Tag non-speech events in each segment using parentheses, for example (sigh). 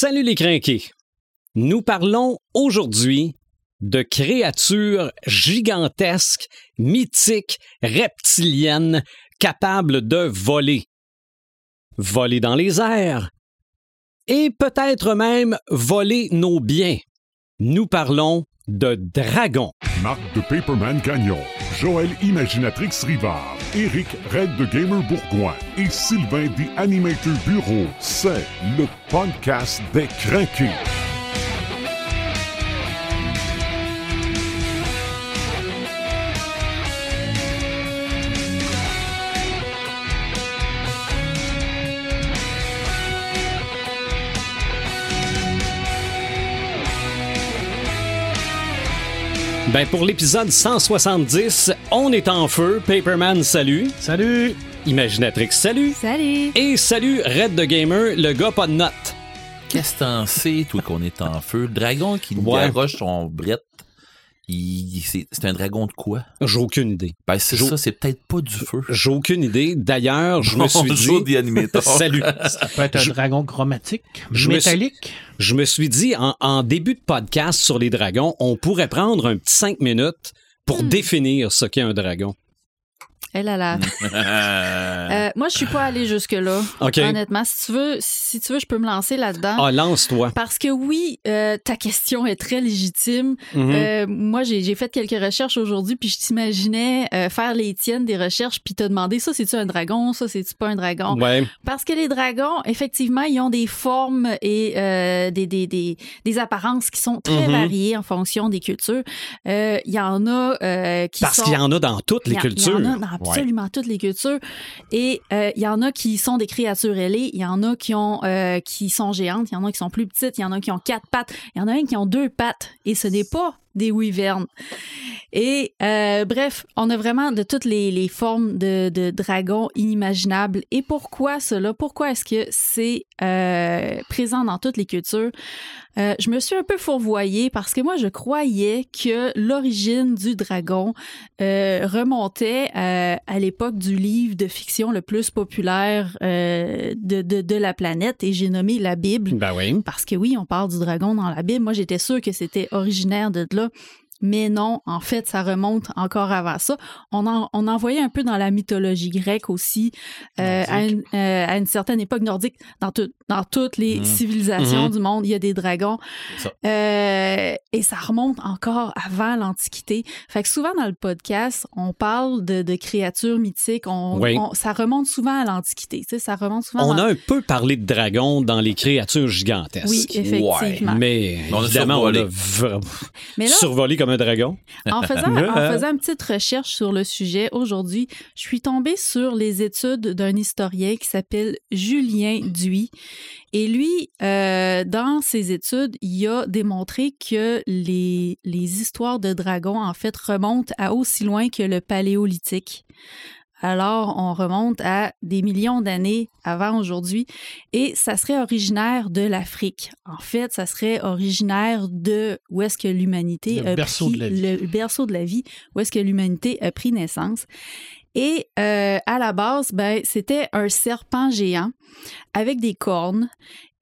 Salut les crinqués. Nous parlons aujourd'hui de créatures gigantesques, mythiques, reptiliennes, capables de voler. Voler dans les airs. Et peut-être même voler nos biens. Nous parlons de dragons. Marc de Paperman Gagnon, Joël Imaginatrix Rivard, Eric Red de Gamer Bourgoin et Sylvain des Animator Bureau. C'est le podcast des craqués. Ben pour l'épisode 170, on est en feu. Paperman, salut. Salut! Imaginatrix, salut. Salut! Et salut Red the Gamer, le gars pas de notes. Qu'est-ce que t'en sais, toi, qu'on est en feu? Dragon qui nous Ouais. garoche son brette, c'est un dragon de quoi? J'ai aucune idée. Ben, c'est ça, c'est peut-être pas du feu. J'ai aucune idée. D'ailleurs, je me suis Bonjour, dit. (laughs) Salut. Ça peut être un Je- dragon chromatique, Je me métallique. Je me suis dit, en, en début de podcast sur les dragons, on pourrait prendre un petit cinq minutes pour Hmm. définir ce qu'est un dragon. Elle a la. Euh, moi, je suis pas allée jusque-là. OK. Honnêtement, si tu veux, si tu veux, je peux me lancer là-dedans. Ah, lance-toi. Parce que oui, euh, ta question est très légitime. Mhm. Euh, moi, j'ai fait quelques recherches aujourd'hui, puis je t'imaginais euh, faire les tiennes des recherches, puis te demander ça, c'est-tu un dragon, ça, c'est-tu pas un dragon? Ouais. Parce que les dragons, effectivement, ils ont des formes et euh, des, des, des, des apparences qui sont très Mhm. variées en fonction des cultures. Euh, Il y en a euh, qui Parce sont... qu'il y en a dans toutes les y cultures. Il y en a dans absolument toutes les cultures. Et euh, il y en a qui sont des créatures ailées, il y en a qui ont euh, qui sont géantes, il y en a qui sont plus petites, il y en a qui ont quatre pattes, il y en a un qui ont deux pattes. Et ce n'est pas des wyvernes. Et euh, bref, on a vraiment de toutes les, les formes de, de dragons inimaginables. Et pourquoi cela? Pourquoi est-ce que c'est euh, présent dans toutes les cultures? Euh, je me suis un peu fourvoyée parce que moi, je croyais que l'origine du dragon remontait à l'époque du livre de fiction le plus populaire de, de, de la planète et j'ai nommé la Bible. Ben oui. Parce que oui, on parle du dragon dans la Bible. Moi, j'étais sûre que c'était originaire de Mais non, en fait, ça remonte encore avant ça. On en, on en voyait un peu dans la mythologie grecque aussi, euh, à, une, euh, à une certaine époque nordique. Dans, tout- dans toutes les Mhm. civilisations Mhm. du monde, il y a des dragons. Ça. Euh, et ça remonte encore avant l'Antiquité. Fait que souvent dans le podcast, on parle de, de créatures mythiques. On, Oui. on- ça remonte souvent à l'Antiquité. Tu sais, ça remonte souvent On dans- a un peu parlé de dragons dans les créatures gigantesques. Oui, effectivement. Mais On a évidemment, on a survolé. v- Mais là, survolé comme un dragon. En faisant, (laughs) en faisant une petite recherche sur le sujet aujourd'hui, je suis tombée sur les études d'un historien qui s'appelle Julien Duy. Et lui, euh, dans ses études, il a démontré que les, les histoires de dragons, en fait, remontent à aussi loin que le paléolithique. Alors, on remonte à des millions d'années avant aujourd'hui et ça serait originaire de l'Afrique. En fait, ça serait originaire de où est-ce que l'humanité Le a berceau pris de la vie. le berceau de la vie, où est-ce que l'humanité a pris naissance. Et euh, à la base, ben, c'était un serpent géant avec des cornes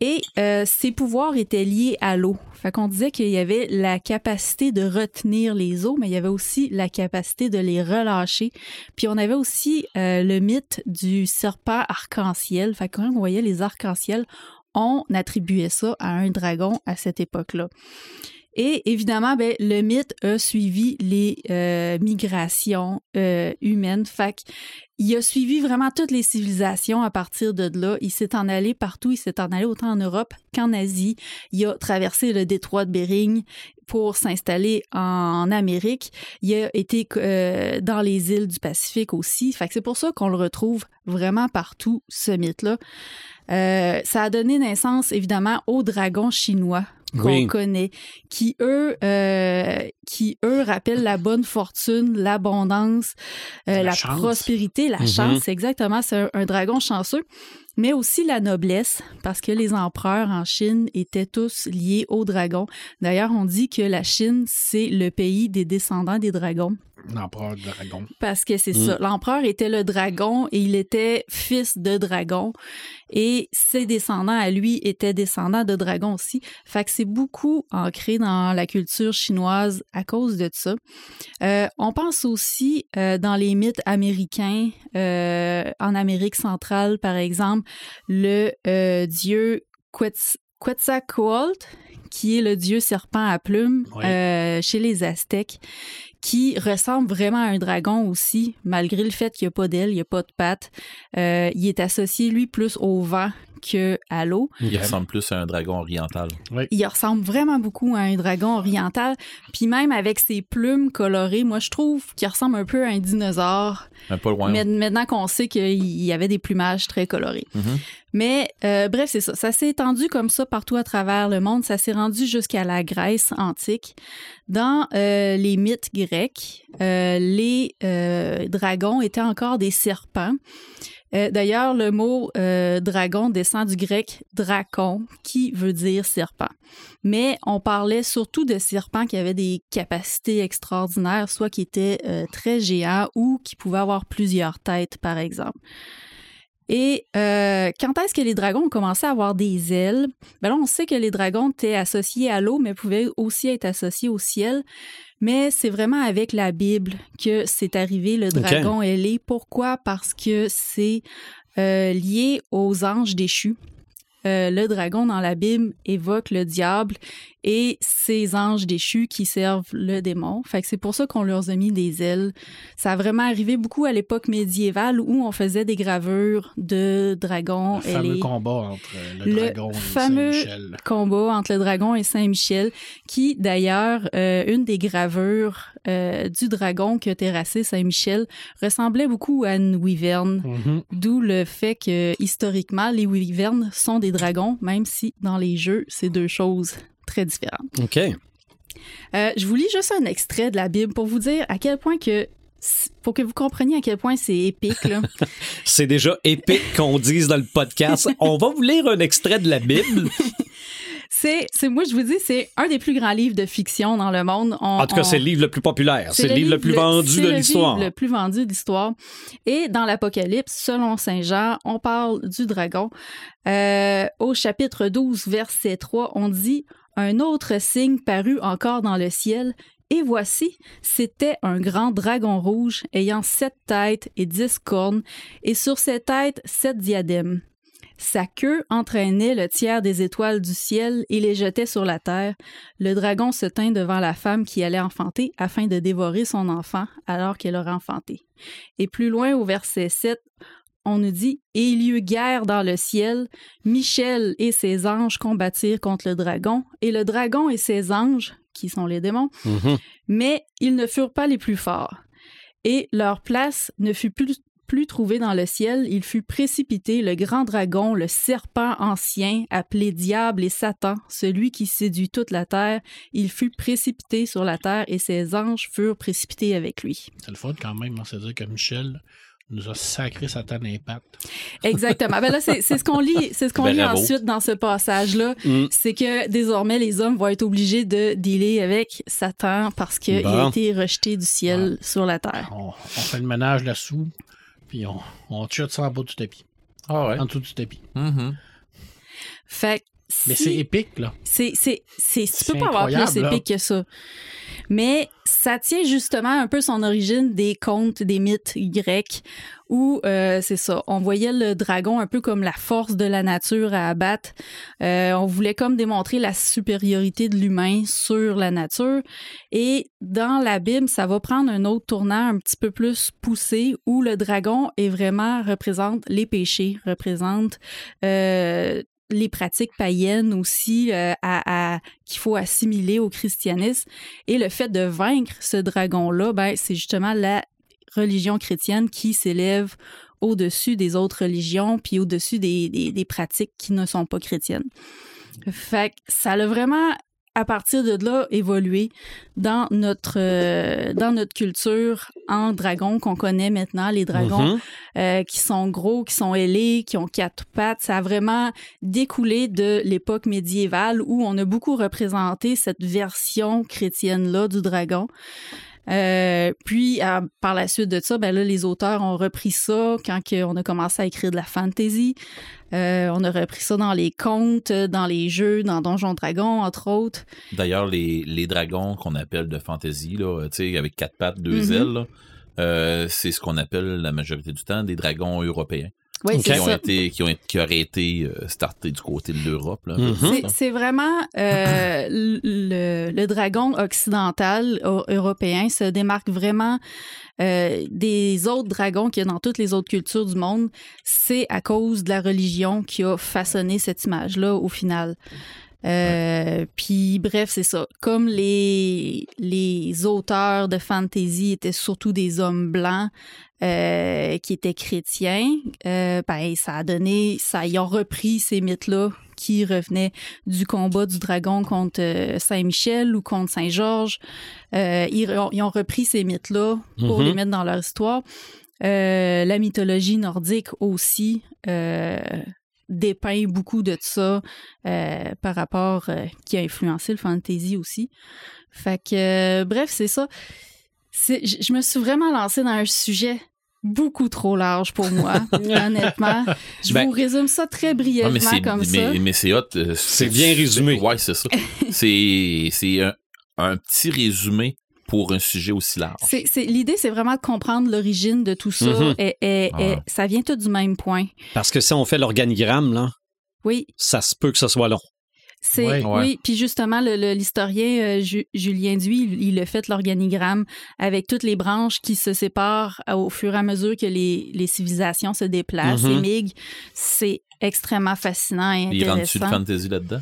et euh, ses pouvoirs étaient liés à l'eau. Fait qu'on disait qu'il y avait la capacité de retenir les eaux, mais il y avait aussi la capacité de les relâcher. Puis on avait aussi euh, le mythe du serpent arc-en-ciel. Fait que quand on voyait les arcs-en-ciel, on attribuait ça à un dragon à cette époque-là. Et évidemment, ben, le mythe a suivi les euh, migrations euh, humaines. Fait il a suivi vraiment toutes les civilisations à partir de là. Il s'est en allé partout. Il s'est en allé autant en Europe qu'en Asie. Il a traversé le détroit de Bering pour s'installer en Amérique. Il a été euh, dans les îles du Pacifique aussi. Fait c'est pour ça qu'on le retrouve vraiment partout, ce mythe-là. Ça a donné naissance, évidemment, aux dragons chinois qu'on Oui. connaît, qui eux, euh, qui eux rappellent la bonne fortune, l'abondance, euh, La prospérité, la Mhm. chance, exactement. C'est un, un dragon chanceux, mais aussi la noblesse, parce que les empereurs en Chine étaient tous liés aux dragons. D'ailleurs, on dit que la Chine, c'est le pays des descendants des dragons. L'empereur dragon. Parce que c'est Mm. ça. L'empereur était le dragon et il était fils de dragon. Et ses descendants à lui étaient descendants de dragons aussi. Fait que c'est beaucoup ancré dans la culture chinoise à cause de ça. Euh, on pense aussi euh, dans les mythes américains, euh, en Amérique centrale par exemple, le euh, dieu Quetz- Quetzalcoatl, qui est le dieu serpent à plumes Oui. euh, chez les Aztèques, qui ressemble vraiment à un dragon aussi, malgré le fait qu'il n'y a pas d'aile, il n'y a pas de pattes. Euh, il est associé, lui, plus au vent que à l'eau. Il ressemble plus à un dragon oriental. Il ressemble vraiment beaucoup à un dragon oriental. Puis même avec ses plumes colorées, moi, je trouve qu'il ressemble un peu à un dinosaure. Un peu loin. Mais maintenant qu'on sait qu'il y avait des plumages très colorés. Mhm. Mais euh, bref, c'est ça. Ça s'est étendu comme ça partout à travers le monde. Ça s'est rendu jusqu'à la Grèce antique. Dans euh, les mythes grecs, euh, les euh, dragons étaient encore des serpents. Euh, D'ailleurs, le mot euh, dragon descend du grec drakon, qui veut dire serpent. Mais on parlait surtout de serpents qui avaient des capacités extraordinaires, soit qui étaient euh, très géants ou qui pouvaient avoir plusieurs têtes, par exemple. Et quand est-ce que les dragons ont commencé à avoir des ailes? Ben là, on sait que les dragons étaient associés à l'eau, mais pouvaient aussi être associés au ciel. Mais c'est vraiment avec la Bible que c'est arrivé le dragon ailé. Pourquoi? Parce que c'est euh, lié aux anges déchus. Euh, le dragon dans la Bible évoque le diable et ses anges déchus qui servent le démon. Fait que c'est pour ça qu'on leur a mis des ailes. Ça a vraiment arrivé beaucoup à l'époque médiévale où on faisait des gravures de dragons Le fameux combat entre le, Le dragon et fameux Saint-Michel. combat entre le dragon et Saint-Michel, qui d'ailleurs, euh, une des gravures euh, du dragon qui a terrassé Saint-Michel ressemblait beaucoup à une wyverne, Mhm. d'où le fait que historiquement, les wyvernes sont des dragons, même si dans les jeux, c'est deux choses très différentes. OK. Euh, je vous lis juste un extrait de la Bible pour vous dire à quel point que pour que vous compreniez à quel point c'est épique. Là. (laughs) C'est déjà épique qu'on dise dans le podcast. (laughs) On va vous lire un extrait de la Bible. (laughs) C'est, c'est, moi, je vous dis, c'est un des plus grands livres de fiction dans le monde. On- En tout cas, on- c'est le livre le plus populaire. C'est le livre le plus vendu de l'histoire. le plus vendu de l'histoire. Et dans l'Apocalypse, selon Saint Jean, on parle du dragon. Euh, au chapitre 12, verset 3, on dit Un autre signe parut encore dans le ciel. Et voici, c'était un grand dragon rouge ayant sept têtes et dix cornes, et sur ses têtes sept diadèmes. Sa queue entraînait le tiers des étoiles du ciel et les jetait sur la terre. Le dragon se tint devant la femme qui allait enfanter afin de dévorer son enfant alors qu'elle aurait enfanté. Et plus loin au verset 7, on nous dit Et il y eut guerre dans le ciel. Michel et ses anges combattirent contre le dragon, et le dragon et ses anges, qui sont les démons, Mhm. mais ils ne furent pas les plus forts. Et leur place ne fut plus, plus trouvée dans le ciel, il fut précipité le grand dragon, le serpent ancien, appelé Diable et Satan, celui qui séduit toute la terre, il fut précipité sur la terre et ses anges furent précipités avec lui. C'est le fun quand même, hein, c'est-à-dire que Michel nous a sacré Satan impact. Exactement. Ben là, c'est ce qu'on lit, c'est ce qu'on lit ensuite dans ce passage-là. Mm. C'est que désormais, les hommes vont être obligés de dealer avec Satan parce qu'il Bon. a été rejeté du ciel sur la terre. On, on fait le ménage là-dessous, puis on, on chute ça en bas du tapis. Ah ouais. En dessous du tapis. Mhm. Fait Mais c'est épique, là. C'est, c'est, c'est, tu peux pas avoir plus là. épique que ça. Mais ça tient justement un peu son origine des contes, des mythes grecs, où euh, c'est ça, on voyait le dragon un peu comme la force de la nature à abattre. Euh, on voulait comme démontrer la supériorité de l'humain sur la nature. Et dans la Bible, ça va prendre un autre tournant un petit peu plus poussé, où le dragon est vraiment représente les péchés, représente euh, les pratiques païennes aussi euh, à, à- qu'il faut assimiler au christianisme. Et le fait de vaincre ce dragon-là, ben, c'est justement la religion chrétienne qui s'élève au-dessus des autres religions, puis au-dessus des, des- des pratiques qui ne sont pas chrétiennes. Fait que ça a vraiment, à partir de là, évolué dans notre, euh, dans notre culture en dragon qu'on connaît maintenant, les dragons Mhm. euh, qui sont gros, qui sont ailés, qui ont quatre pattes. Ça a vraiment découlé de l'époque médiévale où on a beaucoup représenté cette version chrétienne-là du dragon. Euh, puis, à- par la suite de ça, ben là, les auteurs ont repris ça quand on a commencé à écrire de la fantasy. Euh, on a repris ça dans les contes, dans les jeux, dans Donjons Dragons, entre autres. D'ailleurs, les, les dragons qu'on appelle de fantasy, là, avec quatre pattes, deux Mhm. ailes, euh, c'est ce qu'on appelle la majorité du temps des dragons européens. Oui, Qui, ont ça. été, qui, ont, qui auraient été euh, startés du côté de l'Europe. Mhm. C'est- vraiment euh, le, le dragon occidental eu- européen se démarque vraiment euh, des autres dragons qu'il y a dans toutes les autres cultures du monde. C'est à cause de la religion qui a façonné cette image-là au final. Euh, Puis bref, c'est ça. Comme les, les auteurs de fantasy étaient surtout des hommes blancs euh, qui étaient chrétiens, euh, ben, ça a donné, ça, ils ont repris ces mythes-là qui revenaient du combat du dragon contre euh, Saint-Michel ou contre Saint-Georges. Euh, ils, ont, ils ont repris ces mythes-là pour Mhm. les mettre dans leur histoire. La mythologie nordique aussi dépeint beaucoup de ça par rapport qui a influencé le fantasy aussi. Fait que bref, c'est ça. C'est- Je je me suis vraiment lancée dans un sujet beaucoup trop large pour moi, (laughs) honnêtement. Je Ben- vous résume ça très brièvement mais c'est comme mais, ça. mais c'est hot. euh, C'est bien résumé. Ouais, c'est ça. (laughs) c'est c'est un, un petit résumé pour un sujet aussi large. C'est, c'est- l'idée, c'est vraiment de comprendre l'origine de tout ça. Mhm. et, et- Ah. et ça vient tout du même point. Parce que si on fait l'organigramme, là, Oui, ça se peut que ce soit long. C'est Ouais. Ouais. oui. Puis justement, le, le- l'historien euh, Ju- Julien Duy, il, il a fait l'organigramme avec toutes les branches qui se séparent au fur et à mesure que les, les civilisations se déplacent, Mhm. émigrent. C'est extrêmement fascinant et Il rentre-tu de intéressant. fantasy là-dedans?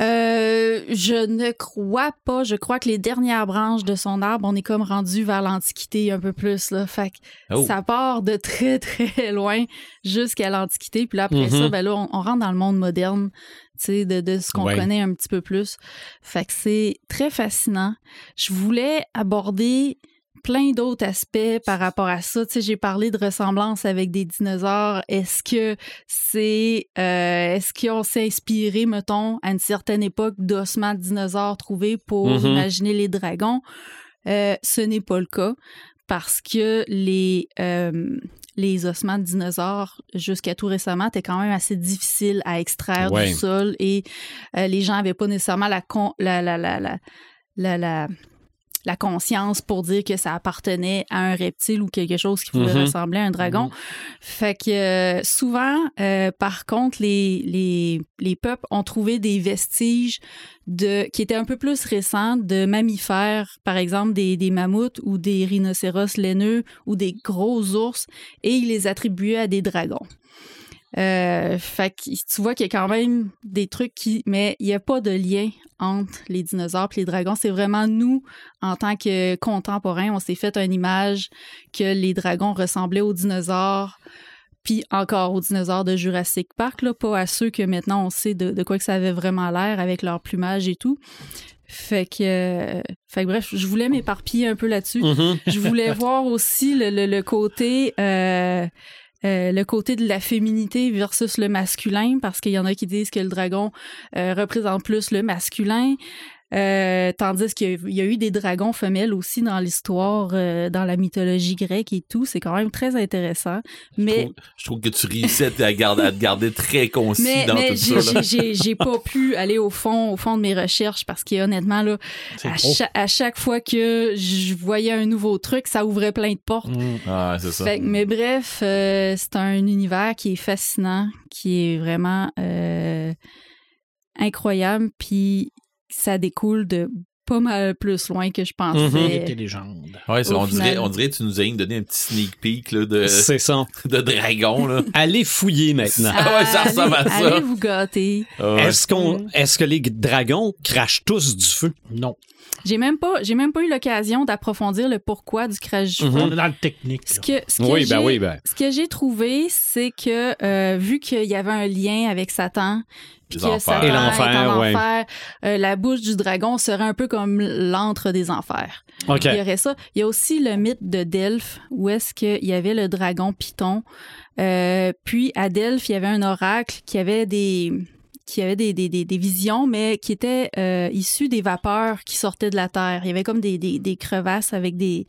Euh, je ne crois pas. Je crois que les dernières branches de son arbre, on est comme rendu vers l'Antiquité un peu plus. Là. Fait que Oh. ça part de très, (laughs) très loin jusqu'à l'Antiquité. Puis là, après Mhm. ça, ben là, on, on rentre dans le monde moderne, de, de ce qu'on Ouais. connaît un petit peu plus. Fait que c'est très fascinant. Je voulais aborder plein d'autres aspects par rapport à ça. Tu sais, j'ai parlé de ressemblance avec des dinosaures. Est-ce que c'est... euh, Est-ce qu'on s'est inspiré, mettons, à une certaine époque d'ossements de dinosaures trouvés pour Mhm. imaginer les dragons? Euh, ce n'est pas le cas parce que les... euh, les ossements de dinosaures, jusqu'à tout récemment, étaient quand même assez difficiles à extraire Ouais. du sol et euh, les gens n'avaient pas nécessairement la, con- la, la, la, la, la, conscience pour dire que ça appartenait à un reptile ou quelque chose qui pouvait Mhm. ressembler à un dragon. Fait que euh, souvent, euh, par contre, les, les, les peuples ont trouvé des vestiges de qui étaient un peu plus récents de mammifères, par exemple des, des mammouths ou des rhinocéros laineux ou des gros ours, et ils les attribuaient à des dragons. Euh, fait que tu vois qu'il y a quand même des trucs qui. Mais il n'y a pas de lien entre les dinosaures et les dragons. C'est vraiment nous, en tant que contemporains, on s'est fait une image que les dragons ressemblaient aux dinosaures, puis encore aux dinosaures de Jurassic Park, là, pas à ceux que maintenant on sait de, de quoi que ça avait vraiment l'air avec leur plumage et tout. Fait que, euh, fait que bref, je voulais m'éparpiller un peu là-dessus. Mhm. Je voulais (laughs) voir aussi le, le- le côté euh, euh, le côté de la féminité versus le masculin, parce qu'il y en a qui disent que le dragon euh, représente plus le masculin. Euh, tandis qu'il y, a- il y a eu des dragons femelles aussi dans l'histoire, euh, dans la mythologie grecque et tout. C'est quand même très intéressant. Je, Mais, trouve, je trouve que tu réussis à, garder, à te garder très concis mais, dans mais tout j'ai- ça. pas pu aller au fond, au fond de mes recherches parce que honnêtement, là, à, trop. cha- à chaque fois que je voyais un nouveau truc, ça ouvrait plein de portes. Mm. Ah, c'est ça. Fait mais bref, euh, c'est un univers qui est fascinant, qui est vraiment incroyable, puis ça découle de pas mal plus loin que je pensais. Et légendes. Ouais, on, dirait, on dirait que tu nous as donné un petit sneak peek là, de, (laughs) C'est ça. (laughs) de dragon. Là. (laughs) Allez fouiller maintenant. Ah ouais, ça ressemble à ça. Allez vous gâter. Ah ouais. Est-ce qu'on, est-ce que les dragons crachent tous du feu? Non. J'ai même pas, j'ai même pas eu l'occasion d'approfondir le pourquoi du crash du Mhm. feu. On est dans le technique. Ce que, ce que Oui, ben j'ai- oui, ben. Ce que j'ai trouvé, c'est que euh, vu qu'il y avait un lien avec Satan, puis que enfers. Satan Et l'enfer, est en ouais. enfer, euh, la bouche du dragon serait un peu comme l'antre des enfers. OK. Il y aurait ça. Il y a aussi le mythe de Delphes, où est-ce qu'il y avait le dragon Python. Euh, puis à Delphes, il y avait un oracle qui avait des qui avait des, des, des, visions, mais qui étaient euh, issues des vapeurs qui sortaient de la Terre. Il y avait comme des, des, des crevasses avec des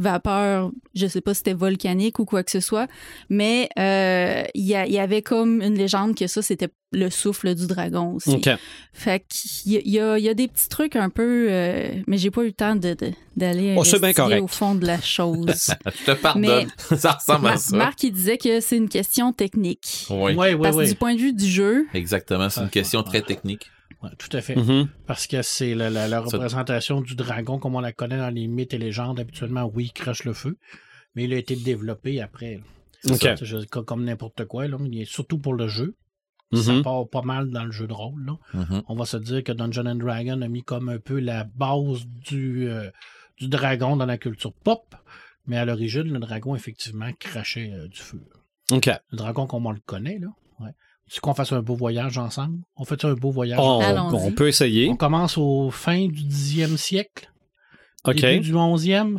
vapeurs, je sais pas si c'était volcanique ou quoi que ce soit, mais euh, il y, avait comme une légende que ça, c'était le souffle du dragon aussi. Fait qu'il y a, y, des petits trucs un peu, euh, mais j'ai pas eu le temps de, de- d'aller Oh, correct. au fond de la chose. (laughs) Je te pardonne. (laughs) ça ressemble à ça. Marc, il disait que c'est une question technique. Oui, Oui, oui, Parce que oui. du point de vue du jeu, exactement. C'est une question très technique. Ouais, tout à fait. Mhm. Parce que c'est la, la- la Ça- représentation du dragon comme on la connaît dans les mythes et légendes. Habituellement, oui, il crache le feu, mais il a été développé après. ça, comme- n'importe quoi. Là. Il est surtout pour le jeu. Ça Mhm. part pas mal dans le jeu de rôle. Là. Mhm. On va se dire que Dungeon and Dragon a mis comme un peu la base du, euh, du dragon dans la culture pop. Mais à l'origine, le dragon, effectivement, crachait euh, du feu. Le dragon comme on le connaît, là. Ouais. Tu qu'on fasse un beau voyage ensemble? On fait un beau voyage? Allons-y. on peut essayer. On commence au fin du 10e siècle, OK. début du 11e.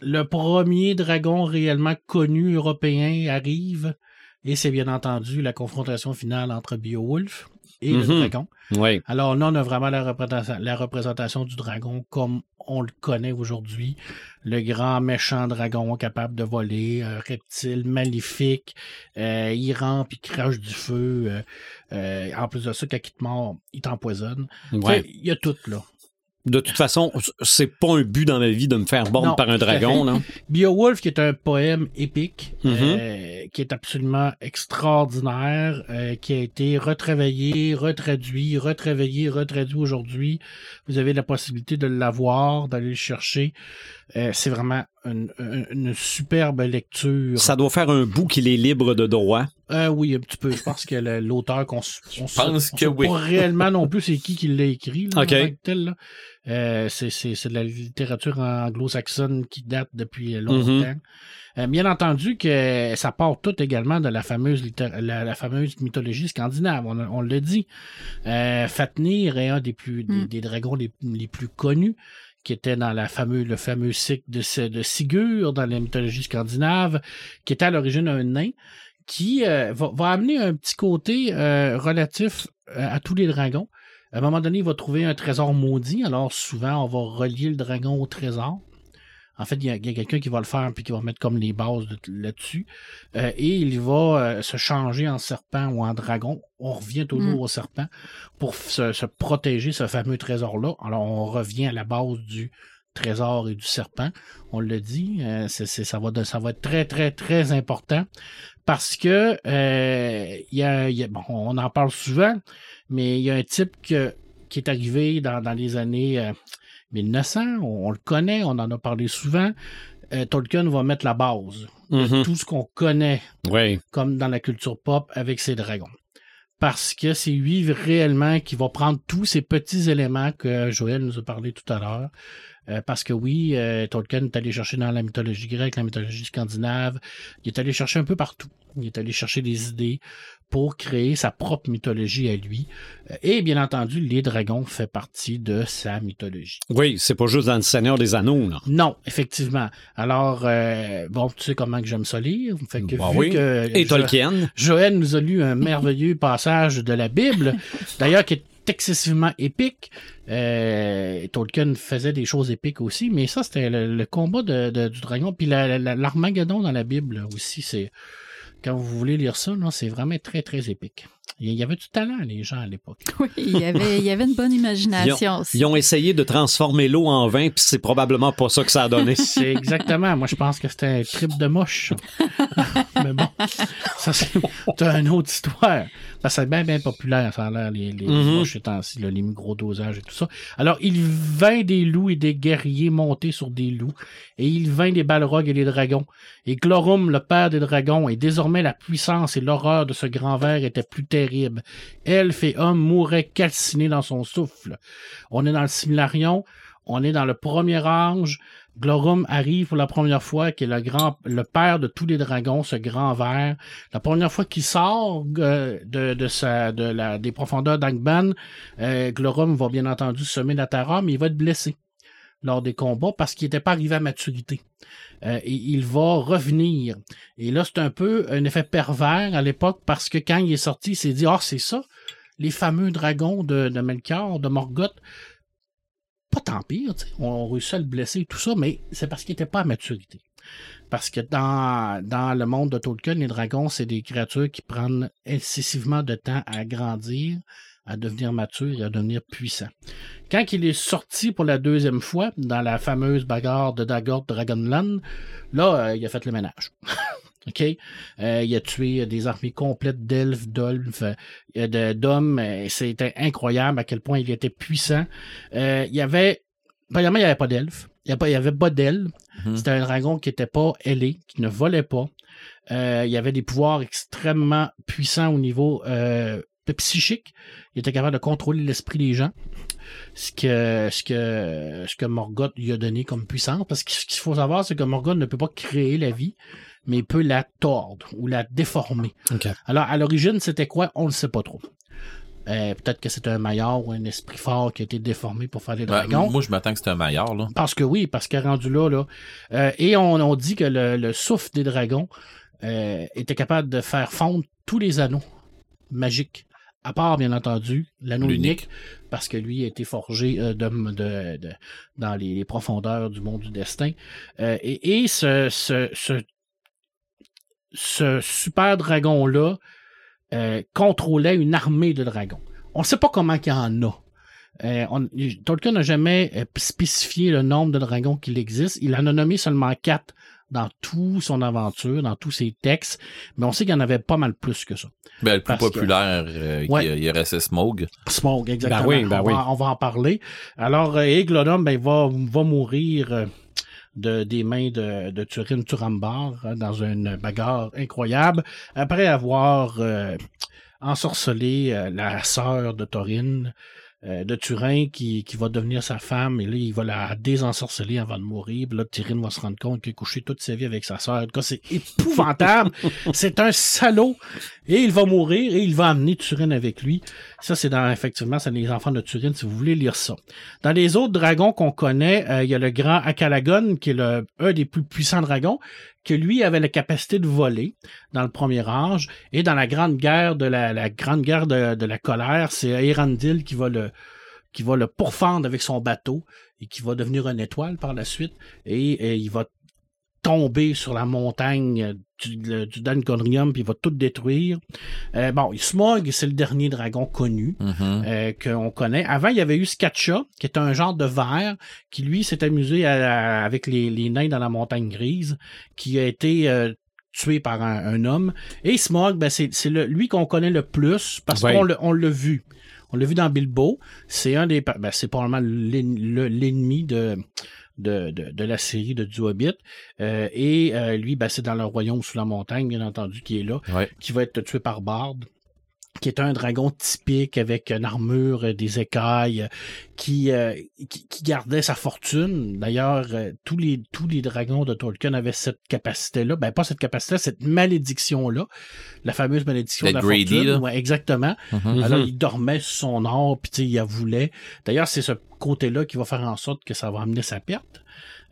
Le premier dragon réellement connu européen arrive et c'est bien entendu la confrontation finale entre Beowulf et le Mhm. dragon. Oui. Alors là, on a vraiment la représentation, la représentation du dragon comme on le connaît aujourd'hui. Le grand méchant dragon capable de voler, un reptile maléfique, euh, il rampe, il crache du feu. euh, euh, en plus de ça, quand il te mord, il t'empoisonne. Ouais. Il y a tout, là. De toute façon, c'est pas un but dans ma vie de me faire borne Non, par un dragon. Là. Beowulf, qui est un poème épique, Mhm. euh, qui est absolument extraordinaire, euh, qui a été retravaillé, retraduit, retravaillé, retraduit aujourd'hui. Vous avez la possibilité de l'avoir, d'aller le chercher. Euh, c'est vraiment une, superbe lecture. Ça doit faire un bout qu'il est libre de droit. Euh, oui, un petit peu. Je pense que l'auteur qu'on pense on que sait oui. pas réellement non plus c'est qui qui l'a écrit. Là, (laughs) tel, là. Euh, c'est, c'est, c'est de la littérature anglo-saxonne qui date depuis longtemps. Mhm. Euh, bien entendu que ça part tout également de la fameuse, la, la fameuse mythologie scandinave, on, on le dit. Euh, Fatnir est un des, plus, des, Mm. des dragons les, les plus connus qui était dans la fameux, le fameux cycle de, de Sigurd dans la mythologie scandinave, qui était à l'origine un nain, qui euh, va, va amener un petit côté euh, relatif à tous les dragons. À un moment donné, il va trouver un trésor maudit, alors souvent, on va relier le dragon au trésor. En fait, il y a, quelqu'un qui va le faire puis qui va mettre comme les bases de- là-dessus. Euh, et il va euh, se changer en serpent ou en dragon. On revient toujours Mm. au serpent pour se, se protéger ce fameux trésor-là. Alors, on revient à la base du trésor et du serpent. On le dit, euh, c'est, c'est- ça, va de- ça va être très, très, très important parce que euh, il y a, y a- bon, on en parle souvent, mais il y a un type que- qui est arrivé dans, dans les années euh, 1900, on, on le connaît, on en a parlé souvent. Euh, Tolkien va mettre la base de Mhm. tout ce qu'on connaît Oui. comme dans la culture pop avec ses dragons. Parce que c'est lui réellement qui va prendre tous ces petits éléments que Joël nous a parlé tout à l'heure. Euh, parce que oui, euh, Tolkien est allé chercher dans la mythologie grecque, la mythologie scandinave. Il est allé chercher un peu partout. Il est allé chercher des idées pour créer sa propre mythologie à lui. Euh, Et bien entendu, les dragons fait partie de sa mythologie. Oui, c'est pas juste dans le Seigneur des Anneaux. Là. Non, effectivement. Alors, euh, bon, tu sais comment que j'aime ça lire? Fait que Bah vu oui. que Et Tolkien? Joël nous a lu un merveilleux passage de la Bible, (laughs) d'ailleurs qui est excessivement épique. Euh, Tolkien faisait des choses épiques aussi, mais ça, c'était le, combat du dragon. Puis la- la- l'Armageddon dans la Bible aussi, c'est... Quand vous voulez lire ça, c'est vraiment très, très épique. Il y avait du talent, les gens, à l'époque. (laughs) oui, il y avait, il y avait une bonne imagination aussi. Ils ont essayé de transformer l'eau en vin, puis c'est probablement pas ça que ça a donné. (laughs) C'est exactement. Moi, je pense que c'était un trip de moche. (laughs) Mais bon, ça, c'est une autre histoire. Ça, c'est bien, bien populaire, ça a l'air, les, les moches ces temps-ci, les gros dosages et tout ça. Alors, il vint des loups et des guerriers montés sur des loups, et il vint des balrogs et des dragons. Et Glorum, le père des dragons, et désormais la puissance et l'horreur de ce grand ver étaient plus terribles. Elfe et homme mouraient calcinés dans son souffle. On est dans le Similarion, on est dans le premier âge, Glorum arrive pour la première fois, qui est le grand, le père de tous les dragons, ce grand ver. La première fois qu'il sort euh, de, de sa, de la, des profondeurs d'Angban, euh, Glorum va bien entendu semer la terreur, mais il va être blessé lors des combats parce qu'il n'était pas arrivé à maturité. Euh, et il va revenir. Et là, c'est un peu un effet pervers à l'époque parce que quand il est sorti, il s'est dit, ah, c'est ça. les fameux dragons de, de Melchior, de Morgoth, pas tant pire, on a réussi à le blesser et tout ça, mais c'est parce qu'il n'était pas à maturité. Parce que dans, dans le monde de Tolkien, les dragons, c'est des créatures qui prennent excessivement de temps à grandir, à devenir matures et à devenir puissants. Quand il est sorti pour la deuxième fois, dans la fameuse bagarre de Dagor Dragonland, là, euh, il a fait le ménage. (laughs) OK? Euh, il a tué des armées complètes d'elfes, euh, d'hommes. C'était incroyable à quel point il était puissant. Euh, il y avait. Premièrement, il n'y avait pas d'elfes. Il n'y avait pas, d'ailes. Mhm. C'était un dragon qui n'était pas ailé, qui ne volait pas. Euh, il y avait des pouvoirs extrêmement puissants au niveau euh, psychique. Il était capable de contrôler l'esprit des gens. Ce que, ce que, ce que Morgoth lui a donné comme puissance. Parce que ce qu'il faut savoir, c'est que Morgoth ne peut pas créer la vie, mais il peut la tordre ou la déformer. Alors, à l'origine, c'était quoi? On ne sait pas trop. Euh, Peut-être que c'était un maillard ou un esprit fort qui a été déformé pour faire des Ouais, dragons. moi, je m'attends que c'est un maillard, là. Parce que oui, parce qu'à rendu là, là euh, et on, on dit que le, le souffle des dragons euh, était capable de faire fondre tous les anneaux magiques. À part, bien entendu, l'anneau unique, parce que lui a été forgé euh, de, de- de- dans les, les profondeurs du monde du destin. Euh, et et ce, ce, ce, ce super dragon-là euh, contrôlait une armée de dragons. On ne sait pas comment il y en a. On- Tolkien n'a jamais spécifié le nombre de dragons qu'il existe. Il en a nommé seulement quatre dans toute son aventure, dans tous ses textes, mais on sait qu'il y en avait pas mal plus que ça. Ben, le plus Parce que- populaire, euh, Ouais. il aurait Smog. Smoke, exactement. Ben oui, ben on, oui. Va, on va en parler. Alors, euh, Eglonum, ben, va, va mourir euh, de, des mains de, de Turin Turambar hein, dans une bagarre incroyable, après avoir euh, ensorcelé euh, la sœur de Thorin, euh, de Turin, qui, qui va devenir sa femme, et là, il va la désensorceler avant de mourir. Puis là, Tyrion va se rendre compte qu'il a couché toute sa vie avec sa sœur. En tout cas, c'est épouvantable. (laughs) c'est un salaud. Et il va mourir et il va amener Turin avec lui. Ça, c'est dans, effectivement, c'est les enfants de Turin, si vous voulez lire ça. Dans les autres dragons qu'on connaît, euh, il y a le grand Akalagon, qui est le, un des plus puissants dragons, que lui avait la capacité de voler dans le premier âge. Et dans la grande guerre de la, grande guerre de, la colère, c'est Erandil qui va le, qui va le pourfendre avec son bateau et qui va devenir une étoile par la suite. Et il va tomber sur la montagne du, le- du puis il va tout détruire. Euh, bon, Smog, c'est le dernier dragon connu Mhm. euh, qu'on connaît. Avant, il y avait eu Skatcha, qui est un genre de ver, qui lui s'est amusé à- à- avec les, les nains dans la montagne grise, qui a été euh, tué par un, un homme. Et Smog, ben, c'est c'est le- lui qu'on connaît le plus parce Ouais. qu'on l'a- on l'a vu. On l'a vu dans Bilbo. C'est un des, ben, c'est probablement l'en- le- l'ennemi de, de, de, de la série de du Hobbit. Euh, et euh, lui, ben, c'est dans le royaume sous la montagne, bien entendu, qui est là Ouais. qui va être tué par Bard, qui est un dragon typique avec une armure, euh, des écailles, euh, qui, euh, qui, qui gardait sa fortune. D'ailleurs, euh, tous les tous les dragons de Tolkien avaient cette capacité-là. Ben, pas cette capacité, cette malédiction-là. La fameuse malédiction de la greedy, fortune. Ouais, exactement. Mhm. Alors, il dormait sur son or, puis tu sais, il la voulait. D'ailleurs, c'est ce côté-là qui va faire en sorte que ça va amener sa perte.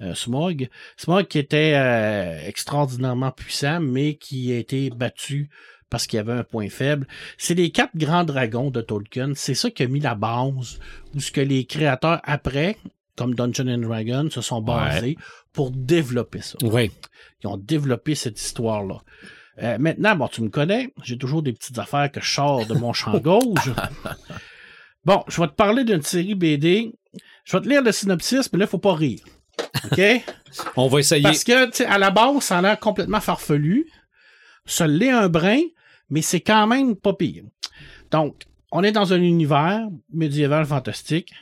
Euh, Smog. Smog qui était euh, extraordinairement puissant, mais qui a été battu parce qu'il y avait un point faible. C'est les quatre grands dragons de Tolkien. C'est ça qui a mis la base, où ce que les créateurs après, comme Dungeon and Dragons, se sont basés pour développer ça. Oui. Ils ont développé cette histoire-là. Euh, maintenant, bon, tu me connais, j'ai toujours des petites affaires que je sors de mon champ gauche. (laughs) Bon, je vais te parler d'une série BD. Je vais te lire le synopsis, mais là, il faut pas rire. OK? (laughs) On va essayer. Parce que, tu sais, à la base, ça a l'air complètement farfelu. Ça l'est un brin, mais c'est quand même pas pire. Donc, on est dans un univers médiéval fantastique.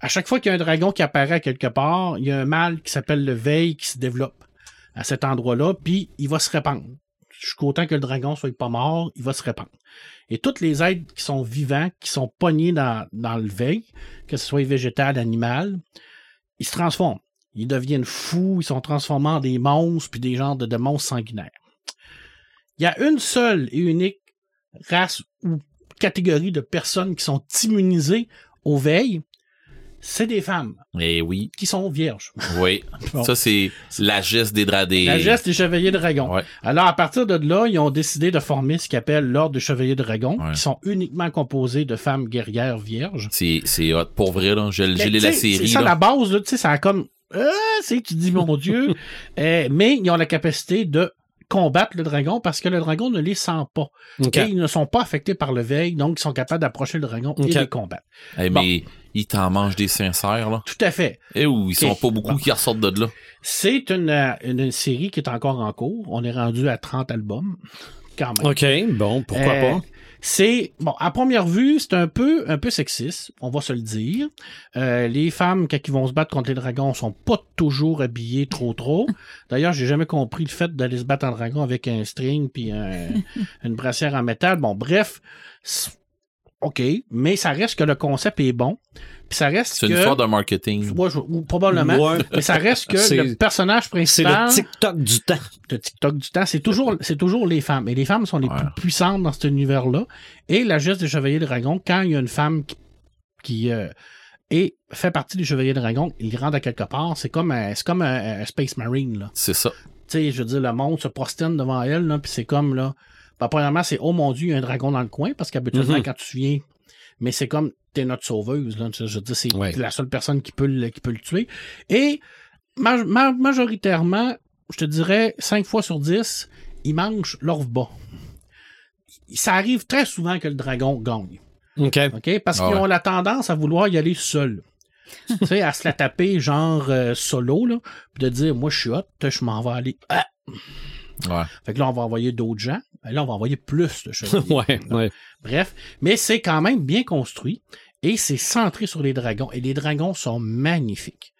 À chaque fois qu'il y a un dragon qui apparaît quelque part, il y a un mâle qui s'appelle le Veil qui se développe à cet endroit-là, puis il va se répandre. Jusqu'au temps que le dragon soit pas mort, il va se répandre. Et toutes les êtres qui sont vivants, qui sont pognés dans, dans le Veil, que ce soit végétal, animal, ils se transforment. Ils deviennent fous, ils sont transformés en des monstres, puis des genres de, de monstres sanguinaires. Il y a une seule et unique race ou catégorie de personnes qui sont immunisées aux veilles, c'est des femmes Eh oui, qui sont vierges. oui. (laughs) Bon. Ça, c'est la geste des draps des... La geste des chevaliers dragons. Ouais. Alors, à partir de là, ils ont décidé de former ce qu'ils appellent l'ordre des chevaliers dragons, Ouais. qui sont uniquement composés de femmes guerrières vierges. C'est, c'est hot. Pour vrai, là. J'ai, lu la série, C'est ça, là. la base, là, tu sais, ça a comme, euh, c'est, tu dis, mon Dieu. (laughs) Euh, mais ils ont la capacité de combattre le dragon parce que le dragon ne les sent pas. Et ils ne sont pas affectés par le veille, donc ils sont capables d'approcher le dragon Ok. et les combattre. Eh, mais ils t'en mangent des sincères, là. Tout à fait. Eh où, ils sont Ok. pas beaucoup Bon. qui ressortent de là. C'est une, euh, une série qui est encore en cours. On est rendu à 30 albums. Quand même. OK, bon, pourquoi Euh, pas? C'est bon à première vue, c'est un peu un peu sexiste, on va se le dire. Euh, les femmes quand ils vont se battre contre les dragons sont pas toujours habillées trop trop. D'ailleurs, j'ai jamais compris le fait d'aller se battre en dragon avec un string puis un- (laughs) une brassière en métal. Bon, bref, OK, mais ça reste que le concept est bon. Puis ça reste C'est que une histoire de marketing. Ouais, je- ou probablement, Ouais. mais ça reste que C'est- le personnage C'est principal le TikTok du temps. de TikTok du temps, c'est toujours, c'est toujours les femmes. Et les femmes sont les Ouais. plus puissantes dans cet univers-là. Et la geste des Chevaliers Dragons, quand il y a une femme qui, qui, euh, est- fait partie des Chevaliers Dragons, ils rentrent à quelque part, c'est comme un, c'est comme un, un Space Marine, là. C'est ça. Tu sais, je veux dire, le monde se prosterne devant elle, là, puis c'est comme, là, ben, premièrement, c'est, oh mon Dieu, il y a un dragon dans le coin, parce qu'habituellement, Mhm. quand tu viens, mais c'est comme, t'es notre sauveuse, là, je veux dire, c'est Ouais. la seule personne qui peut, le, qui peut le tuer. Et, ma- ma- majoritairement, je te dirais, 5 fois sur 10, ils mangent l'orve bas. Ça arrive très souvent que le dragon gagne. OK. OK? Parce Ah qu'ils ouais. ont la tendance à vouloir y aller seul. tu sais, à se la taper genre euh, solo, là, puis de dire, moi, je suis hot, je m'en vais aller. Ah! Ouais. Fait que là, on va envoyer d'autres gens. Ben Là, on va envoyer plus de (laughs) chevaliers. ouais, ouais. Bref, mais c'est quand même bien construit et c'est centré sur les dragons. Et les dragons sont magnifiques.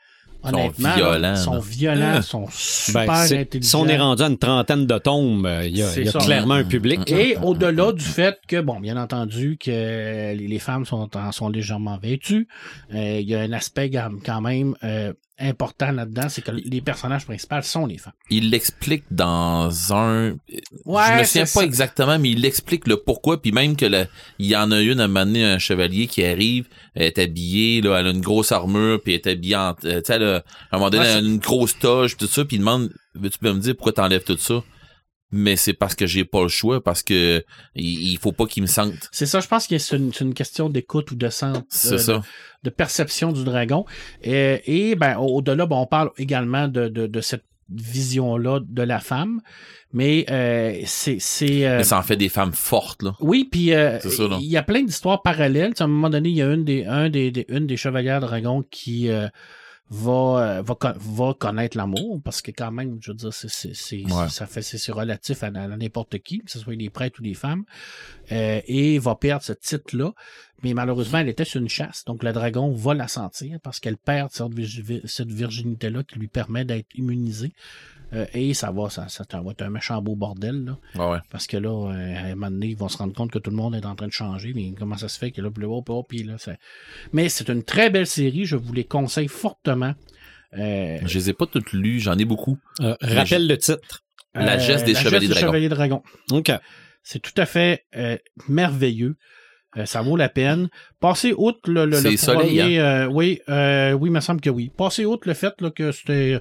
sont Honnêtement, là, violents, Ils sont violents, sont super Ben, intelligents. si on est rendu à une trentaine de tombes, euh, il y a, C'est il y a ça. clairement un public. Et au-delà du fait que, bon, bien entendu, que les, femmes sont, en- sont légèrement vêtues, euh, il y a un aspect quand quand même euh, important là-dedans, c'est que les personnages principaux sont les femmes. Il l'explique dans un. Ouais, je me souviens pas ça. exactement, mais il explique le pourquoi, puis même que le- il y en a une à un moment donné, un chevalier qui arrive, elle est habillée, là, elle a une grosse armure, puis elle est habillée en, euh, tu sais, à un moment donné, Ouais, elle a une grosse toge, tout ça, puis il demande, veux-tu me dire pourquoi t'enlèves tout ça? Mais c'est parce que j'ai pas le choix, parce que il, il faut pas qu'il me sente. C'est ça, je pense que c'est une, question d'écoute ou de sens, C'est euh, ça. de, de perception du dragon. Et, et, ben, au- au-delà, ben, on parle également de, de, de cette vision-là de la femme. Mais euh, c'est... c'est euh, Mais ça en fait des femmes fortes, là. Oui, puis euh, il y a plein d'histoires parallèles. À un moment donné, il y a une des, un des, des- une des chevalières dragons qui euh, va, euh, va, va connaître l'amour, parce que quand même, je veux dire, c'est, c'est, Ouais. ça fait, c'est, c'est relatif à, à n'importe qui, que ce soit des prêtres ou des femmes, euh, et va perdre ce titre-là. Mais malheureusement, elle était sur une chasse, donc le dragon va la sentir parce qu'elle perd cette virginité-là qui lui permet d'être immunisée. Euh, et ça va, ça, ça va être un méchant beau bordel, là. Ouais. Parce que là, euh, à un moment donné, ils vont se rendre compte que tout le monde est en train de changer. Mais comment ça se fait que là, puis là, hop, hop, puis là, ça- Mais c'est une très belle série. Je vous les conseille fortement. Euh, Je les ai pas toutes lues, j'en ai beaucoup. Euh, rappelle le titre. La geste des Chevaliers Dragons. Chevaliers Dragons. OK. C'est tout à fait euh, merveilleux. Euh, ça vaut la peine. Passez outre le, le, soleil, euh, oui, euh, oui, il me semble que oui. Passez outre le fait là, que c'était,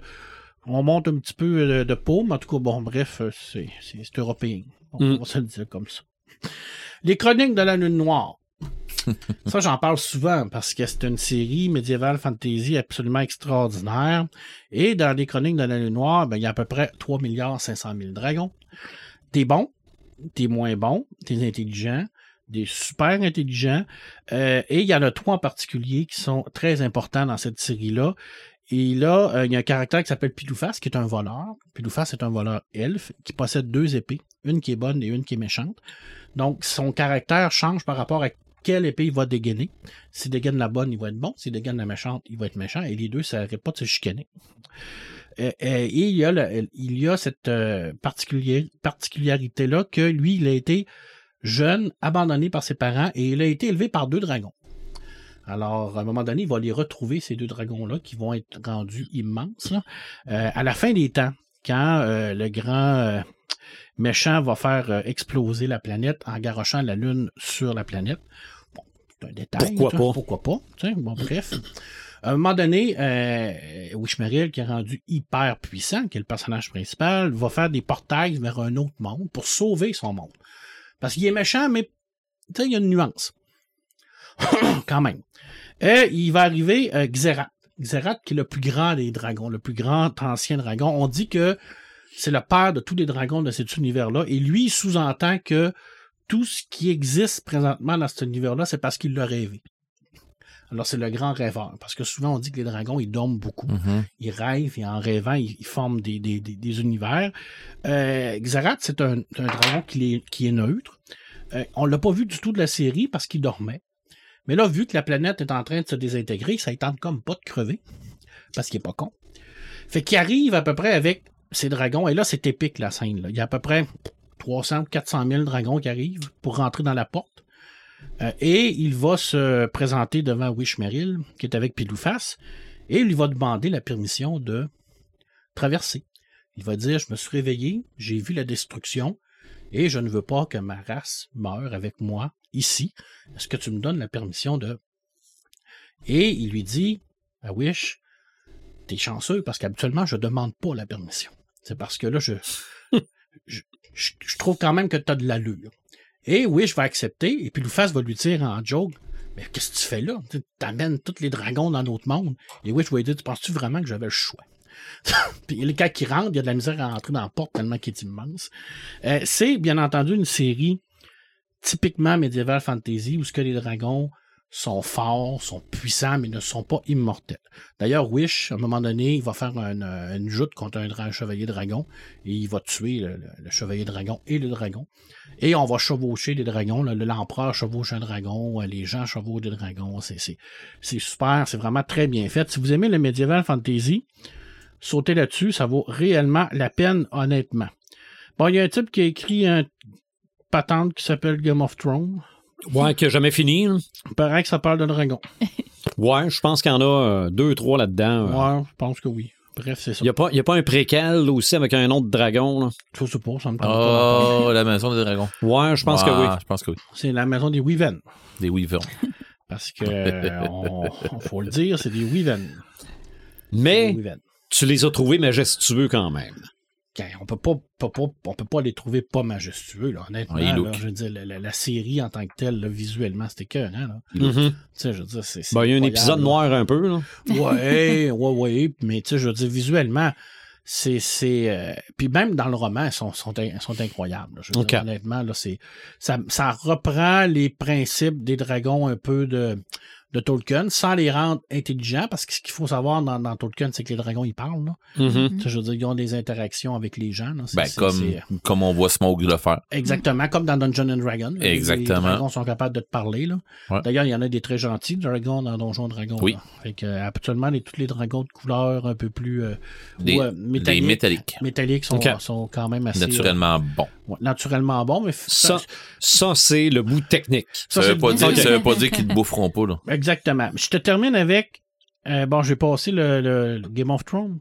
on monte un petit peu de, de paume. En tout cas, bon, bref, euh, c'est, c'est, européen. On Mm. va se le dire comme ça. Les Chroniques de la Lune Noire. (laughs) Ça, j'en parle souvent parce que c'est une série médiévale fantasy absolument extraordinaire. Et dans les Chroniques de la Lune Noire, ben, il y a à peu près 3 milliards 500 000 dragons. T'es bon, t'es moins bon, t'es intelligent, des super intelligents. Euh, et il y en a trois en particulier qui sont très importants dans cette série-là. Et là, euh, il y a un caractère qui s'appelle Piloufas, qui est un voleur. Piloufas est un voleur elfe qui possède deux épées, une qui est bonne et une qui est méchante. Donc, son caractère change par rapport à quelle épée il va dégainer. S'il dégaine la bonne, il va être bon. S'il dégaine la méchante, il va être méchant. Et les deux, ça n'arrête pas de se chicaner. Euh, euh, et il y a, cette particularité-là que lui, il a été jeune, abandonné par ses parents et il a été élevé par deux dragons. Alors, à un moment donné, il va les retrouver, ces deux dragons-là, qui vont être rendus immenses. là. Euh, à la fin des temps, quand euh, le grand euh, méchant va faire exploser la planète en garochant la Lune sur la planète. Bon, c'est un détail. Pourquoi pas? Pourquoi pas? Bon, bref. À un moment donné, euh, Wishmeril, qui est rendu hyper puissant, qui est le personnage principal, va faire des portails vers un autre monde pour sauver son monde. Parce qu'il est méchant, mais il y a une nuance. (coughs) Quand même. Et il va arriver euh, Xerath. Xerath, qui est le plus grand des dragons, le plus grand ancien dragon. On dit que c'est le père de tous les dragons de cet univers-là. Et lui, il sous-entend que tout ce qui existe présentement dans cet univers-là, c'est parce qu'il l'a rêvé. Alors, c'est le grand rêveur. Parce que souvent, on dit que les dragons, ils dorment beaucoup. Mhm. Ils rêvent et en rêvant, ils, ils forment des, des, des, des univers. Euh, Xerath, c'est un, un dragon qui est, qui est neutre. Euh, on l'a pas vu du tout de la série parce qu'il dormait. Mais là, vu que la planète est en train de se désintégrer, ça ne tente comme pas de crever. Parce qu'il est pas con. Fait qu'il arrive à peu près avec ses dragons. Et là, c'est épique, la scène. Il y a à peu près 300 ou 400 000 dragons qui arrivent pour rentrer dans la porte. Euh, et il va se présenter devant Wishmeril, qui est avec Pilouface, et il lui va demander la permission de traverser. Il va dire, je me suis réveillé, j'ai vu la destruction, et je ne veux pas que ma race meure avec moi ici. Est-ce que tu me donnes la permission de... Et il lui dit, à Wish, t'es chanceux parce qu'habituellement, je demande pas la permission. C'est parce que là, je, (laughs) je, je- je trouve quand même que tu as de l'allure. Et Wish va accepter, et puis Louface va lui dire en joke, mais qu'est-ce que tu fais là? Tu amènes tous les dragons dans notre monde. Et Wish va lui dire, tu penses-tu vraiment que j'avais le choix? (laughs) puis le cas qui rentre, il y a de la misère à rentrer dans la porte tellement qu'il est immense. Euh, c'est bien entendu une série typiquement médiéval fantasy où ce que les dragons sont forts, sont puissants, mais ne sont pas immortels. D'ailleurs, Wish, à un moment donné, il va faire une, euh, une joute contre un, chevalier dragon et il va tuer le, le- chevalier dragon et le dragon. Et on va chevaucher les dragons. L'empereur chevauche un dragon, euh, les gens chevauchent des dragons. C'est super, c'est vraiment très bien fait. Si vous aimez le médiéval fantasy, sautez là-dessus, ça vaut réellement la peine, honnêtement. Bon, il y a un type qui a écrit un patente qui s'appelle Game of Thrones. Ouais, qui a jamais fini. Il paraît que ça parle de dragon. (laughs) Ouais, je pense qu'il y en a euh, deux, trois là-dedans. euh. Ouais, je pense que oui. Bref, c'est ça. Il n'y a, pas- y a pas un préquel aussi avec un autre dragon. là? Je sais pas, ça me pas. Oh, (laughs) la maison des dragons. Ouais, je pense que oui. Je pense que oui. C'est la maison des Weaven. Des Weavers. (laughs) Parce que, on, on faut le dire, c'est des Weaven. Mais Des Weaven. tu les as trouvés majestueux quand même. On peut pas, pas- pas- on peut pas les trouver pas majestueux, là, honnêtement. Ouais, ils là, look. je veux dire, la, la- la série en tant que telle, là, visuellement, c'était que, hein, là. Tu sais, je veux dire, c'est. Ben, il y a un épisode là. noir un peu. Là. Ouais, (laughs) ouais, ouais, mais tu sais, je veux dire, visuellement, c'est, c'est, euh, puis même dans le roman, elles sont, sont, sont incroyables. là. Je veux dire, honnêtement, là, c'est, ça, ça reprend les principes des dragons un peu de, de Tolkien, sans les rendre intelligents, parce que ce qu'il faut savoir dans, dans Tolkien, c'est que les dragons, ils parlent, là. Tu sais, je veux dire, ils ont des interactions avec les gens, là. Ben, comme, c'est- comme on voit Smoke le faire. Exactement, comme dans Dungeon and Dragon. là. Exactement. Les dragons sont capables de te parler. Là. Ouais. D'ailleurs, il y en a des très gentils, dragons, dans Donjon Dragon. Oui. Fait que, euh, habituellement, les, tous les dragons de couleur un peu plus euh, Des, ou, euh, des métalliques, métalliques. métalliques sont, Ok. sont quand même assez... Naturellement bon. euh, ouais, naturellement bons, mais... Ça, ça c'est le bout technique. Ça, c'est veut pas le- dire, ça veut pas dire qu'ils te boufferont pas, là. Exactement. Je te termine avec... euh, bon, j'ai passé le, le- Game of Thrones.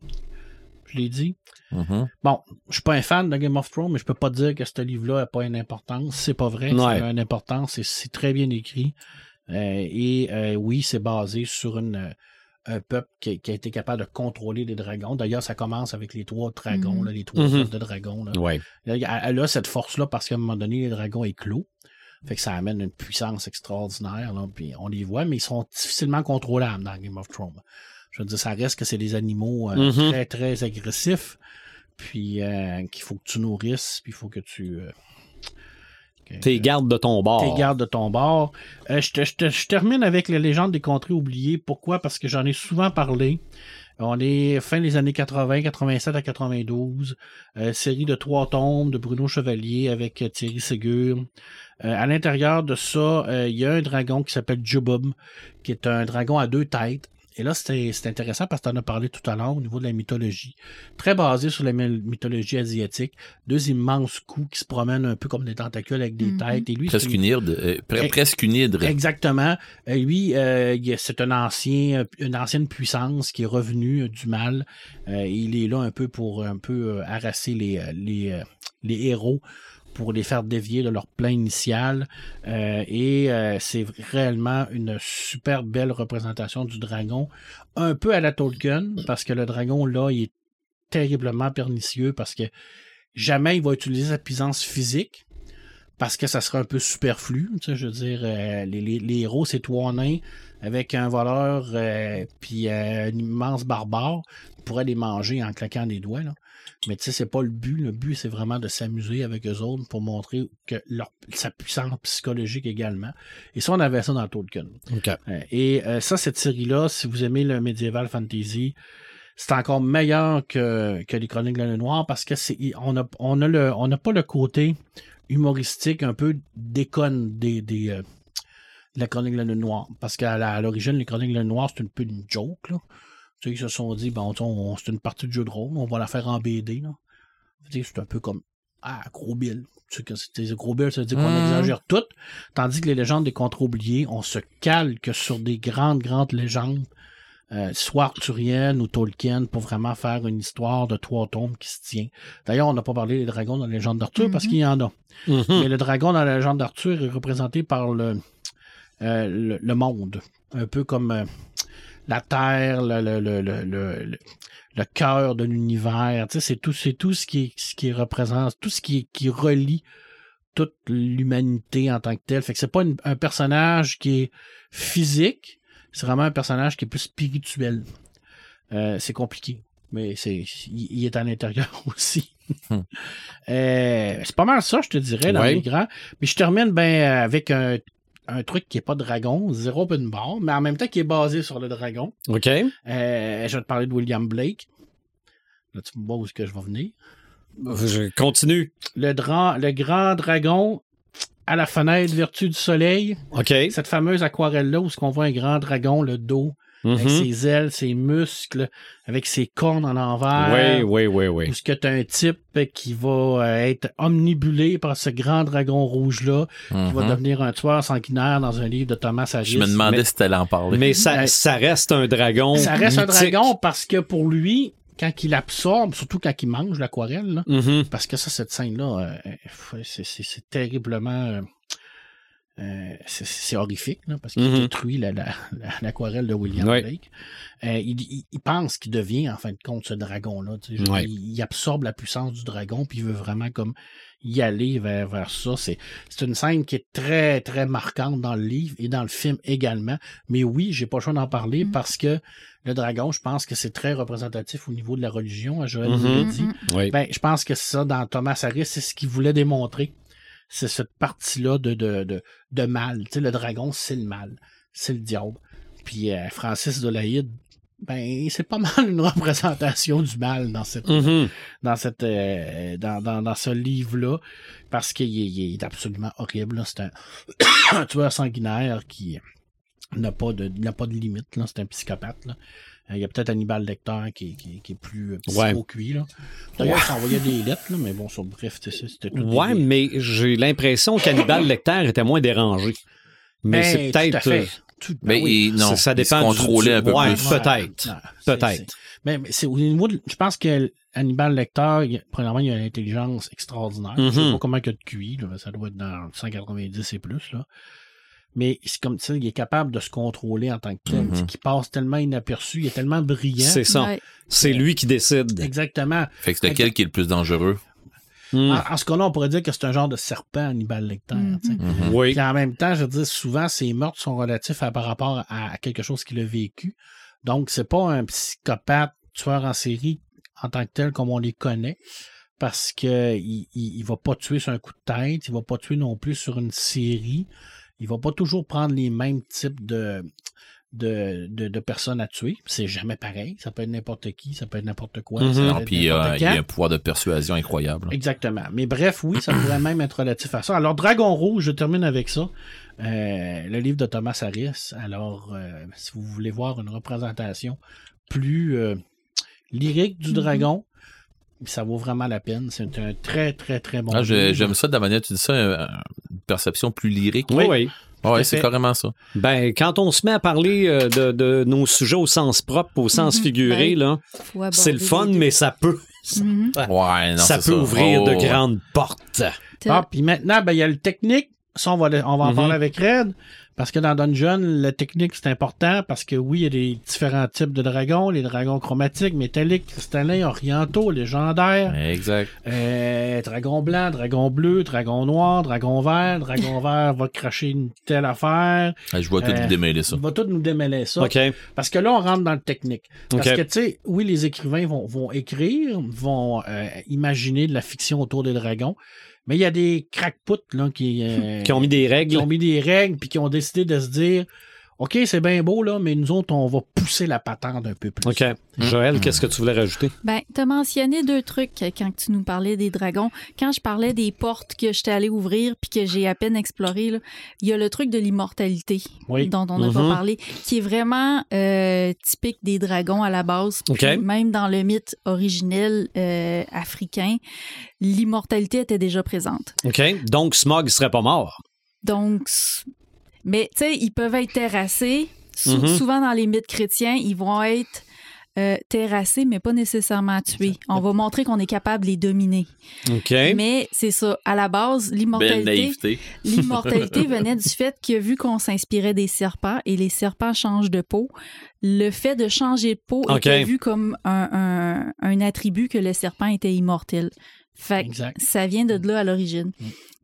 Je l'ai dit. Mhm. Bon, je suis pas un fan de Game of Thrones, mais je peux pas dire que ce livre-là n'a pas une importance. C'est pas vrai. Ouais. Ça a une importance. C'est- C'est très bien écrit. Euh, et euh, oui, c'est basé sur une, un peuple qui, qui a été capable de contrôler les dragons. D'ailleurs, ça commence avec les trois dragons, Mhm. là, les trois Mhm. sortes de dragons. Là. Ouais. Là, Elle, elle a cette force-là parce qu'à un moment donné, les dragons éclos. Fait que ça amène une puissance extraordinaire. Là, puis on les voit, mais ils sont difficilement contrôlables dans Game of Thrones. Je veux dire, ça reste que c'est des animaux euh, Mhm. très, très agressifs. Puis euh, qu'il faut que tu nourrisses, puis il faut que tu... euh, que- T'es gardes de ton bord. tes gardes de ton bord. Euh, je, te- je te- je termine avec la légende des contrées oubliées. Pourquoi? Parce que j'en ai souvent parlé. On est fin des années 80, 87 à 92. Euh, série de trois tombes de Bruno Chevalier avec euh, Thierry Ségur. Euh, à l'intérieur de ça, il y a un dragon qui s'appelle Jubub, qui est un dragon à deux têtes. Et là, c'est c'est intéressant parce que tu en as parlé tout à l'heure au niveau de la mythologie. Très basé sur la my- mythologie asiatique. Deux immenses coups qui se promènent un peu comme des tentacules avec des Mhm. têtes. Et lui, c'est Presque une- une hydre. euh, pre- presque une hydre. Exactement. Euh, lui, euh, c'est un ancien, une ancienne puissance qui est revenue euh, du mal. Euh, il est là un peu pour un peu euh, harasser les, euh, les, euh, les héros pour les faire dévier de leur plan initial. Euh, et euh, c'est réellement une super belle représentation du dragon. Un peu à la Tolkien, parce que le dragon, là, il est terriblement pernicieux, parce que jamais il va utiliser sa puissance physique parce que ça serait un peu superflu. Tu je veux dire, euh, les, les- héros, c'est trois nains avec un voleur puis un immense barbare. Pourrait les manger en claquant des doigts. Là. Mais tu sais, c'est pas le but. Le but, c'est vraiment de s'amuser avec eux autres pour montrer que leur, sa puissance psychologique également. Et ça, on avait ça dans Tolkien. Euh, Et euh, ça, cette série-là, si vous aimez le médiéval fantasy, c'est encore meilleur que, que les Chroniques de la Noire parce que c'est on a on a le on n'a pas le côté humoristique un peu déconne des, des euh, de la Chronique de la Noire parce qu'à l'origine les Chroniques de la Noire c'est un peu une joke là. Tu sais, ils se sont dit on- c'est une partie de jeu de rôle on va la faire en BD là. Tu sais, c'est un peu comme ah gros Bill tu sais gros Bill ça veut dire qu'on Mhm. exagère tout tandis que les légendes des contre oubliés on se calque sur des grandes grandes légendes euh, soit arthurienne ou Tolkien pour vraiment faire une histoire de trois tombes qui se tient. D'ailleurs, on n'a pas parlé des dragons dans la légende d'Arthur parce Mhm. qu'il y en a. Mhm. Mais le dragon dans la légende d'Arthur est représenté par le, euh, le, le monde. Un peu comme euh, la terre, le, le, le, le, le, le- le cœur de l'univers. Tu sais, c'est tout, c'est tout ce qui, ce qui représente, tout ce qui, qui relie toute l'humanité en tant que tel. Fait que c'est pas une- un personnage qui est physique, c'est vraiment un personnage qui est plus spirituel. Euh, c'est compliqué, mais c'est il, est à l'intérieur (laughs) aussi. Hmm. Euh, c'est pas mal ça, je te dirais, dans Ouais. les grands. Mais je termine ben avec un, un truc qui est pas dragon, zéro open bar, mais en même temps qui est basé sur le dragon. OK. Euh, je vais te parler de William Blake. Là, tu me vois où est-ce que je vais venir. Je continue. Le, dra- le grand dragon à la fenêtre Vertu du Soleil. OK. Cette fameuse aquarelle-là où ce qu'on voit un grand dragon, le dos, avec Mhm. ses ailes, ses muscles, avec ses cornes en envers. Oui, oui, oui, oui. Où ce que tu as un type qui va euh, être omnibulé par ce grand dragon rouge-là, qui va Mhm. devenir un tueur sanguinaire dans un livre de Thomas Harris. Je me demandais Mais- si t'allais en parler. Mais ça, Ouais. ça reste un dragon. Ça reste un dragon parce que pour lui, quand il absorbe, surtout quand il mange l'aquarelle, là, Mhm. parce que ça, cette scène-là, euh, c'est terriblement. Euh, c'est- c'est horrifique, là, parce qu'il Mhm. détruit la- la- la- l'aquarelle de William. Blake. Euh, il, il- il pense qu'il devient, en fin de compte, ce dragon-là. Il, il absorbe la puissance du dragon, puis il veut vraiment comme y aller vers, vers ça. C'est c'est une scène qui est très, très marquante dans le livre et dans le film également. Mais oui, j'ai pas le choix d'en parler Mhm. parce que le dragon, je pense que c'est très représentatif au niveau de la religion. Joël Mhm. nous l'a dit. Oui. Ben, je pense que ça, dans Thomas Harris, c'est ce qu'il voulait démontrer. C'est cette partie-là de, de, de, de mal. Tu sais, le dragon, c'est le mal. C'est le diable. Puis euh, Francis Dolaïde, ben, c'est pas (laughs) mal une représentation du mal dans cette, Mhm. dans cette, euh, dans, dans, dans ce livre-là. Parce qu'il est, il est absolument horrible. C'est un, un (coughs) tueur sanguinaire qui n'a pas de, n'a pas de limite, là. C'est un psychopathe, là. Euh, Il y a peut-être Hannibal Lecter qui, est- qui, est- qui est plus euh, Ouais. psycho-cuit, là. D'ailleurs, il s'envoyait des lettres, là, mais bon, sur bref, ça, c'était tout. Ouais, des- mais j'ai l'impression qu'Hannibal Lecter était moins dérangé. Mais Ben, c'est tout à peut-être. fait. euh, Tout- ben Mais oui. il- non, ça- ça il dépend se du- contrôlait du- un peu ouais, plus. peut-être. Ouais, Peut-être. Mais, mais c'est au niveau de- je pense que Hannibal Lecter, il- premièrement, il a une intelligence extraordinaire. Je sais Mhm. pas comment il y a de QI, là, ça doit être dans 190 et plus, là. Mais c'est comme ça, il est capable de se contrôler en tant que tel. Qu'il passe tellement inaperçu, il est tellement brillant. C'est ça. Ouais. C'est lui qui décide. Exactement. Fait que c'est lequel qui est le plus dangereux? Hmm. En, en ce cas-là, on pourrait dire que c'est un genre de serpent, Hannibal Lecter. Mhm. Mhm. Oui. Puis en même temps, je veux dire, souvent, ces meurtres sont relatifs à, par rapport à, à quelque chose qu'il a vécu. Donc, c'est pas un psychopathe tueur en série en tant que tel comme on les connaît. Parce que il, il, il va pas tuer sur un coup de tête, il va pas tuer non plus sur une série. Il va pas toujours prendre les mêmes types de, de, de, de personnes à tuer. C'est jamais pareil. Ça peut être n'importe qui, ça peut être n'importe quoi. Non, puis euh, n'importe il y a un pouvoir de persuasion incroyable. Exactement. Mais bref, oui, ça pourrait même être relatif à ça. Alors, Dragon Rouge, je termine avec ça. Euh, le livre de Thomas Harris. Alors, euh, si vous voulez voir une représentation plus euh, lyrique du Mhm. dragon, ça vaut vraiment la peine. C'est un très, très, très bon Ah. J'aime ça de la manière que tu dis ça, une perception plus lyrique. Oui, oui. Ouais, à c'est carrément ça. Ben, quand on se met à parler euh, de, de nos sujets au sens propre, au sens Mhm. figuré, Ben, là, c'est le fun, mais ça peut. Mhm. Ouais, non, ça peut ouvrir Oh, de ouais. grandes portes. Ah, puis maintenant, ben, il y a le technique. Ça, on va, on va en Mhm. parler avec Red. Parce que dans Dungeon, le technique, c'est important parce que oui, il y a des différents types de dragons. Les dragons chromatiques, métalliques, cristallins, orientaux, légendaires. Exact. Euh, dragon blanc, dragon bleu, dragon noir, dragon vert. Dragon (laughs) vert va cracher une telle affaire. Je vois tout Euh, démêler ça. Va tout nous démêler ça. OK. Parce que là, on rentre dans le technique. Parce que, tu sais, oui, les écrivains vont, vont écrire, vont euh, imaginer de la fiction autour des dragons, mais il y a des crackpots là, qui, euh, Qui ont mis des qui règles. ont mis des règles, puis qui ont décidé de se dire OK, c'est bien beau, là, mais nous autres, on va pousser la patente un peu plus. OK. Joël, qu'est-ce que tu voulais rajouter? Ben, t'as mentionné deux trucs quand tu nous parlais des dragons. Quand je parlais des portes que j'étais allée ouvrir puis que j'ai à peine exploré, là, il y a le truc de l'immortalité Oui. dont on n'a Mhm. pas parlé, qui est vraiment euh, typique des dragons à la base. Puis OK. Même dans le mythe originel euh, africain, l'immortalité était déjà présente. OK. Donc, Smog serait pas mort. Donc, mais tu sais, ils peuvent être terrassés. Sou- Mhm. Souvent dans les mythes chrétiens, ils vont être euh, terrassés, mais pas nécessairement tués. On va montrer qu'on est capable de les dominer. OK. Mais c'est ça. À la base, l'immortalité, (laughs) l'immortalité venait du fait que vu qu'on s'inspirait des serpents et les serpents changent de peau, le fait de changer de peau était vu comme un, un- un attribut que le serpent était immortel. Fait que ça vient de là à l'origine.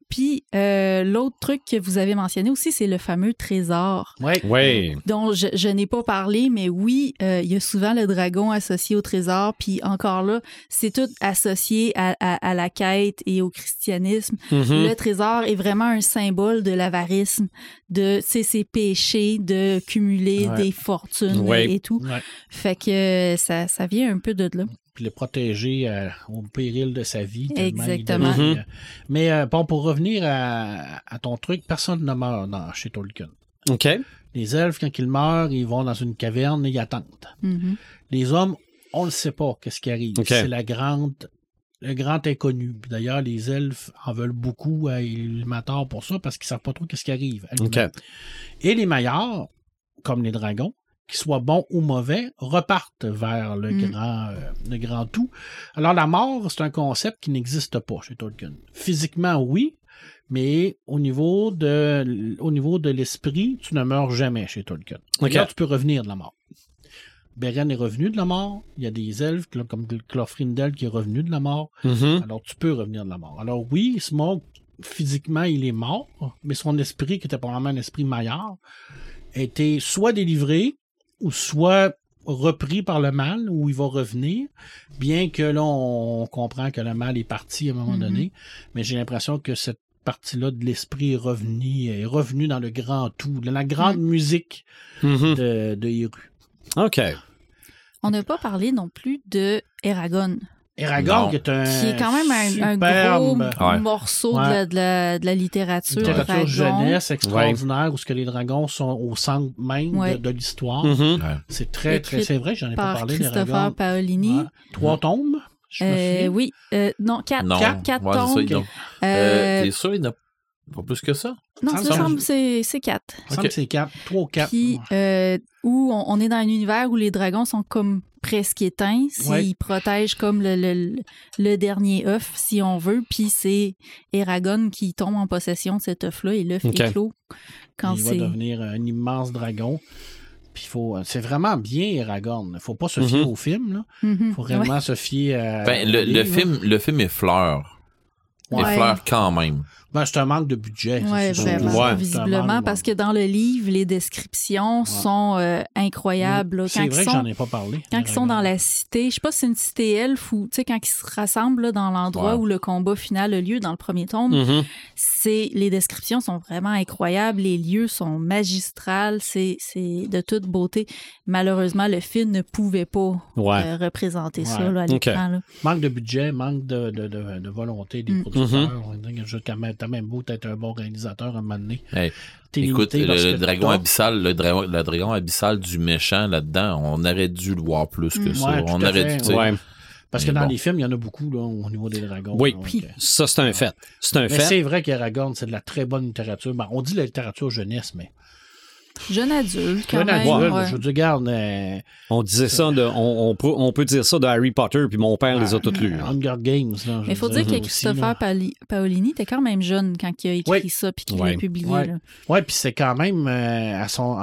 Puis euh, l'autre truc que vous avez mentionné aussi, c'est le fameux trésor Oui. Oui. dont je, je n'ai pas parlé, mais oui, euh, il y a souvent le dragon associé au trésor, puis encore là, c'est tout associé à, à- à la quête et au christianisme. Mhm. Le trésor est vraiment un symbole de l'avarisme, de ses péchés, de cumuler Ouais. des fortunes Ouais. et, et tout. Ouais. Fait que ça, ça vient un peu de là. Puis le protéger euh, au péril de sa vie. Exactement. Mhm. euh, Mais euh, bon, pour revenir à, à ton truc, personne ne meurt dans, chez Tolkien. OK. Les elfes, quand ils meurent, ils vont dans une caverne et ils attendent. Mhm. Les hommes, on ne sait pas qu'est-ce qui arrive. C'est la grande, le grand inconnu. Puis D'ailleurs, les elfes en veulent beaucoup à Ilmatar pour ça parce qu'ils savent pas trop qu'est-ce qui arrive. à. Et les meilleurs, comme les dragons, qu'ils soient bons ou mauvais, repartent vers le Mm. grand, euh, le grand tout. Alors la mort, c'est un concept qui n'existe pas chez Tolkien. Physiquement, oui, mais au niveau de, au niveau de l'esprit, tu ne meurs jamais chez Tolkien. OK. Là, tu peux revenir de la mort. Beren est revenu de la mort. Il y a des elfes comme Clofrindel qui est revenu de la mort. Mhm. Alors, tu peux revenir de la mort. Alors, oui, Smaug, physiquement, il est mort, mais son esprit, qui était probablement un esprit meilleur, a été soit délivré ou soit repris par le mal, où il va revenir, bien que là, on comprend que le mal est parti à un moment Mhm. donné, mais j'ai l'impression que cette partie-là de l'esprit est revenue, est revenue dans le grand tout, dans la grande musique Mhm. de, de Eru. OK. On n'a pas parlé non plus de Eragon, Eragon, qui est un qui est quand même un, un gros Ouais. morceau de, la, de, la, de la littérature. littérature dragon. jeunesse extraordinaire où ce que les dragons sont au centre même de- Ouais. de, l'histoire. Mhm. Ouais. C'est très, très, c'est vrai, j'en ai pas par parlé Christopher. Paolini. Ouais. Trois tombes, je me Euh, oui, euh, non, quatre, Non. quatre, quatre ça, tombes. ont- Euh, Euh, T'es sûr, il n'y en a pas plus que ça? non, ça me ça semble- c'est quatre. Il me semble que c'est quatre, trois ou quatre. Puis euh, où on, on est dans un univers où les dragons sont comme presque éteints. C'est- Ouais. Ils protègent comme le, le, le dernier œuf, si on veut. Puis c'est Eragon qui tombe en possession de cet œuf-là et l'œuf Ok. éclot quand il va c'est. devenir un immense dragon. Puis faut, c'est vraiment bien Eragon. Il faut pas se fier Mhm. au film. Là. Mhm. faut vraiment se fier à. Ben, au le, film, le film effleure. Ouais. Effleure quand même. Ben, c'est un manque de budget. Oui, vraiment, Ouais. Visiblement, parce que dans le livre, les descriptions sont euh, incroyables. C'est ils vrai que sont- j'en ai pas parlé. Quand ils sont dans la cité, je sais pas si c'est une cité elfe ou, tu sais, quand ils se rassemblent là, dans l'endroit Ouais. où le combat final a lieu dans le premier tome, Mhm. c'est les descriptions sont vraiment incroyables, les lieux sont magistrales, c'est c'est de toute beauté. Malheureusement, le film ne pouvait pas Ouais. euh, représenter ça là, à l'écran. là. Manque de budget, manque de, de, de, de volonté des Mm. producteurs. On dit même, beau être un bon réalisateur un moment donné. Hey, Écoute, le, dragon abyssal, le dragon, le dragon abyssal du méchant là-dedans, on aurait dû le voir plus que Mm. ça. On à aurait fait. dû. Ouais. Parce que Mais dans bon. les films, il y en a beaucoup là, au niveau des dragons. Oui. Donc, euh, Ça, c'est un fait. C'est un Mais fait. c'est vrai qu'Aragorn, c'est de la très bonne littérature. Ben, on dit la littérature jeunesse, mais Jeune adulte, quand Jeune même. adulte, ouais. je dire, regarde, euh, On disait ça, de, on, on peut, on peut dire ça de Harry Potter, puis mon père les a toutes lues. Hunger Games. Là, Mais il faut dire que Christopher Paolini était quand même jeune quand il a écrit Oui. ça puis qu'il l'a publié. Ouais. là. Ouais, puis c'est quand même euh, à son.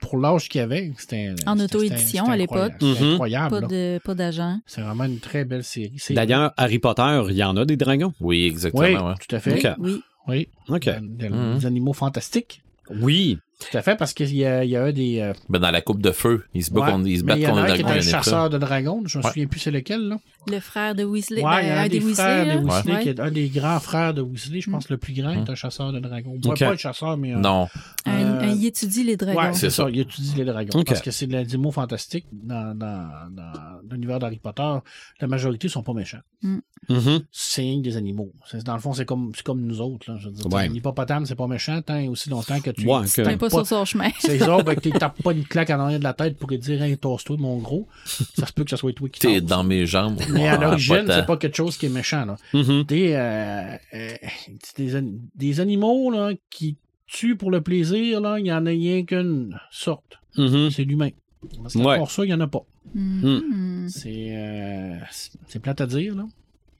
pour l'âge qu'il avait, c'était. En auto-édition à l'époque. Mhm. incroyable. Pas d'agent. C'est vraiment une très belle série. D'ailleurs, Harry Potter, il y en a des dragons. Oui, exactement. oui, ouais. tout à fait. Oui. Oui. OK. Des, des Mhm. animaux fantastiques. Oui. Tout à fait, parce qu'il y a, il y a un des. euh, Ben, dans la coupe de feu, ils se battent ouais, contre, ils se battent il y en contre a un qui est un chasseur de dragons. Je me Ouais. souviens plus c'est lequel, là. Le frère de Weasley. Ouais, ben, il y a un, un des, des frères Weasley. de. Weasley, Ouais. qui est un des grands frères de Weasley. Je Mm. pense le plus grand Mm. est un chasseur de dragons. Ok. Pas un chasseur, mais un. Non. Euh, un- il étudie les dragons. Ouais, c'est C'est ça. ça. Il étudie les dragons. Parce que c'est des animaux fantastiques dans, dans, dans l'univers d'Harry Potter. La majorité sont pas méchants. Mhm. C'est rien que des animaux. C'est- Dans le fond, c'est comme, c'est comme nous autres. Là. Je veux dire, Ouais. Un hippopotame, c'est pas méchant tant et aussi longtemps que tu. Ouais, que- tapes pas sur son chemin. (laughs) C'est les autres, ben, que tu tapes pas une claque en arrière de la tête pour lui dire Hey, tosse-toi, mon gros. Ça se peut que ce soit toi qui T'es dans mes jambes. (laughs) Mais à (laughs) l'origine, c'est pas quelque chose qui est méchant. Là. Mhm. Des, euh, euh, des, an- des animaux là, qui tuent pour le plaisir, là, il y en a rien qu'une sorte. Mhm. C'est l'humain. Parce que Ouais. pour ça, il y en a pas. Mhm. C'est euh, c'est- c'est plate à dire, là.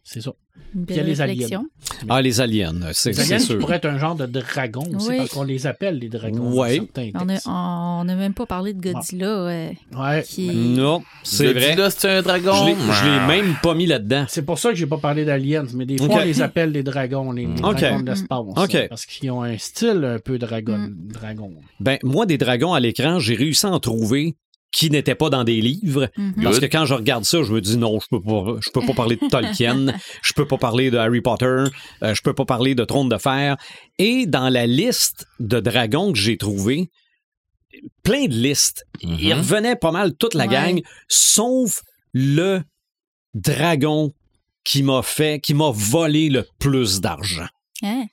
C'est ça. Puis il y a les aliens. Ah, les aliens, c'est Les c'est aliens sûr. pourraient être un genre de dragon aussi, Oui. parce qu'on les appelle les dragons. Certains On n'a même pas parlé de Godzilla. ouais, Ouais. qui est- Non, c'est vrai. Là, c'est un dragon. Je l'ai- l'ai même pas mis là-dedans. C'est pour ça que j'ai pas parlé d'aliens, mais des fois, Ok. on les appelle les dragons, les, les Ok. dragons de l'espace. Parce qu'ils ont un style un peu dragon. Mm. dragon. Ben, moi, des dragons à l'écran, j'ai réussi à en trouver qui n'étaient pas dans des livres. Mhm. Parce que quand je regarde ça, je me dis non, je peux pas, je peux pas parler de Tolkien, (laughs) je peux pas parler de Harry Potter, euh, je peux pas parler de Trône de Fer. Et dans la liste de dragons que j'ai trouvé, plein de listes, Mhm. il revenait pas mal toute la Ouais. gang, sauf le dragon qui m'a fait, qui m'a volé le plus d'argent. Hein?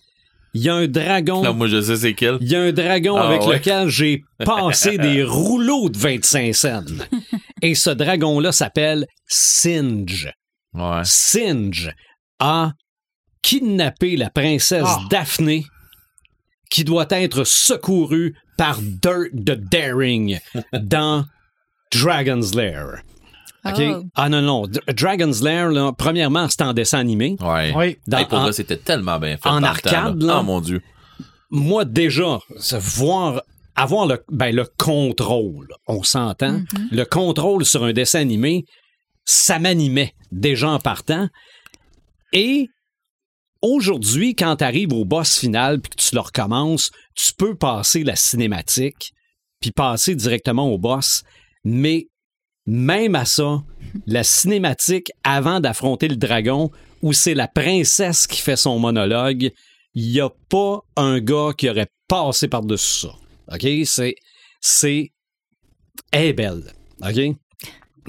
Il y a un dragon. Moi, je sais c'est quel. Il y a un dragon Ah avec ouais. lequel j'ai passé (laughs) des rouleaux de 25 cents. Et ce dragon-là s'appelle Singe. Ouais. Singe a kidnappé la princesse Ah. Daphné qui doit être secourue par Dirt the Daring dans Dragon's Lair. OK? Oh. Ah non, non. D- Dragon's Lair, là, premièrement, c'est en dessin animé. Ouais. Oui. Dans- Hey, pour en- vrai, c'était tellement bien fait. en arcade, temps, là. Oh mon Dieu. moi déjà, voir avoir le, ben, le contrôle, on s'entend, Mhm. le contrôle sur un dessin animé, ça m'animait déjà en partant. Et aujourd'hui, quand tu arrives au boss final puis que tu le recommences, tu peux passer la cinématique puis passer directement au boss, mais même à ça, la cinématique avant d'affronter le dragon, où c'est la princesse qui fait son monologue, il n'y a pas un gars qui aurait passé par-dessus ça. OK? C'est. C'est. Est belle. OK?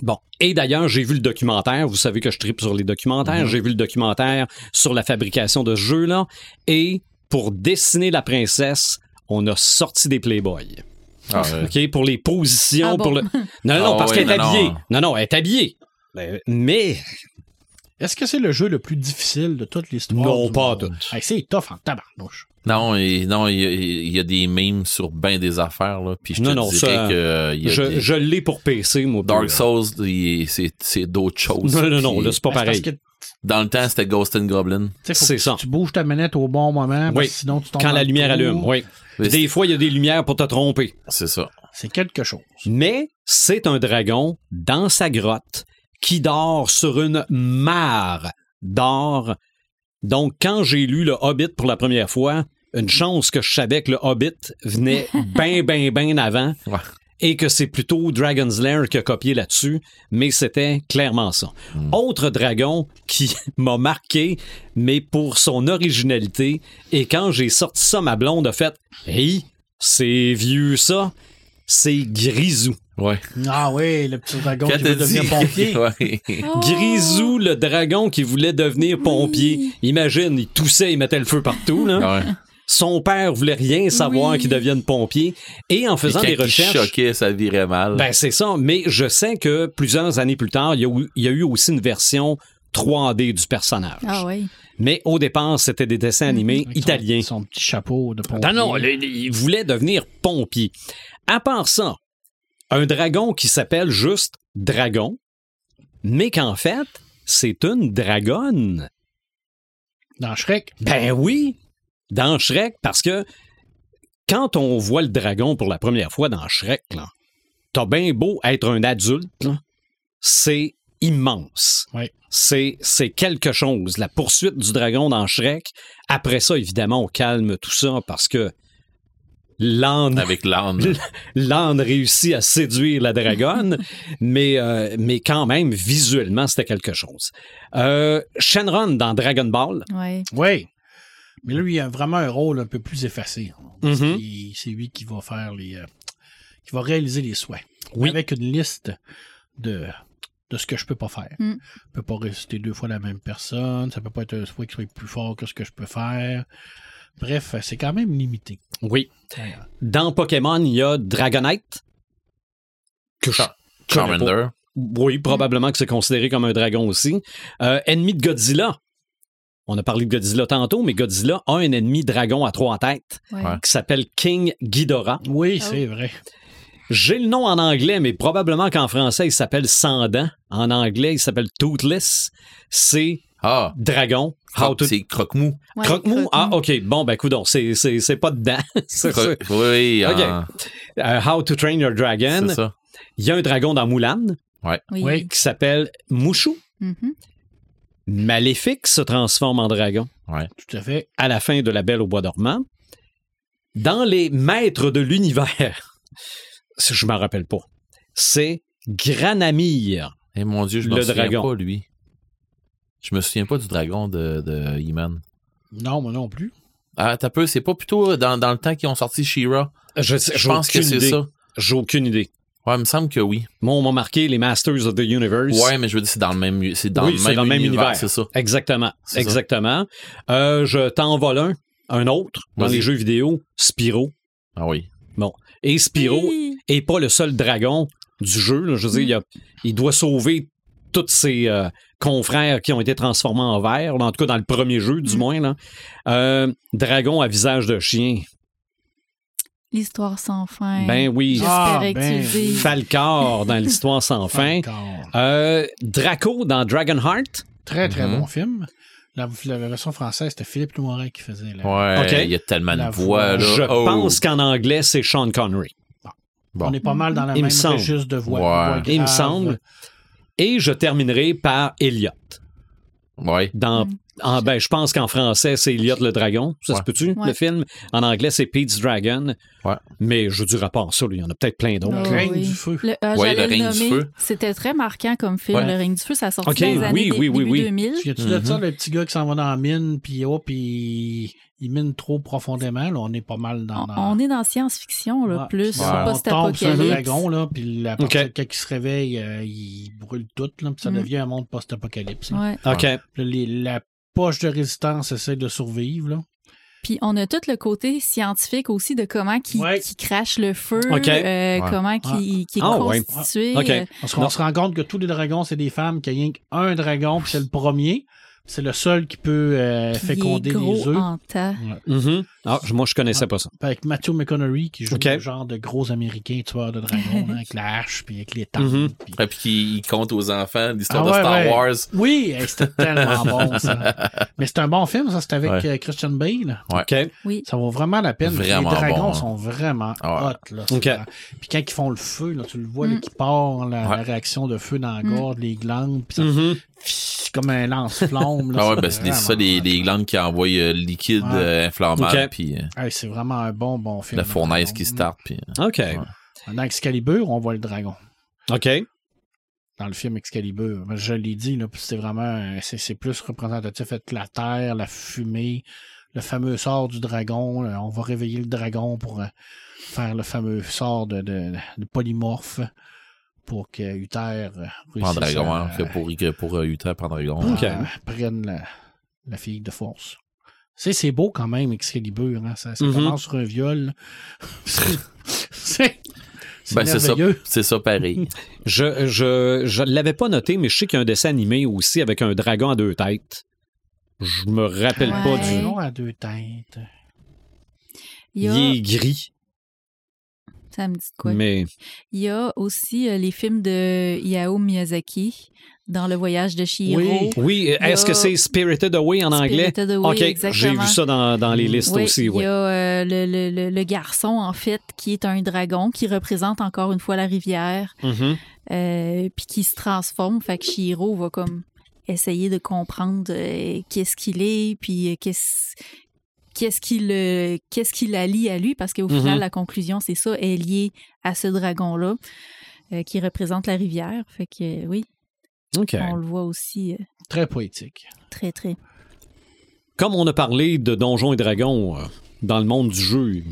Bon. Et d'ailleurs, j'ai vu le documentaire. Vous savez que je tripe sur les documentaires. J'ai vu le documentaire sur la fabrication de ce jeu-là. Et pour dessiner la princesse, on a sorti des Playboy. Ah, ouais. OK? Pour les positions. Ah bon? pour le... (laughs) Non, non, Ah parce ouais, qu'elle est non, habillée. non. Non, non, elle est habillée. Ben, Mais Est-ce que c'est le jeu le plus difficile de toute l'histoire? Non, du pas tout. Hey, c'est tough en tabarnouche. Non, et- non, il y, a- il y a des memes sur bien des affaires, là. Puis je te Non, non, dirais ça, que euh, il y a je, des- je l'ai pour PC, moi. Dark euh, Souls, il- c'est d'autres choses. Non, non, non, Puis là, c'est pas Ben, pareil. parce que, Dans le temps, c'était Ghost and Goblin. C'est ça. Tu bouges ta manette au bon moment, parce Oui. que sinon tu tombes Quand la lumière trou. allume, oui. Mais Des fois, il y a des lumières pour te tromper. C'est ça. C'est quelque chose. Mais c'est un dragon dans sa grotte qui dort sur une mare d'or. Donc, quand j'ai lu Le Hobbit pour la première fois, une chance que je savais que Le Hobbit venait (laughs) bien, bien, bien avant Ouais. Et que c'est plutôt Dragon's Lair qui a copié là-dessus, mais c'était clairement ça. Autre dragon qui (laughs) m'a marqué, mais pour son originalité, et quand j'ai sorti ça, ma blonde a fait « Hey, c'est vieux ça! » C'est Grisou. Ouais. Ah oui, le petit dragon Quand qui veut devenir pompier. (laughs) ouais. Oh! Grisou, le dragon qui voulait devenir pompier. Imagine, il toussait, il mettait le feu partout. Là. Ouais. Son père voulait rien savoir Oui. qu'il devienne pompier. Et en faisant des recherches... choquait, ça virait mal. Ben, c'est ça. Mais je sais que plusieurs années plus tard, il y a eu, il y a eu aussi une version 3D du personnage. Ah oui. Mais au départ, c'était des dessins animés Avec italiens. Son, petit chapeau de pompier. Non, non, il voulait devenir pompier. À part ça, un dragon qui s'appelle juste Dragon, mais qu'en fait, c'est une dragonne. Dans Shrek? Ben oui, dans Shrek, parce que quand on voit le dragon pour la première fois dans Shrek, là, t'as bien beau être un adulte, là, c'est immense. C'est, c'est quelque chose. La poursuite du dragon dans Shrek. Après ça, évidemment, on calme tout ça parce que l'âne (laughs) Avec l'âne. (laughs) l'âne réussit à séduire la dragonne, (laughs) mais, euh, mais quand même, visuellement, c'était quelque chose. Euh, Shenron dans Dragon Ball. Ouais. Oui. Mais là, lui, il a vraiment un rôle un peu plus effacé. Mhm. C'est lui qui va faire les. euh, qui va réaliser les souhaits. Oui. Avec une liste de, de ce que je peux pas faire. Mm. Je peux pas réciter deux fois la même personne. Ça peut pas être un souhait qui soit plus fort que ce que je peux faire. Bref, c'est quand même limité. Oui. Dans Pokémon, il y a Dragonite. Que je. Charmander. Oui, probablement que c'est considéré comme un dragon aussi. Euh, ennemi de Godzilla. On a parlé de Godzilla tantôt, mais Godzilla a un ennemi dragon à trois têtes Ouais. Ouais. qui s'appelle King Ghidorah. Oui, Oh. c'est vrai. J'ai le nom en anglais, mais probablement qu'en français, il s'appelle Sans dents. En anglais, il s'appelle Toothless. C'est Ah, dragon. How to... c'est croque-mou. Ouais, Croque-mou? Ah. OK. Bon, ben, coudonc, c'est, c'est, c'est pas dedans. (laughs) c'est Oui, Ok. ah, Euh, How to Train Your Dragon. c'est ça. Il y a un dragon dans Mulan Oui. Oui. qui s'appelle Mushu. Mhm. Maléfique se transforme en dragon Tout à fait. à la fin de La Belle au Bois dormant. Dans les Maîtres de l'Univers, (laughs) je m'en rappelle pas, c'est Granamir. Eh mon Dieu, je me Le souviens dragon. pas, lui. Je me souviens pas du dragon de, de He-Man. Non, moi non plus. Ah, t'as peu, c'est pas plutôt dans, dans le temps qu'ils ont sorti She-Ra? Je, Je pense que c'est ça. J'ai aucune idée. Ouais, il me semble que oui. Moi, on m'a marqué les Masters of the Universe. Ouais, mais je veux dire, c'est dans le même, c'est dans Oui, le même dans le même univers, univers. c'est ça. Exactement. Ça. Exactement. Euh, je t'en vole un, un autre, dans les jeux vidéo, Spyro. Ah oui. Et Spyro Oui. est pas le seul dragon du jeu. là. Je veux dire, il, y a- il doit sauver tous ses euh, confrères qui ont été transformés en verre, en tout cas dans le premier jeu, du Mm. moins. Là. Euh, dragon à visage de chien. L'histoire sans fin. Ben oui. J'espérais Ah, que ben. Falcor dans l'histoire sans (laughs) fin. Euh, Draco dans Dragonheart. Très, très Mhm. bon film. La, la version française, c'était Philippe Noiret qui faisait la. Ouais, Ok. il y a tellement La de voix, voix. là. Je Oh. pense qu'en anglais, c'est Sean Connery. Bon. On est pas mal dans la Il me même registre de voix. Ouais. voix Il me semble. Et je terminerai par Elliot. Ouais. Dans, Mm. en- ben, je pense qu'en français, c'est Elliot le dragon. Ça se peut-tu, Ouais. le film? En anglais, c'est Pete's Dragon. Ouais. Mais je dirais pas ça, là, il y en a peut-être plein d'autres. Oh, Le règne oui. du feu. Le, euh, Ouais, j'allais le règne du feu. C'était très marquant comme film, Ouais. Le règne du feu. Ça a sorti Ok, dans les années oui, dé- oui, oui, début oui. 2000. Y a-tu de ça, le petit gars qui s'en va dans la mine, puis hop, il, il mine trop profondément. Là, on est pas mal dans. On, dans- on est dans science-fiction, là, Ouais. plus Ouais. On tombe sur un post-apocalypse. dragon, là, puis la Ok. partie- quand il se réveille, euh, il brûle tout, là, puis ça Mm. devient un monde post-apocalypse. là. Ouais. OK. Puis là, les- la poche de résistance essaie de survivre. Là. Puis on a tout le côté scientifique aussi de comment qui, Ouais. qui crache le feu, euh, Ouais. comment qui, qui est ouais. constitué. Euh, Parce qu'on se rend compte que tous les dragons, c'est des femmes, qu'il y a rien qu'un dragon, puis c'est le premier. C'est le seul qui peut euh, il féconder est gros les œufs. en temps. Mhm. Ah, moi, je connaissais pas ça. Puis Avec Matthew McConaughey, qui joue le genre de gros américain tueur de dragons, (laughs) hein, avec la hache, puis avec les tanks. Mhm. puis- Et puis qu'il il compte aux enfants l'histoire Ah de Star ouais. Wars. Oui, hey, c'était tellement (laughs) bon, ça. Mais c'est un bon film, ça. C'était avec Ouais. euh, Christian Bale. Ouais. OK. Oui. Ça vaut vraiment la peine. Vraiment les dragons bon, hein. sont vraiment Ah ouais. hot. Là, OK. C'est vraiment- Puis quand ils font le feu, là, tu le vois là, Mm. qui part, la, Ouais. la réaction de feu dans la Mm. gorge, les glandes, puis ça Mhm. Comme un lance-flamme. là, Ah ouais, ben c'est ça, les, glandes qui envoient euh, le liquide Ouais. euh, inflammable, puis euh, Hey, c'est vraiment un bon, bon film. la fournaise Dragon. qui start, puis euh, OK. Dans Excalibur, on voit le dragon. OK. Dans le film Excalibur. Je l'ai dit, là, puis c'est vraiment, c'est c'est plus représentatif avec la terre, la fumée, le fameux sort du dragon. là. on va réveiller le dragon pour euh, faire le fameux sort de, de, de polymorphe pour que Uther euh, prend réussisse dragon, à- hein, pour, euh, Utah, prend dragon. Ok. à- prenne la, la fille de force. C'est, c'est beau quand même, Excalibur. Hein? Ça, ça Mhm. commence sur un viol. (laughs) c'est, Ben, c'est ça, merveilleux. c'est ça pareil. Je je, je l'avais pas noté, mais je sais qu'il y a un dessin animé aussi avec un dragon à deux têtes. Je me rappelle pas du. Non, à deux têtes. Il y a, Il est gris, ça me dit quoi? mais Il y a aussi euh, les films de Hayao Miyazaki dans Le Voyage de Chihiro. Oui. oui. Est-ce a que c'est Spirited Away en anglais? Spirited Away, Ok, j'ai vu ça dans, dans les listes Oui, aussi. il y a euh, le, le- le- le garçon, en fait, qui est un dragon, qui représente encore une fois la rivière, Mhm. euh, puis qui se transforme. Fait que Shiro va comme essayer de comprendre qu'est-ce qu'il est, puis qu'est-ce qu'est-ce qui le qu'est-ce qui la lie à lui? Parce qu'au Mhm. final la conclusion c'est ça elle est liée à ce dragon là qui représente la rivière fait que euh, oui Ok. on le voit aussi euh, Très poétique. très très Comme on a parlé de Donjons et Dragons euh, dans le monde du jeu, il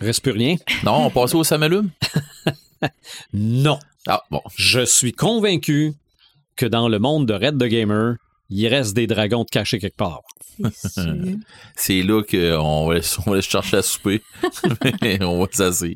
reste plus rien. Non, on passe au Samalume? (laughs) Non. Ah, bon. Je suis convaincu que dans le monde de Red the Gamer, il reste des dragons de cachés quelque part. c'est (laughs) là qu'on va, on va aller chercher à souper. (laughs) On va s'asseoir.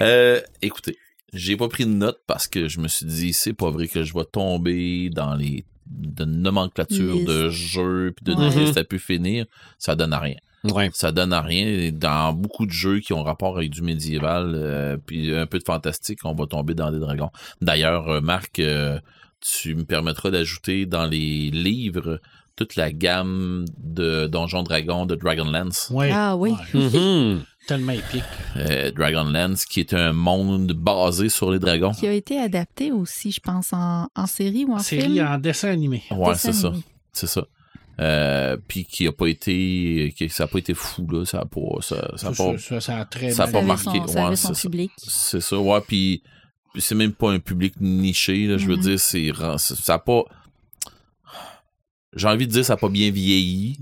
Euh, écoutez, j'ai pas pris de notes parce que je me suis dit, c'est pas vrai que je vais tomber dans les de nomenclature Liste. de jeux puis de Ouais. listes à pu finir. Ça donne à rien. Ouais. Ça donne à rien. Dans beaucoup de jeux qui ont rapport avec du médiéval euh, puis un peu de fantastique, on va tomber dans des dragons. D'ailleurs, euh, Marc, euh, tu me permettras d'ajouter dans les livres toute la gamme de Donjons Dragons de Dragonlance. Ouais. Ah oui. Mhm. (laughs) Tellement épique. Euh, Dragonlance, qui est un monde basé sur les dragons. qui a été adapté aussi je pense en, en série ou en Série film en dessin animé. Ouais, c'est ça. C'est ça. Euh, puis qui a pas été qui, ça a pas été fou là ça a pas ça, ça a pas ça, ça, ça a très ça a pas marqué, ouais, c'est ça. public c'est ça ouais puis puis c'est même pas un public niché là, je veux Mhm. dire c'est ça a pas j'ai envie de dire ça a pas bien vieilli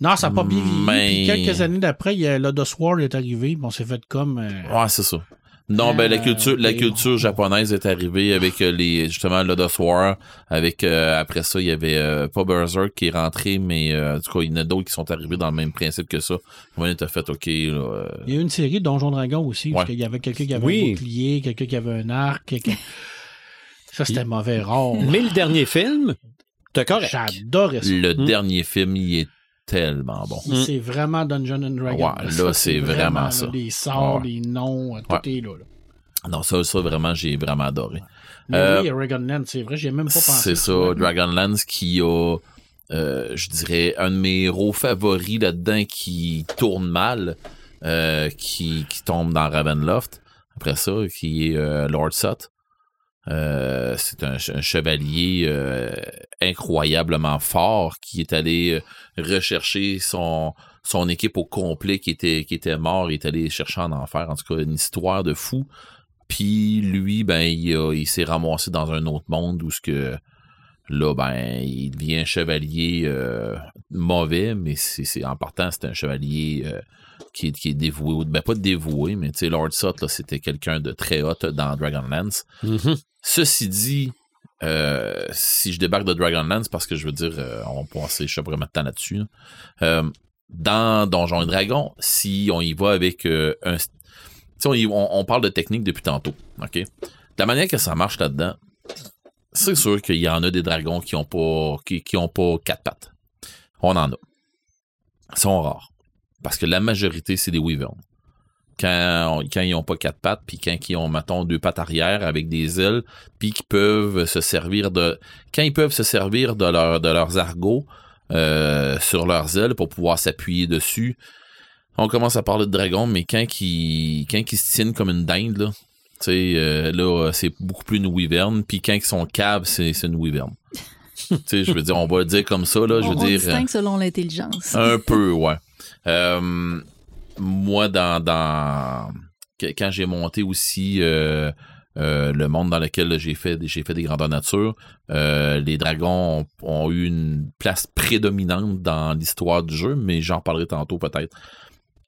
Non, ça n'a pas bien vieilli. Mais- Puis quelques années d'après, il y a Lodos War est arrivé. Bon, c'est fait comme. euh, ouais c'est ça non ben la Euh, culture la culture japonaise est arrivée avec euh, les justement Lodos War avec euh, après ça il y avait euh, pas Berserk qui est rentré mais euh, en tout cas il y en a d'autres qui sont arrivés dans le même principe que ça on a fait ok là, euh, Il y a eu une série de Donjon Dragon aussi, parce qu'il y avait quelqu'un qui avait Oui. un bouclier, quelqu'un qui avait un arc. quelqu'un- Ça, c'était mauvais rare. Mais le dernier film, t'as correct. J'adorais ça. Le Hmm. dernier film, il est tellement bon. C'est vraiment Dungeon and Dragon. Ouais, là, c'est vraiment ça. Les sorts, Ouais. les noms, euh, tout Ouais. est là. là. Non, ça, ça vraiment, j'ai vraiment adoré. Mais Euh, oui, Dragonlance, c'est vrai, j'ai même pas pensé. C'est ça, vois. Dragonlance qui a, euh, je dirais, un de mes héros favoris là-dedans qui tourne mal, euh, qui, qui tombe dans Ravenloft. Après ça, qui est Lord Sut. Euh, c'est un, ch- un chevalier euh, incroyablement fort qui est allé euh, rechercher son son équipe au complet qui était qui était mort, il est allé chercher en enfer. En tout cas, une histoire de fou. Puis lui, ben, il, s'est ramassé dans un autre monde où ce que là, ben, il devient un chevalier mauvais, mais c'est, en partant, c'est un chevalier qui, est, qui est dévoué, ou- ben pas dévoué, mais tu sais, Lord Sut, là, c'était quelqu'un de très hot dans Dragonlance. Mhm. Ceci dit, euh, si je débarque de Dragonlance, parce que je veux dire, euh, on va passer, je sais pas vraiment de temps là-dessus, là. Euh, dans Donjons et Dragons, si on y va avec un... On, y- on- on parle de technique depuis tantôt, OK? La manière que ça marche là-dedans, c'est sûr qu'il y en a des dragons qui ont pas qui, qui ont pas quatre pattes. On en a. Ils sont rares. Parce que la majorité, c'est des wyverns. Quand, on- quand ils ont pas quatre pattes, puis quand ils ont, mettons, deux pattes arrière avec des ailes, puis qui peuvent se servir de... Quand ils peuvent se servir de, leur, de leurs argots euh, sur leurs ailes pour pouvoir s'appuyer dessus, on commence à parler de dragon, mais quand ils, quand ils se tiennent comme une dinde, là, euh, là, c'est beaucoup plus une wyvern, puis quand ils sont caves, c'est une wyvern. (laughs) je veux dire, on va le dire comme ça, là, je veux on dire... distingue selon l'intelligence Un peu, ouais. Euh, moi, dans, quand j'ai monté aussi euh, euh, le monde dans lequel j'ai fait des grandeurs nature, les dragons ont, eu une place prédominante dans l'histoire du jeu, mais j'en parlerai tantôt peut-être.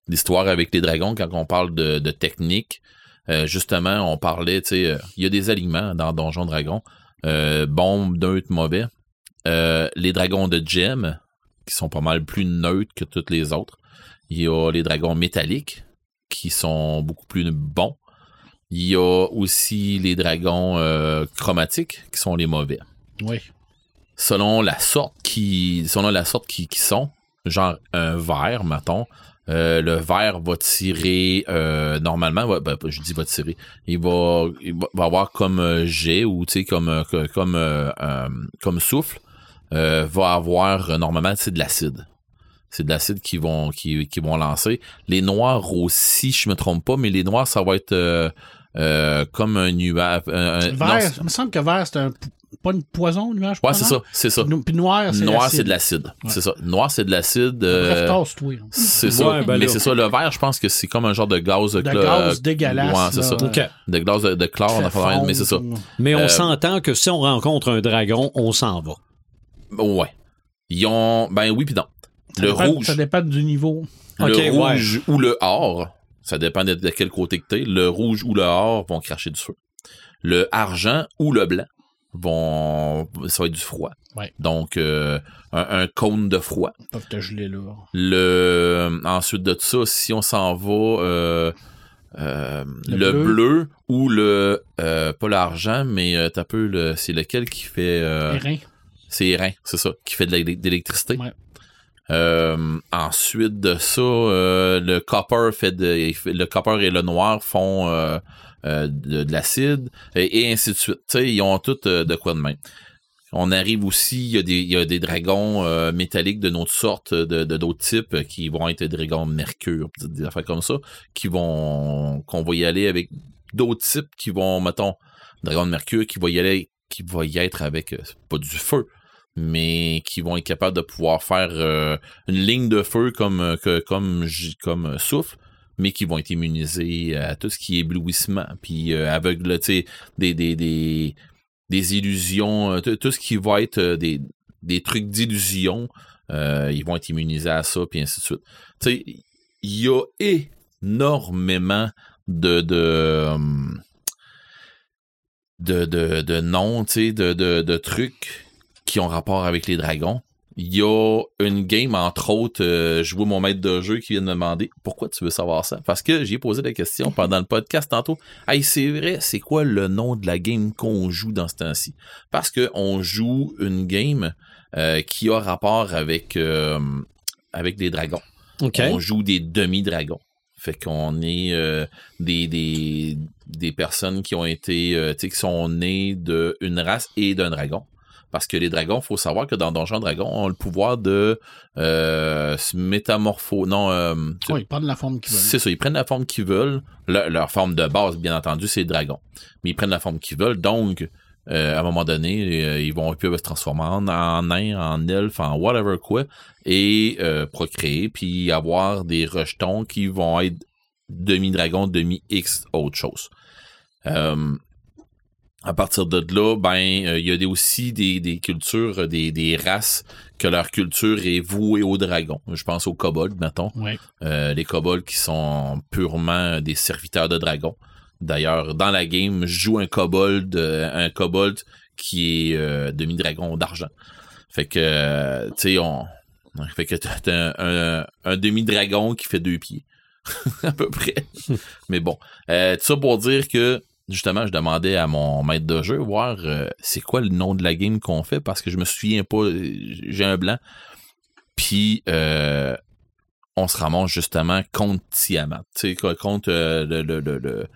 L'histoire avec les dragons, quand on parle de, technique, justement, on parlait, tu sais, il y a des aliments dans Donjon Dragon, bons, neutres, mauvais. Les dragons de gemme, qui sont pas mal plus neutres que toutes les autres. Il y a les dragons métalliques, qui sont beaucoup plus bons. Il y a aussi les dragons euh, chromatiques, qui sont les mauvais. Oui. selon la sorte qui, selon la sorte qui, qui sont, genre un vert, mettons, euh, le vert va tirer euh, normalement, va- ben, je dis va tirer, il va, il va, avoir comme jet ou tu sais comme comme comme souffle, euh, va avoir euh, normalement c'est de l'acide. C'est de l'acide qui vont qui, qui vont lancer. Les noirs aussi, je me trompe pas, mais les noirs ça va être euh, euh, comme un nuage. un- un- non, Vert, il me semble que vert, c'est un, pas une poison, nuage. ouais, c'est ça, c'est ça. Puis noir, c'est Noir, l'acide. c'est de l'acide. Ouais. C'est ça. Noir, c'est de l'acide. Bref, euh, c'est ça. Ouais, ben mais c'est ça. Le vert, je pense que c'est comme un genre de gaz. De cla- gaz dégueulasse. Ouais, c'est ça. De gaz de, de chlore, on a fait fait rien, mais c'est ça. Mais on Euh, s'entend que si on rencontre un dragon, on s'en va. Ouais. Ils ont. Ben oui, puis non. Ça Le dépend- rouge. Ça dépend du niveau. Le ouais. rouge ou le or, ça dépend de, de quel côté que t'es. Le rouge ou le or vont cracher du feu. Le argent ou le blanc vont. Ça va être du froid. Ouais. Donc, euh, un, un cône de froid. Ils peuvent te geler là. Le ensuite de ça, si on s'en va euh, euh, Le le, bleu. bleu. ou le euh, pas l'argent, mais euh, t'as peu le c'est lequel qui fait euh, Les reins. C'est Airain, c'est ça, qui fait de l'é- d'électricité. Ouais. Euh, ensuite de ça, euh, le copper fait de le copper et le noir font euh, de, de l'acide et, et ainsi de suite. Ils ont tout de quoi de même. On arrive aussi, il y a des, il y a des dragons métalliques de notre sorte, de d'autres types, qui vont être des dragons mercure, des- affaires comme ça, qui vont qu'on va y aller avec d'autres types qui vont, mettons, dragon de mercure, qui va y aller, qui va y être avec pas du feu, mais qui vont être capables de pouvoir faire euh, une ligne de feu comme euh, comme comme euh, souffle mais qui vont être immunisés à tout ce qui est éblouissement puis aveugle tu sais des des des des illusions tout ce qui va être des des trucs d'illusion ils vont être immunisés à ça puis ainsi de suite. Tu sais il y a énormément de de hum, de, de, de noms, tu sais, de, de, de trucs qui ont rapport avec les dragons. Il y a une game, entre autres, euh, je vois mon maître de jeu qui vient de me demander pourquoi tu veux savoir ça? Parce que j'ai posé la question pendant le podcast tantôt. Hey, c'est vrai, c'est quoi le nom de la game qu'on joue dans ce temps-ci? Parce que on joue une game euh, qui a rapport avec, euh, avec des dragons. On joue des demi-dragons. Fait qu'on est euh, des, des, des personnes qui ont été, euh, tu sais, qui sont nées d'une race et d'un dragon. Parce que les dragons, faut savoir que dans Donjon Dragon, ont le pouvoir de euh, se métamorpho... Non, euh, ils prennent la forme qu'ils veulent. c'est ça, ils prennent la forme qu'ils veulent. Le- leur forme de base, bien entendu, c'est les dragons. Mais ils prennent la forme qu'ils veulent. Donc, euh, à un moment donné, euh, ils vont ils peuvent se transformer en, en nain, en elfe, en whatever quoi, et procréer, puis avoir des rejetons qui vont être demi-dragon, demi-X, autre chose. Euh, à partir de là, ben, euh, il y a des, aussi des, des cultures, euh, des, des races que leur culture est vouée aux dragons. Je pense aux kobolds, mettons. Ouais. Euh, les kobolds qui sont purement des serviteurs de dragons. D'ailleurs, dans la game, je joue un kobold, euh, un kobold qui est demi-dragon d'argent. Fait que, tu sais, on... Fait que t'as t'as un, un- un demi-dragon qui fait deux pieds. (laughs) à peu près. (laughs) Mais bon. Euh, tout ça pour dire que, justement, je demandais à mon maître de jeu, voir euh, c'est quoi le nom de la game qu'on fait, parce que je me souviens pas, euh, j'ai un blanc. Puis, euh, on se ramasse justement contre Tiamat. Tu sais, co- contre euh, le, le- le-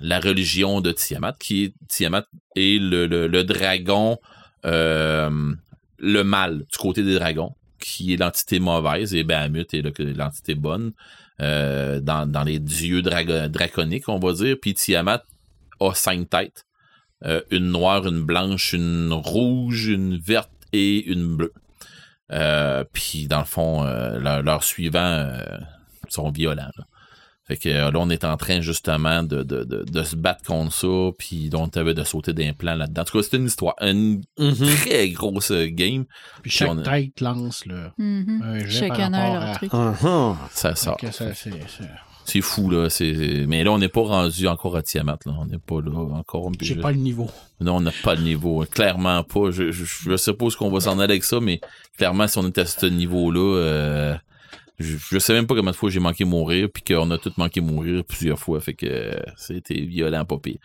la religion de Tiamat, qui est Tiamat est le, dragon, le mal du côté des dragons, qui est l'entité mauvaise, et Bahamut est le- l'entité bonne euh, dans, les dieux draconiques, on va dire. Puis Tiamat a cinq têtes. Euh, une noire, une blanche, une rouge, une verte et une bleue. Euh, puis dans le fond, leur- leurs suivants sont violents. Fait que euh, là, on est en train justement de, de, de, de se battre contre ça, puis on avait de sauter d'un plan là-dedans. En tout cas, c'est une histoire, une Mhm. très grosse euh, game. Puis chaque on tête lance le, Mhm. un jet par rapport à- truc. Uh-huh. Ça sort. C'est- c'est- C'est fou, là. C'est... Mais là, on n'est pas rendu encore à Tiamat, là. On n'est pas là encore. J'ai pas le niveau. Non, on n'a pas le niveau. Clairement pas. Je, je, je suppose qu'on va s'en aller avec ça, mais clairement, si on est à ce niveau-là, euh, je, je sais même pas combien de fois j'ai manqué mourir, puis qu'on a tous manqué mourir plusieurs fois. Fait que c'était violent, pas pire.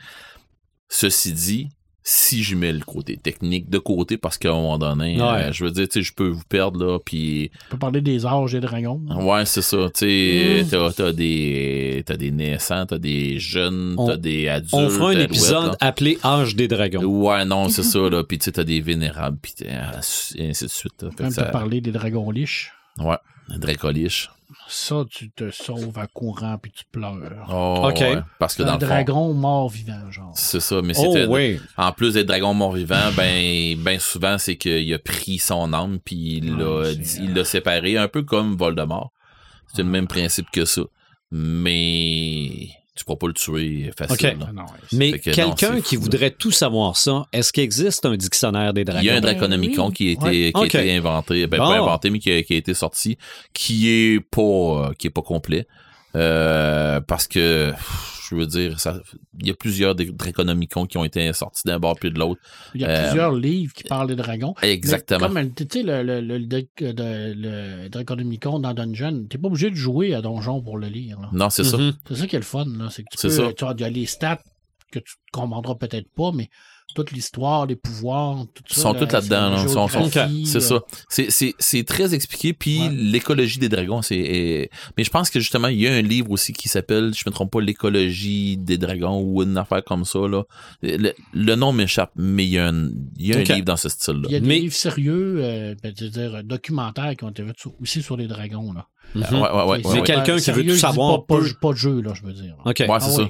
Ceci dit, si je mets le côté technique de côté, parce qu'à un moment donné, Ouais. euh, je veux dire, tu sais, je peux vous perdre, là, puis On peut parler des âges des dragons. Ouais, c'est ça. Tu sais, Mm. t'as, t'as des, t'as des naissants, t'as des jeunes, On- t'as des adultes. On fera un épisode là. appelé Âge des dragons. Ouais, non, (laughs) c'est ça, là. Puis tu sais, t'as des vénérables, puis et ainsi de suite. là. Fait ça- te parler des dragons liches. Ouais, dracoliche. Ça, tu te sauves à courant puis tu pleures. Oh, Ok. ouais, parce que un dans le fond, dragon mort-vivant, genre. c'est ça, mais Oh c'était... oui. En plus d'être dragon mort-vivant, ben, ben souvent, c'est qu'il a pris son âme, puis il l'a, c'est- il l'a séparé, un peu comme Voldemort. C'est le même principe que ça. Mais tu pourras pas le tuer facile. Ok. là. Ah non, ouais, c'est- Mais que quelqu'un qui voudrait tout savoir ça, est-ce qu'il existe un dictionnaire des dragons? Il y a un Ben Draconomicon oui. qui a été, Ouais. qui a Ok. été inventé, ben Bon. pas inventé, mais qui a, qui a été sorti, qui est pas, euh, qui est pas complet. Euh, parce que, pff, je veux dire, ça, il y a plusieurs Draconomicons qui ont été sortis d'un bord puis de l'autre. Il y a euh, plusieurs livres qui parlent des dragons. Mais Exactement. Comme, tu sais, le, le, le, le, de- le Draconomicon dans Dungeon, t'es pas obligé de jouer à Donjon pour le lire. là. Non, c'est ça. Mhm. C'est ça qui est le fun, là. C'est que tu peux, ça. tu il y a les stats que tu comprendras peut-être pas, mais toute l'histoire, les pouvoirs, tout ça. Ils sont tous là-dedans, Ils sont- C'est euh, ça. C'est, c'est, c'est très expliqué. Puis Ouais. l'écologie des dragons, c'est. est- Mais je pense que justement, il y a un livre aussi qui s'appelle, je me trompe pas, l'écologie des dragons ou une affaire comme ça. Là. Le, le nom m'échappe, mais il y a un, il y a un livre dans ce style-là. Il y a des Mais- livres sérieux, euh, ben, dire, documentaires qui ont été faits aussi sur les dragons. Là. Mhm. Ouais, ouais, ouais. C'est- ouais, Mais ouais. quelqu'un qui veut tout savoir Pas, pas, peut- pas de jeu, là, je veux dire. OK. Ouais, c'est Ah ça.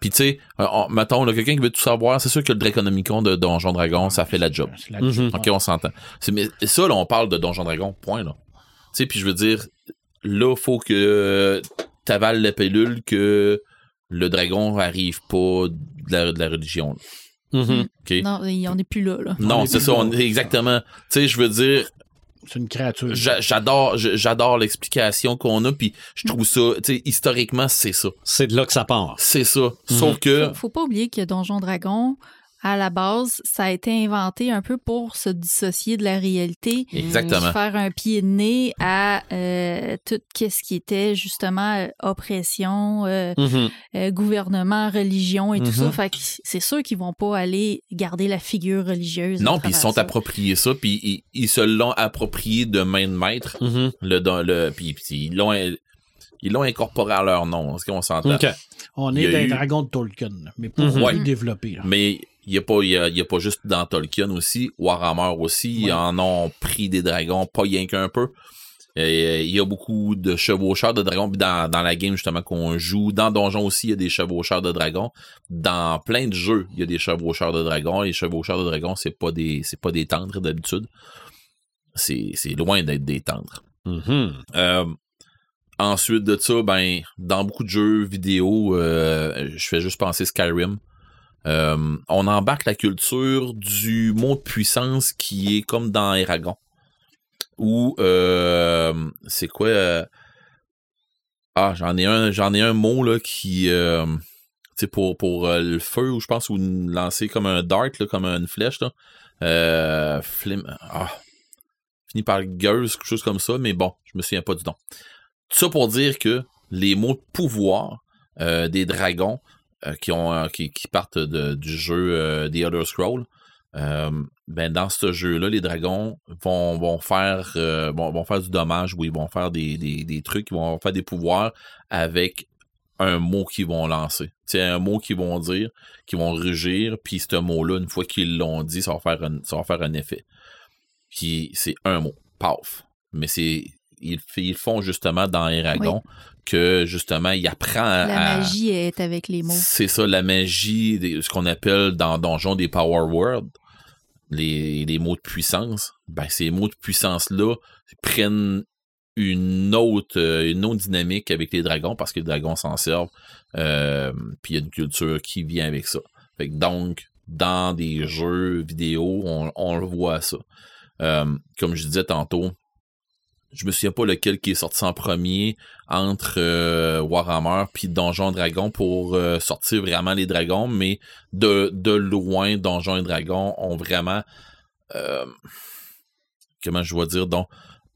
Puis tu sais, euh, on- mettons, là, quelqu'un qui veut tout savoir, c'est sûr que le Draconomicon de Donjon Dragon, ça fait la job. Mhm. job, Ok, on s'entend. C'est- Mais ça, là, on parle de Donjon Dragon, point, là. Tu sais, puis je veux dire, là, faut que t'avales la pilule que le dragon arrive pas de la, de la religion. là. Mhm. OK? Non, on n'est plus là. là. Non, On est c'est ça, on- exactement. Tu sais, je veux dire, C'est une créature. j'a- j'adore, j'adore l'explication qu'on a, puis je trouve ça, tu sais, historiquement, c'est ça. C'est de là que ça part. C'est ça. Sauf que, Faut, faut pas oublier que Donjon Dragon, à la base, ça a été inventé un peu pour se dissocier de la réalité. exactement. Faire un pied de nez à euh, tout ce qui était justement euh, oppression, euh, Mhm. euh, gouvernement, religion et tout Mhm. ça. Fait que c'est sûr qu'ils vont pas aller garder la figure religieuse. Non, puis ils sont ça. appropriés ça, puis ils, ils se l'ont approprié de main de maître. Le, dans le, puis, ils l'ont, ils l'ont incorporé à leur nom. Est-ce qu'on s'entend? OK. On est a dans les eu- dragons de Tolkien, mais plus développé. là. Mais il y a pas, y a, il y a pas juste dans Tolkien aussi, Warhammer aussi, ils en ont pris des dragons, pas rien qu'un peu. Et, il y a beaucoup de chevaucheurs de dragons dans, dans la game justement qu'on joue. Dans Donjon aussi, il y a des chevaucheurs de dragons. Dans plein de jeux, il y a des chevaucheurs de dragons. Les chevaucheurs de dragons, c'est pas des c'est pas des tendres d'habitude. C'est, c'est loin d'être des tendres. Mhm. Euh, ensuite de ça, ben, dans beaucoup de jeux vidéo, euh, je fais juste penser Skyrim. Euh, on embarque la culture du mot de puissance qui est comme dans Eragon. Ou euh, c'est quoi euh, Ah, j'en ai un, j'en ai un mot qui sais pour pour le feu ou je pense ou lancer comme un dart comme une flèche là. Ah, fini par gueuse, quelque chose comme ça, mais bon, je me souviens pas du nom. Tout ça pour dire que les mots de pouvoir des dragons qui ont euh, qui, partent de- du jeu euh, The Elder Scroll, euh, ben dans ce jeu-là, les dragons vont, vont faire euh, vont, vont faire du dommage ou ils vont faire des, des, des trucs, ils vont faire des pouvoirs avec un mot qu'ils vont lancer. C'est un mot qu'ils vont dire, qu'ils vont rugir, puis ce mot-là, une fois qu'ils l'ont dit, ça va faire un, ça va faire un effet. Puis c'est un mot, paf. Mais c'est ils, ils font justement dans Eragon que justement il apprend à, La magie est avec les mots. c'est ça, la magie, ce qu'on appelle dans Donjon des Power World, les, les mots de puissance. Ben, ces mots de puissance-là prennent une autre, euh, une autre dynamique avec les dragons parce que les dragons s'en servent. Euh, Puis il y a une culture qui vient avec ça. Fait que donc, dans des jeux vidéo, on, on le voit ça. Euh, comme je disais tantôt, je me souviens pas lequel qui est sorti en premier entre euh, Warhammer puis Donjon Dragon pour euh, sortir vraiment les dragons, mais de, de loin, Donjon et Dragon ont vraiment euh, comment je dois dire donc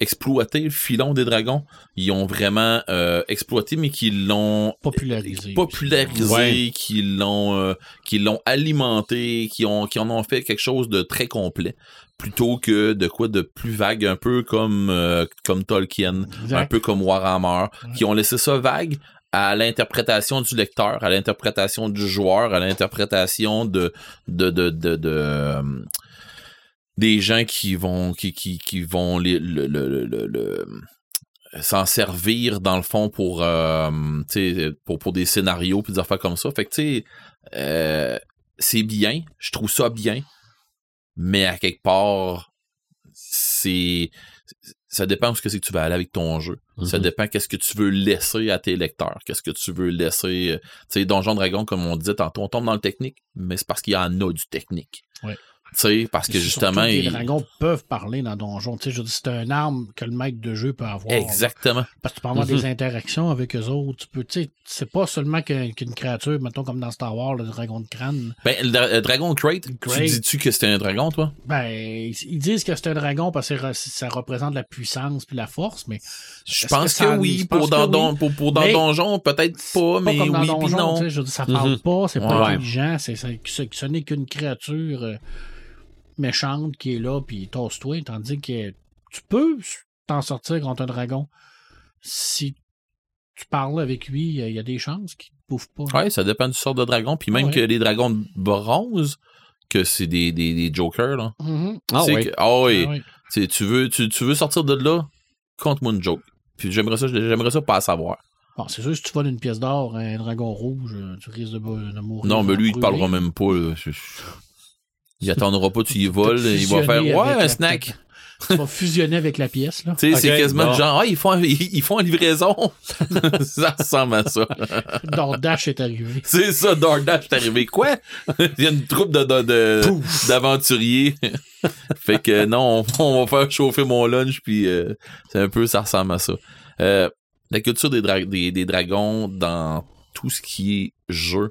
exploité le filon des dragons. Ils ont vraiment exploité, mais qu'ils l'ont Popularisé. popularisé, Ouais. qu'ils l'ont qu'ils l'ont alimenté, qui ont qui en ont fait quelque chose de très complet plutôt que de quoi de plus vague un peu comme euh, comme Tolkien, Exact. un peu comme Warhammer, Ouais. qui ont laissé ça vague à l'interprétation du lecteur, à l'interprétation du joueur, à l'interprétation de de de de, de, euh, des gens qui vont qui qui qui vont les- le le le, s'en servir dans le fond pour euh, pour pour des scénarios puis des affaires comme ça. Fait que tu sais c'est bien, je trouve ça bien, mais à quelque part c'est ça dépend où ce que c'est que tu vas aller avec ton jeu. Ça Mhm. dépend qu'est-ce que tu veux laisser à tes lecteurs, qu'est-ce que tu veux laisser. euh, Tu sais, Donjon Dragon, comme on disait tantôt, on tombe dans le technique, mais c'est parce qu'il y en a du technique. Ouais. Tu sais, parce que justement, les dragons peuvent parler dans Donjon. Tu sais, je c'est un arme que le maître de jeu peut avoir. exactement. Parce que tu peux avoir Mhm. des interactions avec eux autres. Tu peux, tu sais, c'est pas seulement qu'une créature, mettons comme dans Star Wars, le dragon de crâne. Ben, le dra- Dragon Crate, Crate. tu dis-tu que c'était un dragon, toi? Ben, ils disent que c'est un dragon parce que ça représente la puissance puis la force, mais Je pense que oui. Pour dans, que don- oui. pour, pour dans Mais- Donjon, peut-être pas, mais pas comme dans oui, Donjon, non. je ça parle Mhm. pas, c'est pas Ouais. intelligent, c'est, c'est- ce, ce n'est qu'une créature euh, méchante qui est là, puis tosse-toi, tandis que tu peux t'en sortir contre un dragon. Si tu parles avec lui, il y a- des chances qu'il te bouffe pas. Ouais, ça dépend du sort de dragon. Puis même Ouais. que les dragons de bronze, que c'est des, des, des jokers, là. Mhm. Ah oui. que- ah oui. Ah oui. Tu veux, tu, tu veux sortir de là, compte-moi une joke. Puis j'aimerais ça, j'aimerais ça pas à savoir. Bon, c'est sûr, si tu voles une pièce d'or, un dragon rouge, euh, tu risques de, de mourir. Non, mais lui, il te parlera même pas. là. Je- je- Il attendra pas, tu y voles, il va fusionner faire Ouais, un snack. Tu vas fusionner avec la pièce, là. Tu sais, c'est quasiment bon. du genre, ah, ils font, ils, ils font une livraison. (laughs) ça ressemble à ça. Dordash est arrivé. C'est ça, DoorDash est arrivé. Quoi? (laughs) Il y a une troupe de, de- de- d'aventuriers. (laughs) fait que non, on, on va faire chauffer mon lunch, puis euh, c'est un peu, ça ressemble à ça. Euh, la culture des, dra- des, des dragons dans tout ce qui est jeu,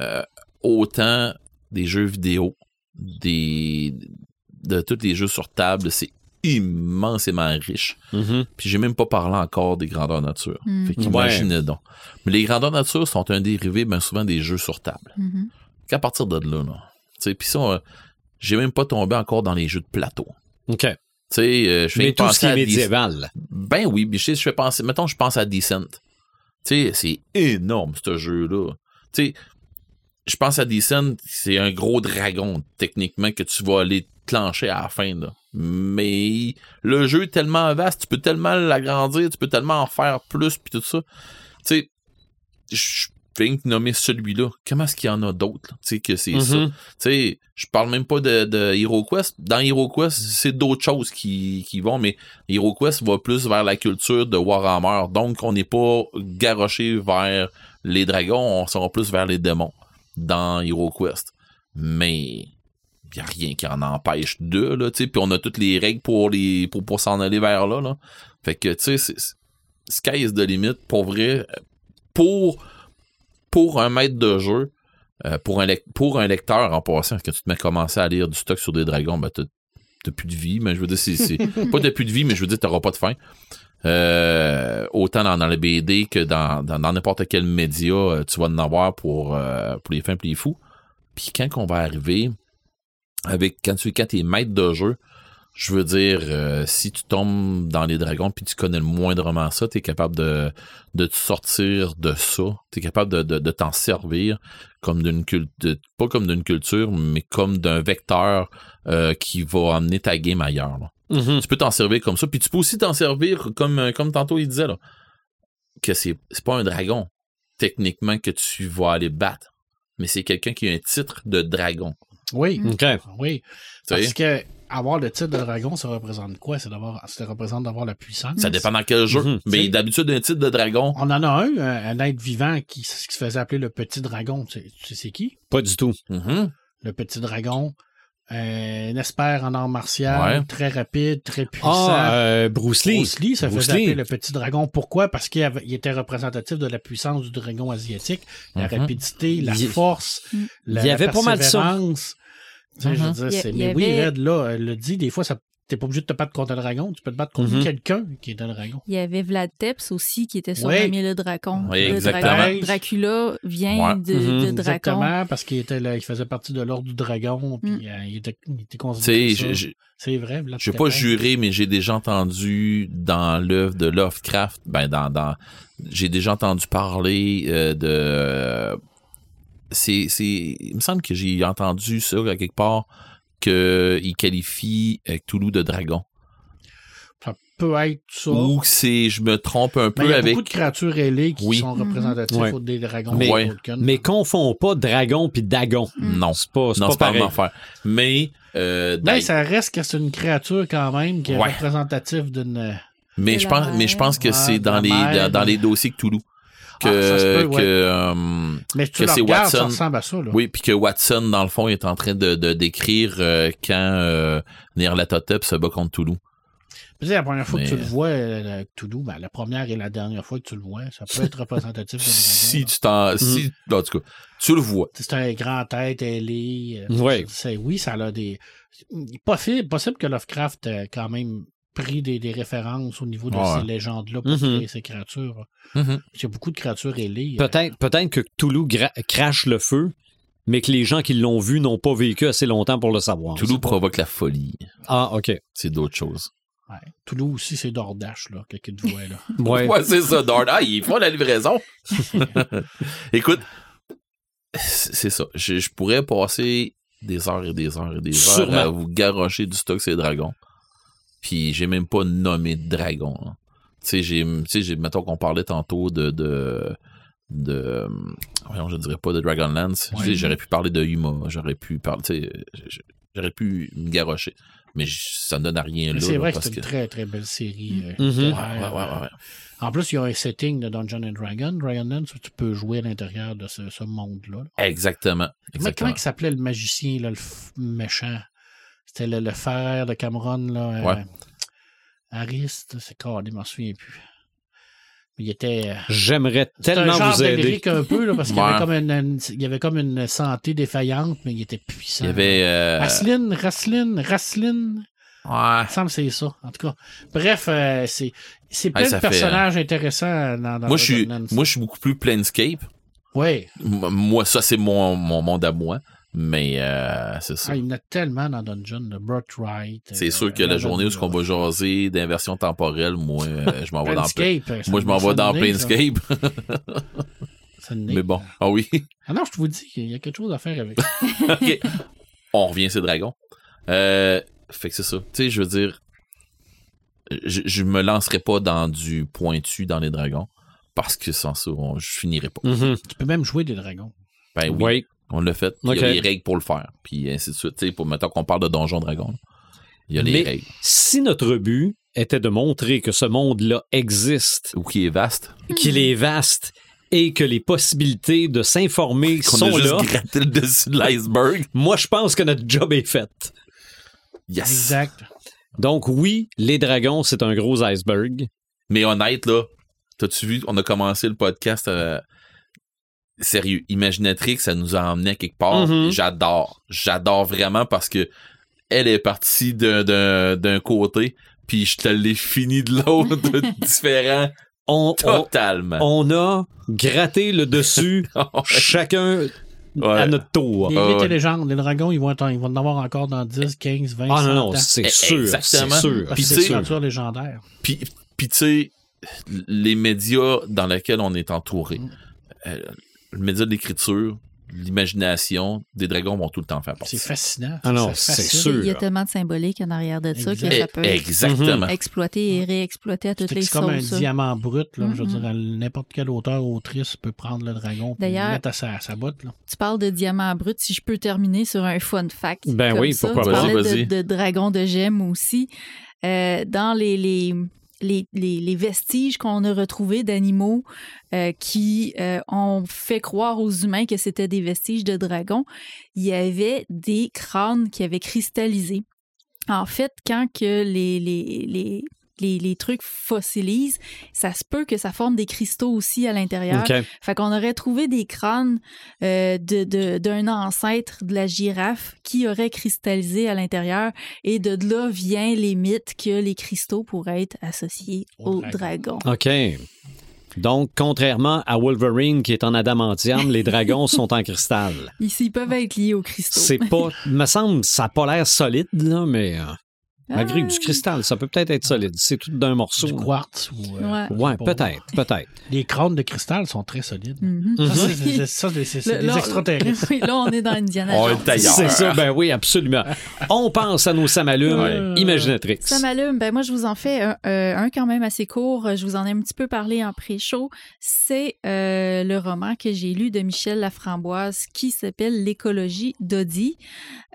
euh, autant des jeux vidéo, des de tous les jeux sur table, c'est immensément riche. Mhm. Puis j'ai même pas parlé encore des grandeurs nature. Mm. Fait qu'imaginez donc. Mais les grandeurs nature sont un dérivé bien souvent des jeux sur table. Mhm. Qu'à partir de là, là. Tu sais, puis ça, euh, j'ai même pas tombé encore dans les jeux de plateau. OK. Tu sais, euh, je fais Mais tout ce penser qui est des-. Ben oui, mais je fais penser. Mettons, je pense à Descent. Tu sais, c'est énorme, ce jeu-là. Tu sais, je pense à Descent, c'est un gros dragon, techniquement, que tu vas aller clencher à la fin, là. Mais le jeu est tellement vaste, tu peux tellement l'agrandir, tu peux tellement en faire plus, puis tout ça. Tu sais, je viens de nommer celui-là. Comment est-ce qu'il y en a d'autres? Tu sais, que c'est ça. Mhm. Tu sais, je parle même pas de, de HeroQuest. Dans HeroQuest, c'est d'autres choses qui, qui vont, mais HeroQuest va plus vers la culture de Warhammer. Donc, on n'est pas garoché vers les dragons, on sera plus vers les démons dans HeroQuest. Mais il a rien qui en empêche d'eux, là, tu sais, puis on a toutes les règles pour les pour, pour s'en aller vers là, là. Fait que, tu sais, sky is the limit, pour vrai, pour, pour un maître de jeu, euh, pour, un pour un lecteur en passant, que tu te mets à commencer à lire du stock sur des dragons, ben t'as plus de vie, mais je veux dire, c'est (laughs) pas t'as plus de vie, mais je veux dire, t'auras pas de fin. Euh, autant dans, dans le BD que dans, dans, n'importe quel média, euh, tu vas en avoir pour, euh, pour les fins et les fous. Puis quand on va arriver avec quand tu quand t'es maître de jeu, je veux dire, euh, si tu tombes dans les dragons puis tu connais le moindrement ça, t'es capable de, de te sortir de ça. T'es capable de, de, de t'en servir comme d'une culture, pas comme d'une culture, mais comme d'un vecteur euh, qui va amener ta game ailleurs. là. Mhm. Tu peux t'en servir comme ça. Puis tu peux aussi t'en servir comme, euh, comme tantôt il disait là, que c'est c'est pas un dragon techniquement que tu vas aller battre, mais c'est quelqu'un qui a un titre de dragon. Oui, OK. oui. Parce que avoir le titre de dragon, ça représente quoi? C'est d'avoir, ça représente d'avoir la puissance? Ça dépend dans quel jeu. Mhm. Mais d'habitude, un titre de dragon, On en a un, un, un être vivant qui, qui se faisait appeler le petit dragon. Tu sais, tu sais c'est qui? Pas du tout. mhm, Le petit dragon. Un expert en art martial, Ouais. très rapide, très puissant. Ah, euh, Bruce Lee. Bruce Lee se Bruce faisait Lee. appeler le petit dragon. Pourquoi? Parce qu'il avait- il était représentatif de la puissance du dragon asiatique, la Mhm. rapidité, la Il- force, Mm. la, Il y avait la pas mal de ça. sais, je veux Mhm. dire, Il y a- c'est- il y mais oui, avait- Red, là, elle le dit, des fois, ça T'es pas obligé de te battre contre un dragon, tu peux te battre contre Mhm. quelqu'un qui est un dragon. Il y avait Vlad Tepes aussi qui était Ouais. surnommé le dragon. Oui, le exactement. Dracula vient Ouais. de, de dragon. Exactement, parce qu'il était là, il faisait partie de l'ordre du dragon, puis Mm. euh, il, était, il était Tu considéré. sais, ça. je- je- C'est vrai, Vlad je vais pas jurer, mais j'ai déjà entendu dans l'œuvre de Lovecraft, ben dans, dans j'ai déjà entendu parler euh, de c'est c'est il me semble que j'ai entendu ça à quelque part que il qualifie euh, Cthulhu de dragon Ça peut être ça. ou que c'est je me trompe un Mais peu il y a avec beaucoup de créatures ailées qui Oui. sont représentatives Ouais. au- des dragons Mais- de Tolkien. Mais confond pas dragon puis dagon. non C'est pas, c'est non pas c'est pas la pareil. mais euh, dans- ça reste que c'est une créature quand même qui est Ouais. représentative d'une. mais je pense mais je pense que c'est Ouais, dans les dans, dans les dossiers Cthulhu que Ah, ça se peut, ouais. que euh, Mais tu Que le c'est regardes, ça Watson. ressemble à ça. Là. Oui, puis que Watson, dans le fond, est en train de, de décrire euh, quand euh, Nyarlathotep se bat contre Toulouse. La première fois Mais- que tu le vois, euh, le Toulouse, ben, la première et la dernière fois que tu le vois, ça peut être représentatif dragon. Si tu t'en... Si, en tout cas, tu le vois. C'est un grand tête ailé. Ouais. c'est- Oui, ça a des. Possible, possible que Lovecraft ait quand même pris des, des références au niveau de Ouais. ces légendes-là pour Mhm. créer ces créatures. Parce qu'il y a beaucoup de créatures ailées. euh, Peut-être que Toulouse crache le feu, mais que les gens qui l'ont vu n'ont pas vécu assez longtemps pour le savoir. Toulouse provoque la folie. Ah, OK. C'est d'autres choses. ouais. Toulouse aussi, c'est Dordache, là, que tu te vois, là. (laughs) Ouais. Ouais, c'est ça, Dord. Ah, ils font la livraison. (laughs) Écoute, c'est c'est ça. Je, je pourrais passer des heures et des heures et des heures Sûrement. à vous garrocher du stock ces dragons. Puis j'ai même pas nommé de dragon. hein. Tu sais, j'ai, tu sais, j'ai- mettons qu'on parlait tantôt de, de, de, euh, voyons, je dirais pas de Dragonlance. Tu sais, Ouais. J'aurais pu parler de Yuma, j'aurais pu parler, tu sais, j- j'aurais pu me garrocher. Mais ça ne donne à rien Mais là. c'est là, vrai que c'est une que- très, très belle série. euh, Mhm. Ouais, ouais, ouais, ouais. En plus, il y a un setting de Dungeon and Dragon. Dragonlance, où tu peux jouer à l'intérieur de ce, ce monde-là. Exactement. Comment, Exactement. comment il s'appelait le magicien, là, le f- méchant? C'était le, le frère de Cameron, là. euh, Ouais. Ariste, c'est quoi, je m'en souviens plus. Mais il était. euh, J'aimerais un tellement genre vous aider. un peu, là, parce qu'il y, avait comme une, une- il y avait comme une santé défaillante, mais il était puissant. Il y avait. euh, Raslin, Raslin. ouais. Il me semble que c'est ça, en tout cas. Bref, euh, c'est, c'est plein Ouais, de fait, personnages intéressants dans, dans Moi, je suis, moi, je suis beaucoup plus Planescape. Ouais. M- Moi, ça, c'est mon, mon monde à moi. Mais euh, c'est ça. Ah, il y en a tellement dans Dungeon, le Birthright. c'est euh, sûr que la journée où on va jaser d'inversion temporelle, moi, euh, je m'en vais dans Planescape, euh, Moi, je m'en me- vais dans. Planescape. Ça me naît. Mais bon. Ah oui. Ah non, je vous dis qu'il y a quelque chose à faire avec. (laughs) OK. On revient sur Dragon. Euh, fait que c'est ça. Tu sais, je veux dire, je, je me lancerai pas dans du pointu dans les dragons. Parce que sans ça, on- je finirai pas. Mhm. tu peux même jouer des dragons. Ben oui. Oui. On l'a fait. Il y a les règles pour le faire. Puis ainsi de suite. Tu sais, pour maintenant qu'on parle de Donjon Dragon, il y a les Mais- règles. Si notre but était de montrer que ce monde-là existe, Ou qui est vaste. qu'il est vaste et que les possibilités de s'informer Qu'on sont a juste là, gratté le dessus de l'iceberg. moi, je pense que notre job est fait. Yes. Exact. Donc, oui, les dragons, c'est un gros iceberg. Mais honnête, là, t'as-tu vu, on a commencé le podcast euh, sérieux. Imaginatrix, ça nous a emmené quelque part. Mhm. J'adore. J'adore vraiment parce que elle est partie d'un- côté, puis je te l'ai fini de l'autre, (laughs) différent On, totalement. on a gratté le dessus, (laughs) chacun Ouais. à notre tour. Les mythes ouais. et légendes, les dragons, ils vont, être, ils vont en avoir encore dans 10, 15, 20, Ah 100 non, non, ans. c'est Eh, sûr. C'est sûr. Puis c'est créatures légendaires. Puis, puis tu sais, les médias dans lesquels on est entouré, Mm. euh, le média de l'écriture, l'imagination, des dragons vont tout le temps faire partie. C'est fascinant. Ah non, Ça c'est sûr. Il y a tellement de symbolique en arrière de ça que ça peut Eh, être Exactement. exploité et réexploité à toutes C'est les c'est comme un ça. diamant brut. Là, Je veux Mhm. dire, n'importe quel auteur ou autrice peut prendre le dragon et le mettre à sa, à sa botte. Là. Tu parles de diamant brut. Si je peux terminer sur un fun fact. Ben comme oui, ça. pourquoi Tu pas? parlais Vas-y, de, de dragon de gemmes aussi. Euh, dans les, les, les, les- vestiges qu'on a retrouvés d'animaux euh, qui euh, ont fait croire aux humains que c'était des vestiges de dragons, il y avait des crânes qui avaient cristallisé. En fait, quand que les, les, les, les, les trucs fossilisent, ça se peut que ça forme des cristaux aussi à l'intérieur. Fait qu'on aurait trouvé des crânes euh, de- de- d'un ancêtre de la girafe qui aurait cristallisé à l'intérieur. Et de là vient les mythes que les cristaux pourraient être associés Au au dragon. dragon. OK. Donc, contrairement à Wolverine qui est en adamantium, les dragons sont en cristal. (laughs) Ici, ils peuvent être liés aux cristaux. C'est pas. me semble, ça n'a pas l'air solide, là, mais. Euh, malgré Ah, du cristal, ça peut peut-être être solide. C'est tout d'un morceau. Du quartz ou. euh, Ouais. Peut-être, peut-être. Les crânes de cristal sont très solides. Mhm. Ça, c'est- ça, des extraterrestres. (laughs) Oui, là, on est dans Indiana On Jones. est ailleurs. C'est ça, ben oui, absolument. On pense à nos samalumes Ouais. imaginatrix. Ça m'allume. Ben moi, je vous en fais un, euh, un quand même assez court. Je vous en ai un petit peu parlé en pré-show. C'est euh, le roman que j'ai lu de Michel Laframboise qui s'appelle L'écologie d'Audi,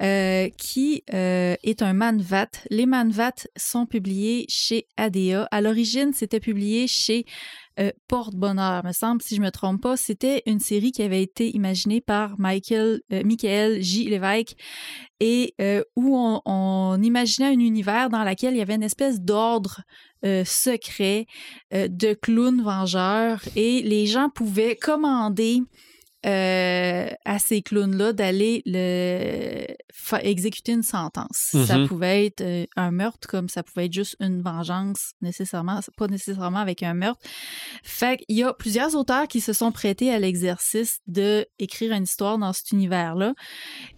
euh, qui euh, est un manvat. Les manvats sont publiés chez ADA. À l'origine, c'était publié chez euh, Porte-Bonheur, me semble, si je me trompe pas. C'était une série qui avait été imaginée par Michael, euh, Michael J. Lévesque et euh, où on, imaginait un univers dans lequel il y avait une espèce d'ordre secret de clowns vengeurs et les gens pouvaient commander euh, à ces clowns-là d'aller le exécuter une sentence. Ça Mhm. pouvait être euh, un meurtre comme ça pouvait être juste une vengeance nécessairement, pas nécessairement avec un meurtre. Fait qu'il y a plusieurs auteurs qui se sont prêtés à l'exercice de écrire une histoire dans cet univers-là.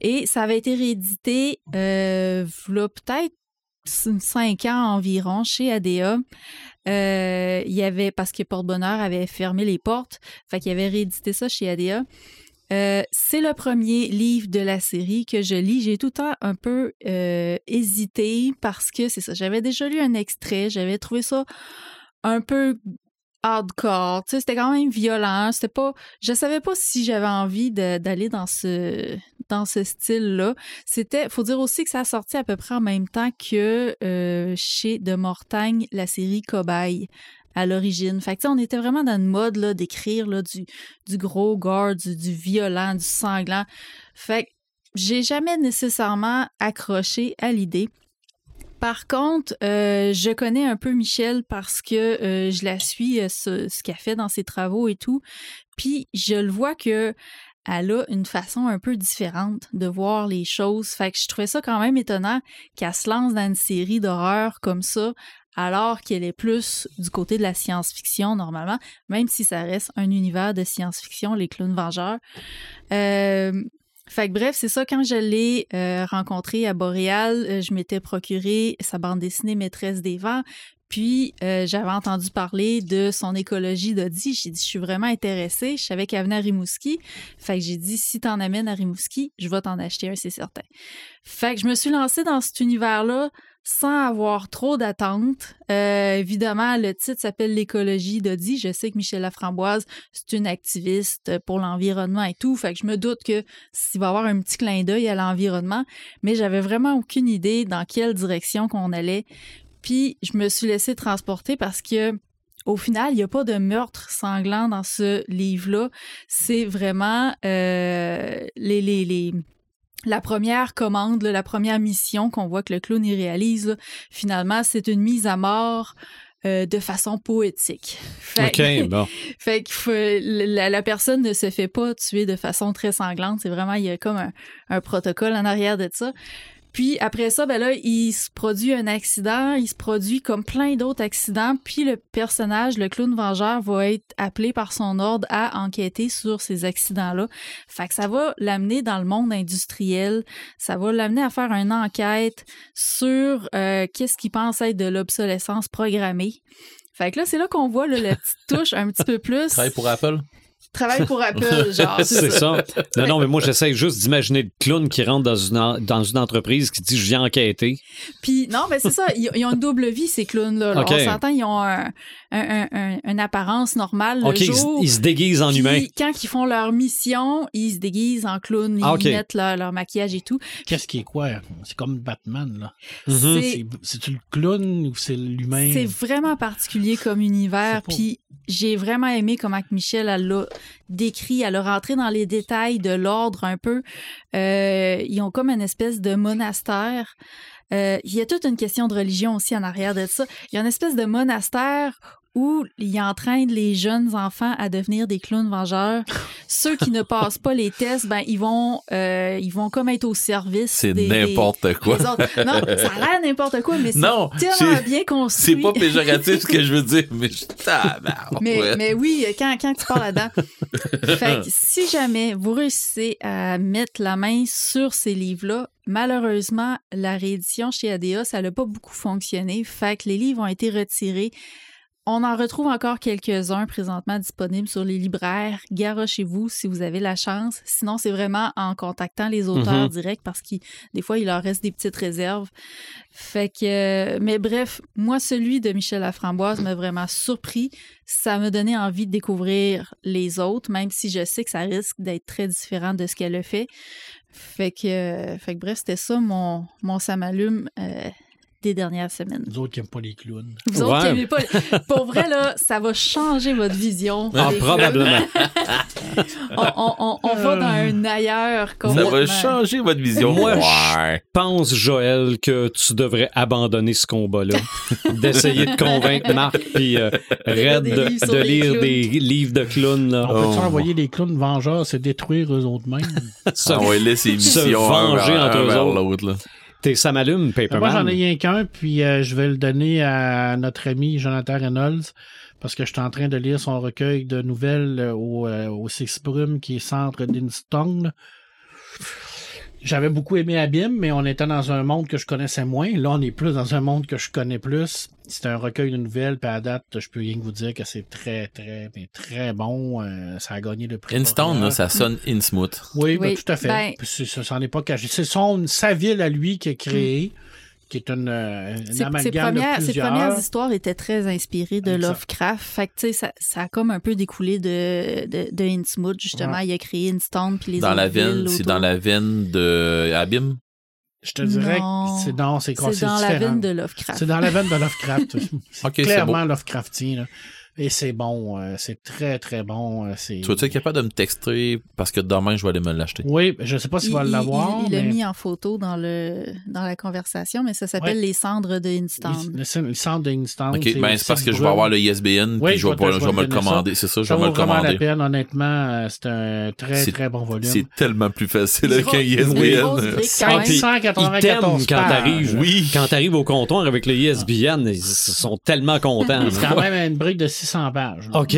Et ça avait été réédité, euh, v'là peut-être cinq ans environ chez ADA. Euh, il y avait, parce que Porte-Bonheur avait fermé les portes, fait qu'il avait réédité ça chez ADA. Euh, c'est le premier livre de la série que je lis. J'ai tout le temps un peu euh, hésité parce que c'est ça. J'avais déjà lu un extrait, j'avais trouvé ça un peu hardcore. Tu sais, c'était quand même violent. C'était pas. Je savais pas si j'avais envie d'aller dans ce dans ce style-là. C'était. Faut dire aussi que ça a sorti à peu près en même temps que euh, chez De Mortagne la série Cobaye à l'origine. Fait que, on était vraiment dans une mode là, d'écrire du, du gros gore, du, du violent, du sanglant. Fait que j'ai jamais nécessairement accroché à l'idée. Par contre, euh, je connais un peu Michel parce que euh, je la suis, euh, ce, ce qu'elle fait dans ses travaux et tout. Puis je le vois que elle a une façon un peu différente de voir les choses. Fait que je trouvais ça quand même étonnant qu'elle se lance dans une série d'horreur comme ça, alors qu'elle est plus du côté de la science-fiction normalement, même si ça reste un univers de science-fiction, les clowns vengeurs. Euh, fait que bref, c'est ça, quand je l'ai euh, rencontré à Boréal, euh, je m'étais procuré sa bande dessinée Maîtresse des vents, puis euh, j'avais entendu parler de son écologie d'Audi. J'ai dit, je suis vraiment intéressée. Je savais qu'elle venait à Rimouski. Fait que j'ai dit, si t'en amènes à Rimouski, je vais t'en acheter un, c'est certain. Fait que je me suis lancée dans cet univers-là sans avoir trop d'attentes. Euh, évidemment, le titre s'appelle L'écologie d'Audi. Je sais que Michel Laframboise, c'est une activiste pour l'environnement et tout. Fait que je me doute que s'il va y avoir un petit clin d'œil à l'environnement, mais j'avais vraiment aucune idée dans quelle direction qu'on allait. Puis je me suis laissée transporter parce que au final, il n'y a pas de meurtre sanglant dans ce livre-là. C'est vraiment euh, les, les, les, la première commande, là, la première mission qu'on voit que le clown y réalise. là, finalement, c'est une mise à mort euh, de façon poétique. (laughs) Fait, bon. (laughs) fait que la personne ne se fait pas tuer de façon très sanglante. C'est vraiment, il y a comme un, un protocole en arrière de ça. Puis après ça, ben là, il se produit un accident, il se produit comme plein d'autres accidents, puis le personnage, le clown vengeur, va être appelé par son ordre à enquêter sur ces accidents-là. Fait que ça va l'amener dans le monde industriel, ça va l'amener à faire une enquête sur euh, qu'est-ce qu'il pense être de l'obsolescence programmée. Fait que là, c'est là qu'on voit là, la petite (laughs) touche un petit peu plus. Travaille pour Apple? Travaille pour Apple, (laughs) genre. C'est ça. Non, non, mais moi, j'essaie juste d'imaginer le clown qui rentre dans une, dans une entreprise qui dit Je viens enquêter. Puis non, mais c'est ça, ils, ils ont une double vie, ces clowns-là. On s'entend, ils ont un, un- un- un- une apparence normale le OK, ils, se- jour. ils se déguisent en humain. quand ils font leur mission, ils se déguisent en clown, ils Ah, mettent leur, leur maquillage et tout. Qu'est-ce qui est quoi? C'est comme Batman, là. Mhm. C'est- C'est- C'est-tu le clown ou c'est l'humain? C'est vraiment particulier comme univers. Pas- Puis j'ai vraiment aimé comment Michel l'a décrit. Elle a rentré dans les détails de l'ordre un peu. Euh, ils ont comme une espèce de monastère. Euh, il y a toute une question de religion aussi en arrière de ça. Il y a une espèce de monastère où il entraîne les jeunes enfants à devenir des clowns vengeurs. Ceux qui ne passent pas les tests, ben ils vont euh, ils vont comme être au service. C'est n'importe quoi. des autres. Non, ça a l'air n'importe quoi, mais c'est tellement c'est- bien C'est construit. pas péjoratif ce que je veux dire, mais je. Mais, mais oui, quand, quand tu parles là-dedans. fait que si jamais vous réussissez à mettre la main sur ces livres-là, malheureusement, la réédition chez ADA, ça n'a pas beaucoup fonctionné. Fait que les livres ont été retirés. On en retrouve encore quelques-uns présentement disponibles sur les libraires. chez vous si vous avez la chance. Sinon, c'est vraiment en contactant les auteurs Mhm. directs parce que des fois, il leur reste des petites réserves. Fait que, mais bref, moi, celui de Michel Laframboise m'a vraiment surpris. Ça m'a donné envie de découvrir les autres, même si je sais que ça risque d'être très différent de ce qu'elle a fait. Fait que, euh, fait que bref, c'était ça mon, mon ça m'allume euh, des dernières semaines. Nous autres qui n'aiment pas les clowns. Vous autres qui Ouais. aimez pas. (laughs) Pour vrai, là, ça va changer votre vision. Ah, probablement. (laughs) On, on- on- on va dans un ailleurs Ça va changer votre vision. Moi, ouais. pense, Joël, que tu devrais abandonner ce combat-là. (laughs) D'essayer de convaincre Marc puis euh, Red de, lire des livres de clowns. Là. On peut-tu Oh. envoyer les clowns vengeurs se détruire eux autres mêmes? Ça, On va laisser se un venger entre un eux autres. L'autre. là. T'es ça m'allume, Ben, Moi, j'en ai rien qu'un, puis euh, je vais le donner à notre ami Jonathan Reynolds, parce que je suis en train de lire son recueil de nouvelles euh, au, euh, au Six Brumes, qui est centre d'Instone. J'avais beaucoup aimé Abîme, mais on était dans un monde que je connaissais moins. Là, on est plus dans un monde que je connais plus. C'est un recueil de nouvelles, puis à date, je peux rien que vous dire que c'est très, très, mais très bon. Euh, ça a gagné le prix. Instone, là, ça sonne Innsmouth. Oui, ben, Oui, tout à fait. ben- ça s'en est pas caché. C'est son, sa ville à lui qui a créé, qui est une, euh, une Ses, ses amalgame premières, de ses plusieurs. premières histoires étaient très inspirées de. Lovecraft. Fait que, tu sais, ça, ça a comme un peu découlé de, de, de Innsmouth, justement. Ouais. Il a créé Instone puis les Dans autres la veine, c'est dans la veine de Abîme? Je te dirais Non. que c'est non, c'est quoi, C'est dans la veine de Lovecraft. C'est dans la veine de Lovecraft. (laughs) c'est Ok, c'est clairement Lovecraftien. là. Et c'est bon, euh, c'est très très bon. euh, c'est... Tu vas-tu être capable de me texter parce que demain, je vais aller me l'acheter? Oui, je sais pas s'il Il- va l'avoir. Il l'a mais- mis en photo dans, le, dans la conversation, mais ça s'appelle Ouais. Les cendres de Instone. Le, le centre d'Instone. Ok, ben c'est parce que je vais avoir le ISBN Oui, puis je vais, pas- je je vais me le ça. commander. C'est ça, je Ça vais me vaut le vraiment la commander. peine, honnêtement. euh, C'est un très très bon volume. C'est tellement plus facile avec un Une grosse ISBN. brique, quand même. Puis, Ils t'aiment 594 quand t'arrives. Oui. Quand t'arrives au comptoir avec le ISBN, ils sont tellement contents. C'est quand même une brique de 600 pages. là. OK.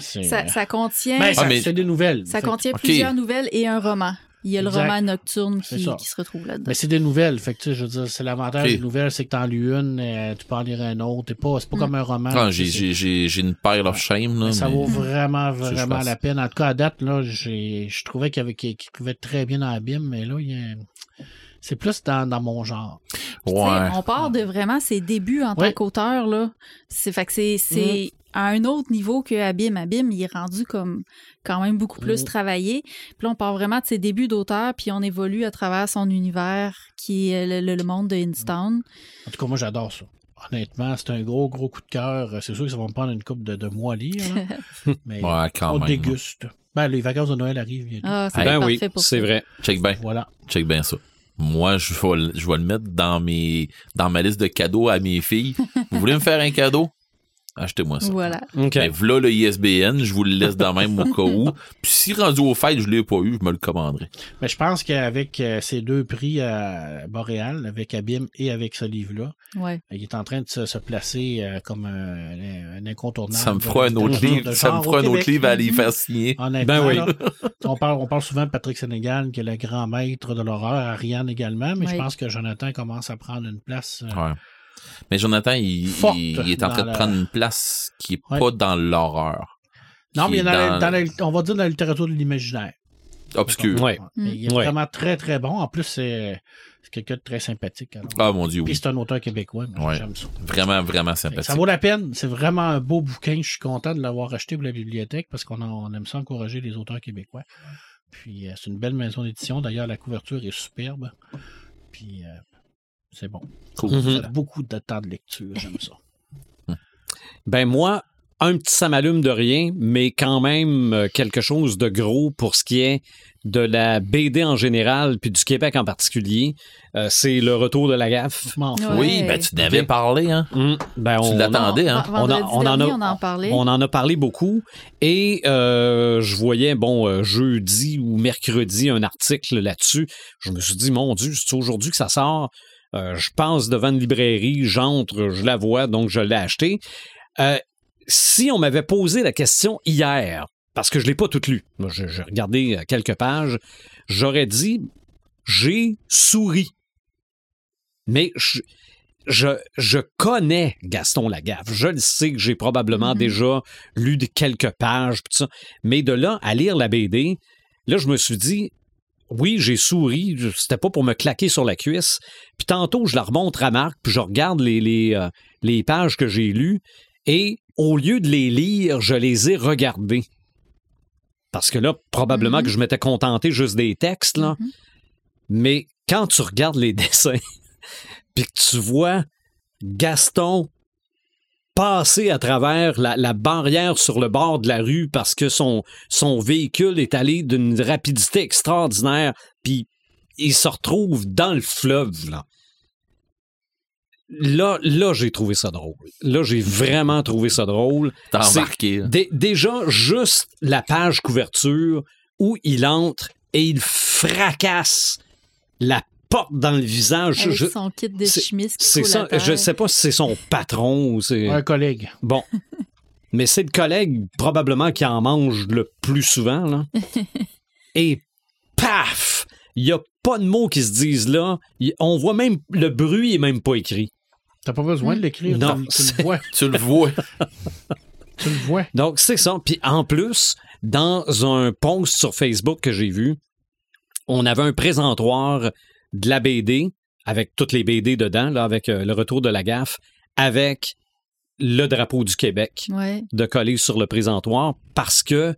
C'est- Ça, ça contient, Ben, ça- Ah, mais- c'est des nouvelles. ça Fait- contient plusieurs nouvelles et un roman. Il y a le Exact. roman Nocturne qui, se retrouve là-dedans. Mais c'est des nouvelles. Fait que, tu sais, je veux dire, c'est l'avantage des nouvelles, c'est que t'en lis une, euh, tu peux en lire un autre. C'est pas, c'est pas Mm. comme un roman. Ah, j'ai, sais, c'est- j'ai, j'ai, j'ai une pile of shame. Là, ça mais- vaut vraiment, vraiment la peine. En tout cas, à date, là, j'ai, je trouvais qu'il y avait, qu'il qu'il trouvait très bien dans l'abîme, mais là, il y a- c'est plus dans, dans mon genre. Ouais. On part de vraiment ses débuts en tant qu'auteur. là. C'est fait que c'est Mm. c'est à un autre niveau que Abîme. Abîme, il est rendu comme quand même beaucoup plus Mm. travaillé. Puis là, on part vraiment de ses débuts d'auteur, puis on évolue à travers son univers qui est le, le- le monde de Instown. En tout cas, moi, j'adore ça. Honnêtement, c'est un gros, gros coup de cœur. C'est sûr que ça va me prendre une couple de, de mois à lire. (laughs) mais Ouais, quand on même. déguste. Ben, les vacances de Noël arrivent bientôt. Ah, c'est Ben oui, c'est vrai. Check bien. Voilà. Check bien ça. Moi, je vais, le- je vais le mettre dans mes, dans ma liste de cadeaux à mes filles. Vous voulez me faire un cadeau? Achetez-moi ça. Voilà. OK. Ben, voilà le ISBN, je vous le laisse dans même au cas où. (laughs) Puis si rendu au fait, je l'ai pas eu, je me le commanderai. Mais je pense qu'avec euh, ces deux prix à Boréal, avec Abîme et avec ce livre-là, Ouais. il est en train de se, se placer euh, comme un, un incontournable. Ça me fera un autre livre, ça me fera au un autre Québec. livre à aller faire signer. Ben oui. là, on, parle, on parle souvent de Patrick Sénégal, qui est le grand maître de l'horreur, Ariane également, mais je pense que Jonathan commence à prendre une place. euh, Ouais. Mais Jonathan, il, Forte il- il est en train de la- prendre une place qui est Ouais. pas dans l'horreur. Non, mais est dans la- dans- dans la- on va dire dans la littérature de l'imaginaire. Obscur. Ouais. Mais Il est Ouais. vraiment très, très bon. En plus, c'est quelqu'un de très sympathique. alors. Ah mon dieu, Puis oui. c'est un auteur québécois. moi, Ouais. J'aime ça. Vraiment, vraiment sympathique. Ça vaut la peine. C'est vraiment un beau bouquin. Je suis content de l'avoir acheté pour la bibliothèque parce qu'on on aime ça encourager les auteurs québécois. Puis euh, c'est une belle maison d'édition. D'ailleurs, la couverture est superbe. Puis euh, c'est bon. Cool. Mhm. Ça a beaucoup de temps de lecture. J'aime ça. (laughs) Ben moi, un petit samalume de rien, mais quand même euh, quelque chose de gros pour ce qui est de la BD en général, puis du Québec en particulier. Euh, c'est le retour de la gaffe. Oui, ben tu n'avais Ok. parlé, hein. Hum, ben, Tu on- l'attendais, hein. on, a- on en a, on en parlait. on en a parlé beaucoup et euh, je voyais, bon, jeudi ou mercredi, un article là-dessus. Je me suis dit, mon Dieu, c'est aujourd'hui que ça sort? Euh, je passe devant une librairie, j'entre, je la vois, donc je l'ai acheté. Euh, si on m'avait posé la question hier, parce que je ne l'ai pas toute lue, j'ai regardé euh, quelques pages, j'aurais dit, j'ai souri. Mais je, je, je connais Gaston Lagaffe. Je le sais que j'ai probablement Mhm. déjà lu de quelques pages, ça. Mais de là à lire la BD, là, je me suis dit, oui, j'ai souri, c'était pas pour me claquer sur la cuisse. Puis tantôt, je la remonte à Marc, puis je regarde les, les, euh, les pages que j'ai lues, et au lieu de les lire, je les ai regardées. Parce que là, probablement Mhm. que je m'étais contenté juste des textes, là. Mhm. Mais quand tu regardes les (laughs) dessins, puis que tu vois Gaston passer à travers la, la barrière sur le bord de la rue parce que son, son véhicule est allé d'une rapidité extraordinaire, puis il se retrouve dans le fleuve, là. Là, là j'ai trouvé ça drôle. Là, j'ai vraiment trouvé ça drôle. T'as là. Dé- déjà, juste la page couverture où il entre et il fracasse la porte dans le visage. Avec Je- son kit de qui c'est ça. Je sais pas si c'est son patron ou c'est. Un collègue. Bon. Mais c'est le collègue probablement qui en mange le plus souvent. Là. (laughs) Et paf! Il n'y a pas de mots qui se disent là. On voit même le bruit est même pas écrit. T'as pas besoin de l'écrire. Non, tu, le vois. Tu le vois. (laughs) (laughs) Tu le vois. Donc, c'est ça. Puis en plus, dans un post sur Facebook que j'ai vu, on avait un présentoir de la BD avec toutes les BD dedans, là, avec euh, le retour de la gaffe, avec le drapeau du Québec Ouais, de coller sur le présentoir parce que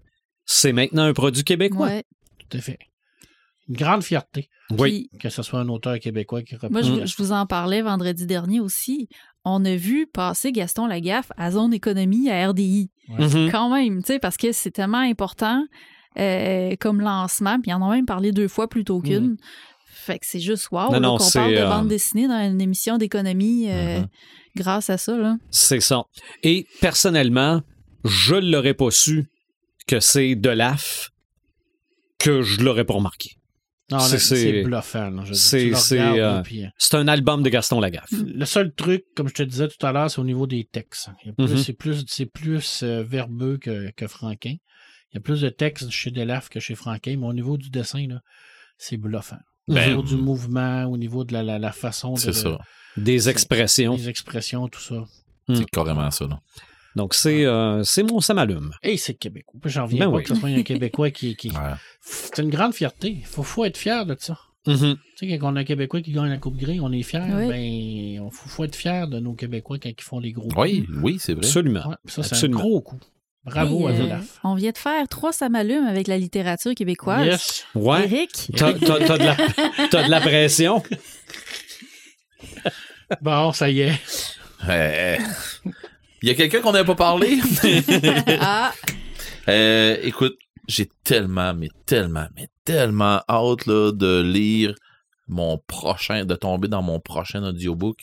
c'est maintenant un produit québécois. ouais. Tout à fait. Une grande fierté Oui. que ce soit un auteur québécois qui Moi, je, représente. je vous en parlais vendredi dernier aussi. On a vu passer Gaston Lagaffe à Zone Économie à RDI. Mhm. Quand même, tu sais, parce que c'est tellement important euh, comme lancement. Puis ils en ont même parlé deux fois plutôt qu'une. Fait que c'est juste wow Non, là, non, qu'on parle de euh, bande dessinée dans une émission d'économie euh, Mhm. grâce à ça. Là. C'est ça. Et personnellement, je ne l'aurais pas su que c'est de l'AF que je l'aurais pas remarqué. Non, c'est- bluffant. c'est- euh, C'est un album de Gaston Lagaffe. Le seul truc, comme je te disais tout à l'heure, c'est au niveau des textes. Plus- Mhm. C'est plus, c'est plus euh, verbeux que, que Franquin. Il y a plus de textes chez Delaf que chez Franquin, mais au niveau du dessin, là, c'est bluffant. Au Ben, niveau du mouvement, au niveau de la, la, la façon de, C'est de- ça. Des expressions. des expressions, tout ça. C'est carrément ça. Là. Donc, c'est euh, c'est mon ça m'allume. Et c'est québécois. J'en reviens Ben pas oui. que ce soit un Québécois qui. qui... (laughs) Ouais. C'est une grande fierté. Il faut, faut être fier de ça. Mhm. Tu sais, quand on a un Québécois qui gagne la Coupe Grey, on est fier. Oui. Ben, il faut, faut être fier de nos Québécois quand ils font les gros Oui, coups. oui, c'est vrai. Absolument. Ouais, ça, c'est un gros coup. Bravo Hey, à euh, on vient de faire trois samalumes avec la littérature québécoise. Yes. Ouais. Eric, T'as de, la- (laughs) t'as de la pression. Bon, ça y est. Euh, Il y a quelqu'un qu'on n'avait pas parlé? (laughs) ah, Euh, écoute, j'ai tellement, mais tellement, mais tellement hâte là, de lire mon prochain, de tomber dans mon prochain audiobook.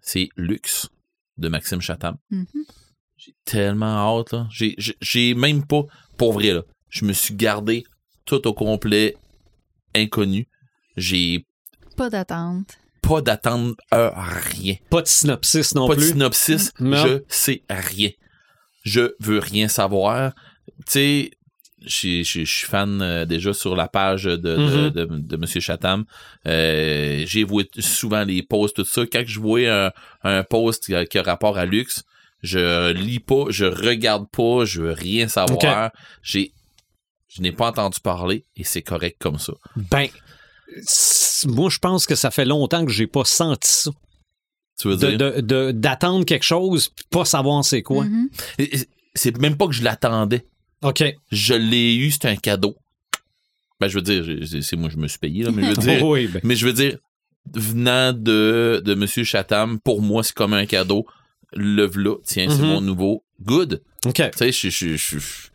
C'est Lux de Maxime Chatham. mhm. J'ai tellement hâte. là. J'ai, même pas, pour vrai, là, je me suis gardé tout au complet inconnu. J'ai pas d'attente. pas d'attente à rien. Pas de synopsis non pas de plus. synopsis, Non. je sais rien. Je veux rien savoir. Tu sais, je suis fan euh, déjà sur la page de, de, de, de Monsieur Chatham. Euh, J'ai vu souvent les posts, tout ça. Quand je vois un, un post qui a, qui a rapport à luxe, je lis pas, je regarde pas, je veux rien savoir. J'ai je n'ai pas entendu parler et c'est correct comme ça. Ben, moi, je pense que ça fait longtemps que j'ai pas senti ça. Tu veux dire? de- de- D'attendre quelque chose, puis pas savoir c'est quoi. Mhm. Et C'est même pas que je l'attendais. OK. je l'ai eu, c'est un cadeau. Ben, je veux dire, c'est moi, je me suis payé, là, mais je veux (laughs) dire, oui, ben, mais je veux dire, venant de, de Monsieur Chatham, pour moi, c'est comme un cadeau. Le v'là, tiens, c'est Mhm. mon nouveau. Good. OK. Tu sais, je je- je- je-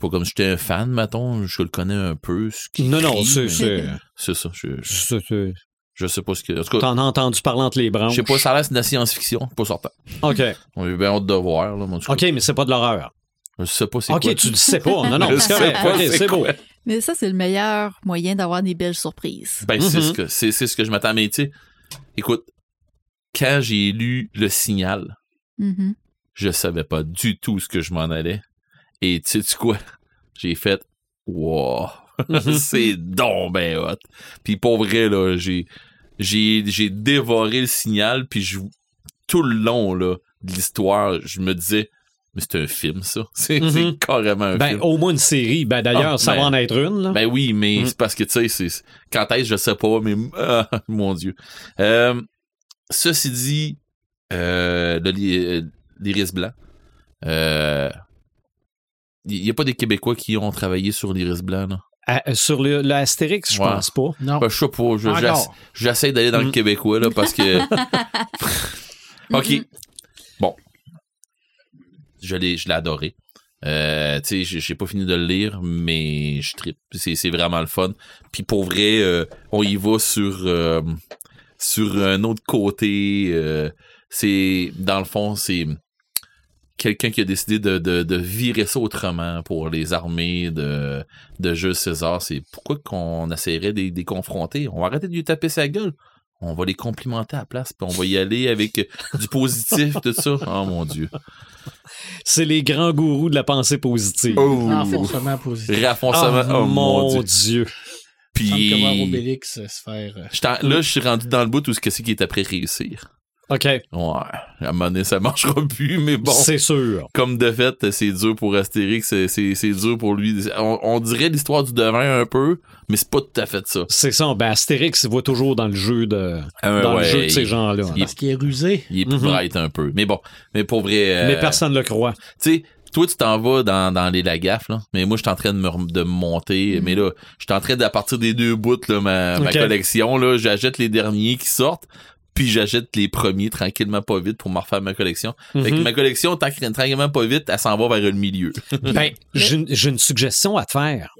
Pas comme si j'étais un fan, mettons. Je le connais un peu. Ce Non, non, crie, c'est. mais c'est- C'est ça. Je, je, je sais pas ce que. En tout cas, T'en as entendu parler entre les branches. je sais pas, ça a c'est de la science-fiction. Pas certain. OK. On est bien hâte de voir. Là, cas, OK, mais c'est pas de l'horreur. Je sais pas c'est OK, quoi. tu le sais pas. Non, non, (laughs) Je c'est OK, beau. quoi. Mais ça, c'est le meilleur moyen d'avoir des belles surprises. Ben, c'est Mhm. ce que c'est, c'est ce que je m'attends. Mais tu sais, écoute, quand j'ai lu le signal, Mhm. je savais pas du tout ce que je m'en allais. Et tu sais quoi? (laughs) J'ai fait Wow! (laughs) c'est donc ben hot. Puis pour vrai, là, j'ai, j'ai, j'ai dévoré le signal, puis je, tout le long là, de l'histoire, je me disais Mais c'est un film, ça. (laughs) C'est, Mhm. c'est carrément un Ben, film. au moins une série. Ben, d'ailleurs, Ah, ça ben- va en être une, là. Ben oui, mais Mm. c'est parce que, tu sais, c'est, quand est-ce, je sais pas, mais, ah, mon Dieu. Euh, ceci dit, euh, euh, l'iris blanc, euh, il y a pas des Québécois qui ont travaillé sur l'iris blanc, là? Ah, sur le, le Astérix, je Ouais. pense pas. Non. Ben, je sais pas, j'essaie d'aller dans le Mm. Québécois, là, parce que... (laughs) OK. Bon. Je l'ai, je l'ai adoré. Euh, tu sais, j'ai- pas fini de le lire, mais je tripe. C'est, c'est vraiment le fun. Puis pour vrai, euh, on y va sur euh, sur un autre côté. euh, c'est dans le fond, c'est quelqu'un qui a décidé de, de, de virer ça autrement pour les armées de, de Jules César. C'est pourquoi qu'on essaierait de les confronter. On va arrêter de lui taper sa gueule. On va les complimenter à la place, puis on va y aller avec du positif, tout ça. (laughs) Oh mon Dieu. C'est les grands gourous de la pensée positive. Oh. Positif. Ah, oh mon mon Dieu. Dieu. Puis Obélix euh, se faire. euh, là, je suis rendu dans le bout où ce que c'est qui est après réussir. OK. Ouais. À un moment donné, ça marchera plus, mais bon. C'est sûr. Comme de fait, c'est dur pour Astérix, c'est, dur pour lui. On, on dirait l'histoire du devin un peu, mais c'est pas tout à fait ça. C'est ça. Ben, Astérix, il va toujours dans le jeu de, Ah, dans ouais, le jeu de ces gens-là. Parce qu'il est rusé. Il est plus Mhm. bright un peu. Mais bon, mais pour vrai. euh, Mais personne ne le croit. tu sais, toi, tu t'en vas dans, dans les Lagaffe, là. Mais moi, je suis en train de me, rem- de me monter. Mais là, je suis en train de, à partir des deux bouts, là, ma, collection, là, j'achète les derniers qui sortent. Puis j'achète les premiers tranquillement pas vite pour me refaire ma collection. Fait que Mhm. ma collection, tranquillement pas vite, elle s'en va vers le milieu. (laughs) Ben, j'ai une- j'ai une suggestion à te faire.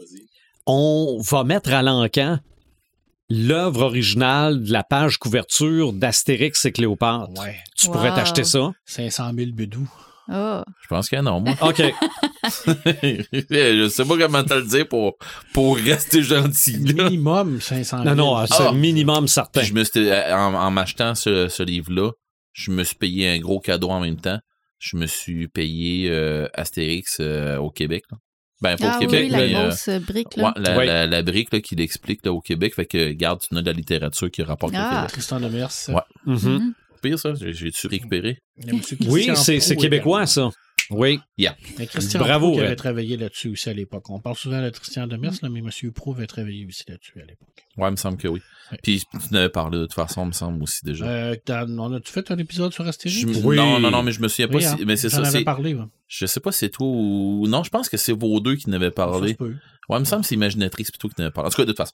On va mettre à l'encan l'œuvre originale de la page couverture d'Astérix et Cléopâtre. Ouais. Tu pourrais t'acheter ça? 500 000 bédous. Ah. Je pense que non, moi. OK. (laughs) je sais pas comment te le dire pour, pour rester gentil. là. Minimum 500 000. Non, non, c'est Ah. minimum certain. Je me suis, en, en m'achetant ce, ce livre-là, je me suis payé un gros cadeau en même temps. Je me suis payé euh, Astérix euh, au Québec. là. Ben, pas Ah au Québec, oui, la mais euh, grosse brique, ouais, là. la, la- la brique là, qui l'explique là, au Québec. Fait que, garde, tu as de la littérature qui rapporte Ah. au Québec. Tristan Demers. Ouais. Mhm. Pire, ça, j'ai- j'ai-tu récupéré? Oui, c'est québécois, ça. Oui. Mais Christian Bravo, Pro qui Red. avait travaillé là-dessus aussi à l'époque. On parle souvent de Christian Demers, là, mais monsieur Pro avait travaillé aussi là-dessus à l'époque. Ouais, il me semble que oui. Ouais. Puis tu n'avais parlé de toute façon, il me semble aussi déjà. Euh, on a-tu fait un épisode sur Astérix? Je Oui. Non, non, non, mais je me souviens pas Oui, si. hein, Mais c'est ça, avais c'est. parlé. ouais. Je sais pas si c'est toi ou. Non, je pense que c'est vos deux qui n'avaient parlé. Ouais, il me semble que c'est Imaginatrix plutôt qui n'avait parlé. En tout cas, de toute façon.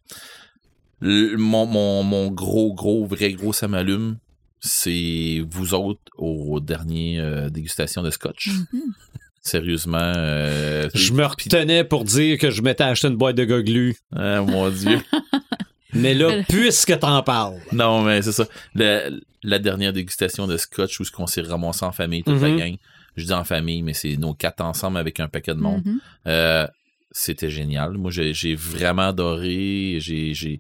Le- mon, mon, mon gros, gros, vrai gros, ça m'allume. C'est vous autres aux dernières euh, dégustations de scotch. Mhm. (laughs) Sérieusement. euh, Je me retenais pour dire que je m'étais acheté une boîte de goglus. Ah, mon Dieu. (laughs) Mais là, puisque t'en parles. non, mais c'est ça. La, la dernière dégustation de scotch où ce qu'on s'est ramassé en famille, toute la Mhm. gang. Je dis en famille, mais c'est nos quatre ensemble avec un paquet de monde. Mhm. Euh, c'était génial. Moi, j'ai j'ai vraiment adoré. J'ai, j'ai...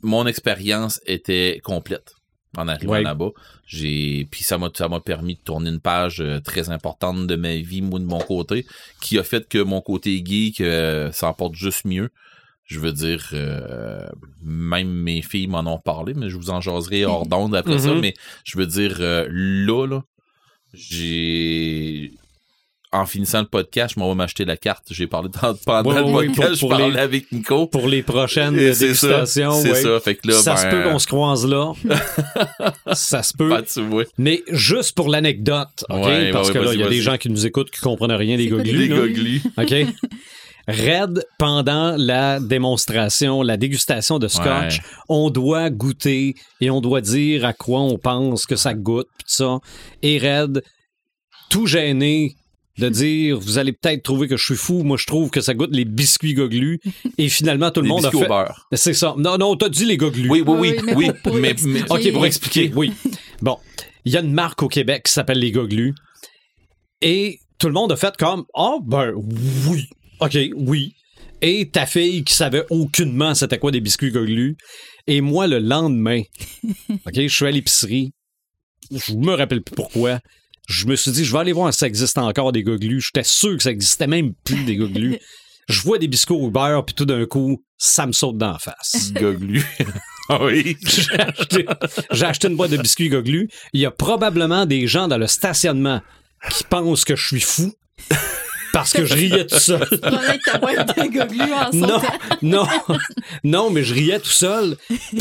Mon expérience était complète en arrivant Ouais. là-bas. J'ai... Puis ça m'a, ça m'a permis de tourner une page euh, très importante de ma vie, moi, de mon côté, qui a fait que mon côté geek euh, s'en porte juste mieux. Je veux dire, euh, même mes filles m'en ont parlé, mais je vous en jaserai hors d'onde après (laughs) ça. Mhm. Mais je veux dire, euh, là, là, j'ai en finissant le podcast, je m'en vais m'acheter la carte. J'ai parlé dans- pendant le podcast, pour- je parlais les- avec Nico. Pour les prochaines Et c'est ça, dégustations, c'est ouais. ça. Fait que là, ça ben, se peut qu'on se croise là. (laughs) ça se peut. pas. Mais juste pour l'anecdote, OK? Ouais, Parce ouais, que là, il y a des gens qui nous écoutent qui comprennent rien des quoi des goglis. OK? (laughs) Red, pendant la démonstration, la dégustation de scotch, Ouais. on doit goûter et on doit dire à quoi on pense que ça goûte, pis tout ça. Et Red, tout gêné, de dire vous allez peut-être trouver que je suis fou, moi je trouve que ça goûte les biscuits goglus et finalement tout le monde a biscuits au fait beurre. c'est ça. Non non, t'as dit les goglus. Oui, oui, oui, Oui, mais oui. mais, mais- OK, pour expliquer, oui. Bon, il y a une marque au Québec qui s'appelle les Goglus. Et tout le monde a fait comme Ah, ben oui. OK, oui. Et ta fille qui savait aucunement c'était quoi des biscuits Goglus. Et moi, le lendemain, (laughs) OK, je suis à l'épicerie. Je me rappelle plus pourquoi. Je me suis dit, je vais aller voir si ça existe encore des Goglus. J'étais sûr que ça existait même plus des Goglus. (laughs) Je vois des biscuits au beurre, puis tout d'un coup, ça me saute dans la face. (laughs) Goglu. (laughs) ah oui. J'ai acheté, j'ai acheté une boîte de biscuits Goglu. Il y a probablement des gens dans le stationnement qui pensent que je suis fou parce que je riais tout seul. En Non, non, non, mais je riais tout seul. Puis,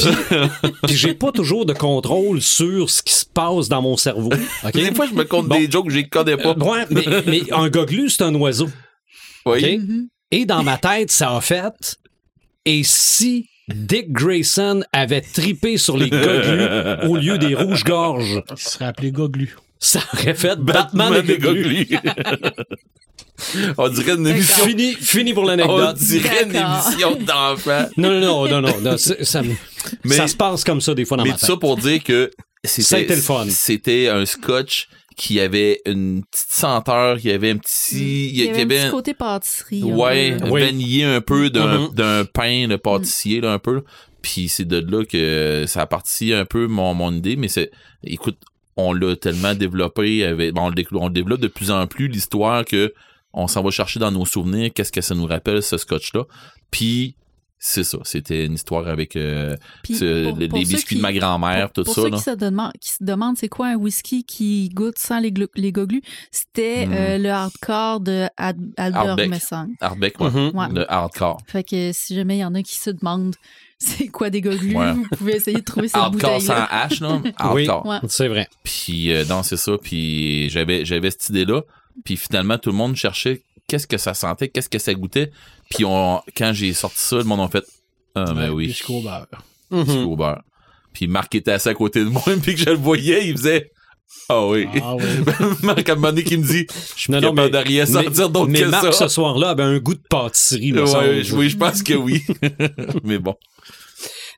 puis j'ai pas toujours de contrôle sur ce qui se passe dans mon cerveau. Des fois, je me compte Bon. des jokes que je les connais pas. Euh, ouais, mais, mais un goglu, c'est un oiseau. Oui. OK? Et dans ma tête, ça a fait. Et si Dick Grayson avait tripé sur les goglus au lieu des rouges-gorges, Il serait appelé Goglu. Ça aurait fait Batman, et des goglus. Goglu. On dirait une émission. Fini, fini pour On l'anecdote. dirait une émission d'enfants. Non, non, non, non, non. ça, me- Mais- ça se passe comme ça des fois dans Mais ma tête. ça pour dire que c'était. C'était un scotch qui avait une petite senteur, qui avait un petit, Il y avait un avait petit côté pâtisserie. ouais. Oui. vanillé un peu d'un, Mhm. d'un pain de pâtissier, là, un peu. Puis c'est de là que ça a parti un peu mon, mon idée, mais c'est, écoute, on l'a tellement développé, avec, on, le, dé- on le développe de plus en plus, l'histoire que on s'en va chercher dans nos souvenirs, qu'est-ce que ça nous rappelle, ce scotch-là. Puis, c'est ça, c'était une histoire avec euh, ce- pour- les pour ceux biscuits qui- de ma grand-mère, tout pour ça. ceux là. qui se, demandent, qui se demandent c'est quoi un whisky qui goûte sans les, les goglus, c'était Mm. euh, le hardcore de Ad- Albert Hardbeck. Hardbeck, ouais. Ouais. Le hardcore. Fait que si jamais il y en a qui se demandent c'est quoi des goglus, Ouais. vous pouvez essayer de trouver cette Hardcore sans. H, là. Oui. Ouais. c'est vrai. Puis, euh, non, c'est ça. Puis, j'avais, j'avais cette idée-là. Puis, finalement, tout le monde cherchait qu'est-ce que ça sentait, qu'est-ce que ça goûtait. Puis, on, quand j'ai sorti ça, le monde a fait Ah, ben Ouais, oui, au beurre. Mhm. biscuit au beurre. Puis, Marc était assis à côté de moi, (laughs) puis que je le voyais, il faisait Ah oui. Ah oui. (laughs) Marc, à un moment donné, qui me dit Je suis Non, pas non, capable mais- de rien sortir d'autre mais que Marc, ça. ce soir-là, avait un goût de pâtisserie. Ouais, oui, je pense que oui. (laughs) mais bon.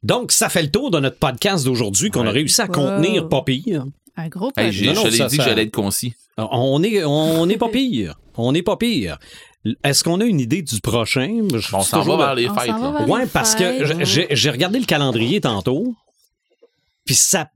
Donc, ça fait le tour de notre podcast d'aujourd'hui qu'on a réussi à Wow. contenir pas pire. Un gros Hey, je l'ai dit que j'allais être concis. On est, on est pas pire. On n'est pas pire. Est-ce qu'on a une idée du prochain? Je On s'en va vers les fêtes. Ouais, les parce que fêtes. j'ai j'ai regardé le calendrier tantôt, puis ça,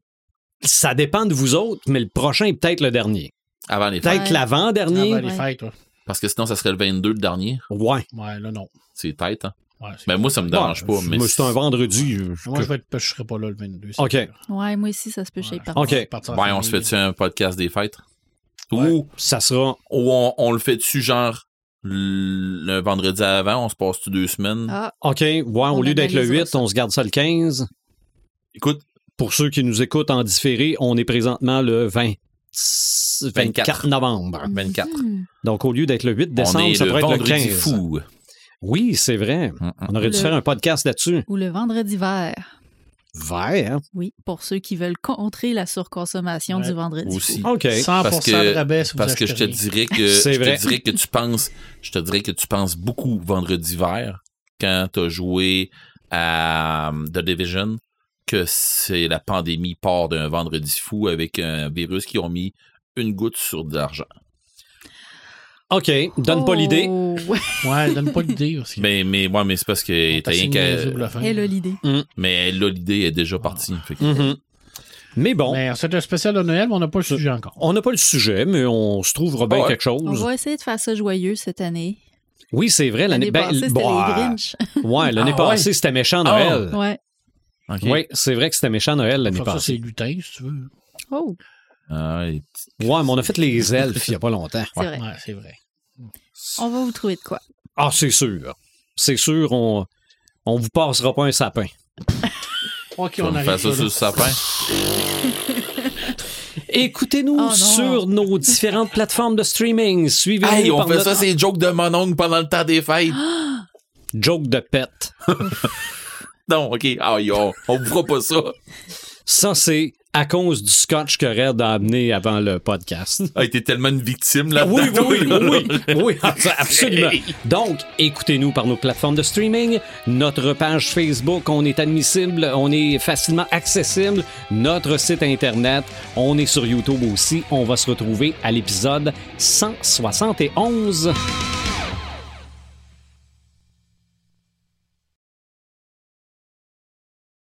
ça dépend de vous autres, mais le prochain est peut-être le dernier. Avant les fêtes. Peut-être Ouais. l'avant-dernier. Avant les fêtes, ouais. Parce que sinon, ça serait le 22 le dernier. Ouais. Ouais, là, non. C'est tête, hein. Ouais, Ben, moi, ça me dérange Ouais, pas. Mais moi, c'est un vendredi. je- Moi, je, vais être, je serai pas là le 22. c'est OK. sûr. Ouais, moi aussi, ça se peut chez Ouais. OK. je vais partir en Ouais, on se fait-tu un podcast des fêtes? Ouais. Ou, Ça sera. ou on, on le fait-tu genre le vendredi avant, on se passe-tu deux semaines? Ah, OK. Ouais, au On lieu d'être le analysera 8, ça. on se garde ça le 15. Écoute, Pour ceux qui nous écoutent en différé, on est présentement le 20, 24 24. novembre. 24. hmm. Donc, au lieu d'être le 8 on décembre, est ça le pourrait être le vendredi 15. fou. Oui, c'est vrai. Mm, mm. On aurait dû faire un podcast là-dessus. Ou le vendredi vert. Vert? Oui, pour ceux qui veulent contrer la surconsommation Ouais. du vendredi. Aussi. fou. OK. 100% Parce que- de rabais si Parce que je te dirais que (laughs) C'est je vrai. te dirais que tu penses je te dirais que tu penses beaucoup vendredi vert quand tu as joué à um, The Division que c'est la pandémie part d'un vendredi fou avec un virus qui ont mis une goutte sur de l'argent. OK. Donne pas l'idée. Oh, (laughs) ouais, donne pas l'idée aussi. Mais mais ouais, mais c'est parce que t'as T'as rien qu'à. Elle a l'idée. mais là l'idée est déjà partie. Fait que- Mhm. Mais bon, Mais c'est un spécial de Noël, mais on n'a pas le sujet encore. on n'a pas le sujet, mais on se trouvera bien Ah ouais. quelque On chose. va essayer de faire ça joyeux cette année. Oui, c'est vrai. L'année ben, passée, c'était les euh, Grinch. (laughs) Ouais, l'année Ah, passée, ouais. c'était méchant Ah, Noël. ouais. OK. Oui, c'est vrai que c'était méchant Noël l'année Ça, ça, c'est passée. lutin, si tu veux. Oh, Ah, Ouais, mais on a fait les elfes il n'y a pas longtemps. c'est vrai. Ouais, c'est vrai. On va vous trouver de quoi. Ah, c'est sûr. C'est sûr, on on vous passera pas un sapin. Ok, on me arrive faire ça sur le sapin? (laughs) Écoutez-nous Oh sur nos différentes plateformes de streaming. Suivez-nous Hey, on par fait notre ça, c'est joke de mon oncle pendant le temps des fêtes. (gasps) joke de pet. (laughs) Non, OK. Ah, on, on vous fera pas ça. Ça, c'est à cause du scotch que Red a amené avant le podcast. a été tellement une victime là Oui, oui, oui, oui, oui, (laughs) absolument. Donc, écoutez-nous par nos plateformes de streaming, notre page Facebook, on est admissible, on est facilement accessible, notre site internet, on est sur YouTube aussi. On va se retrouver à l'épisode 171.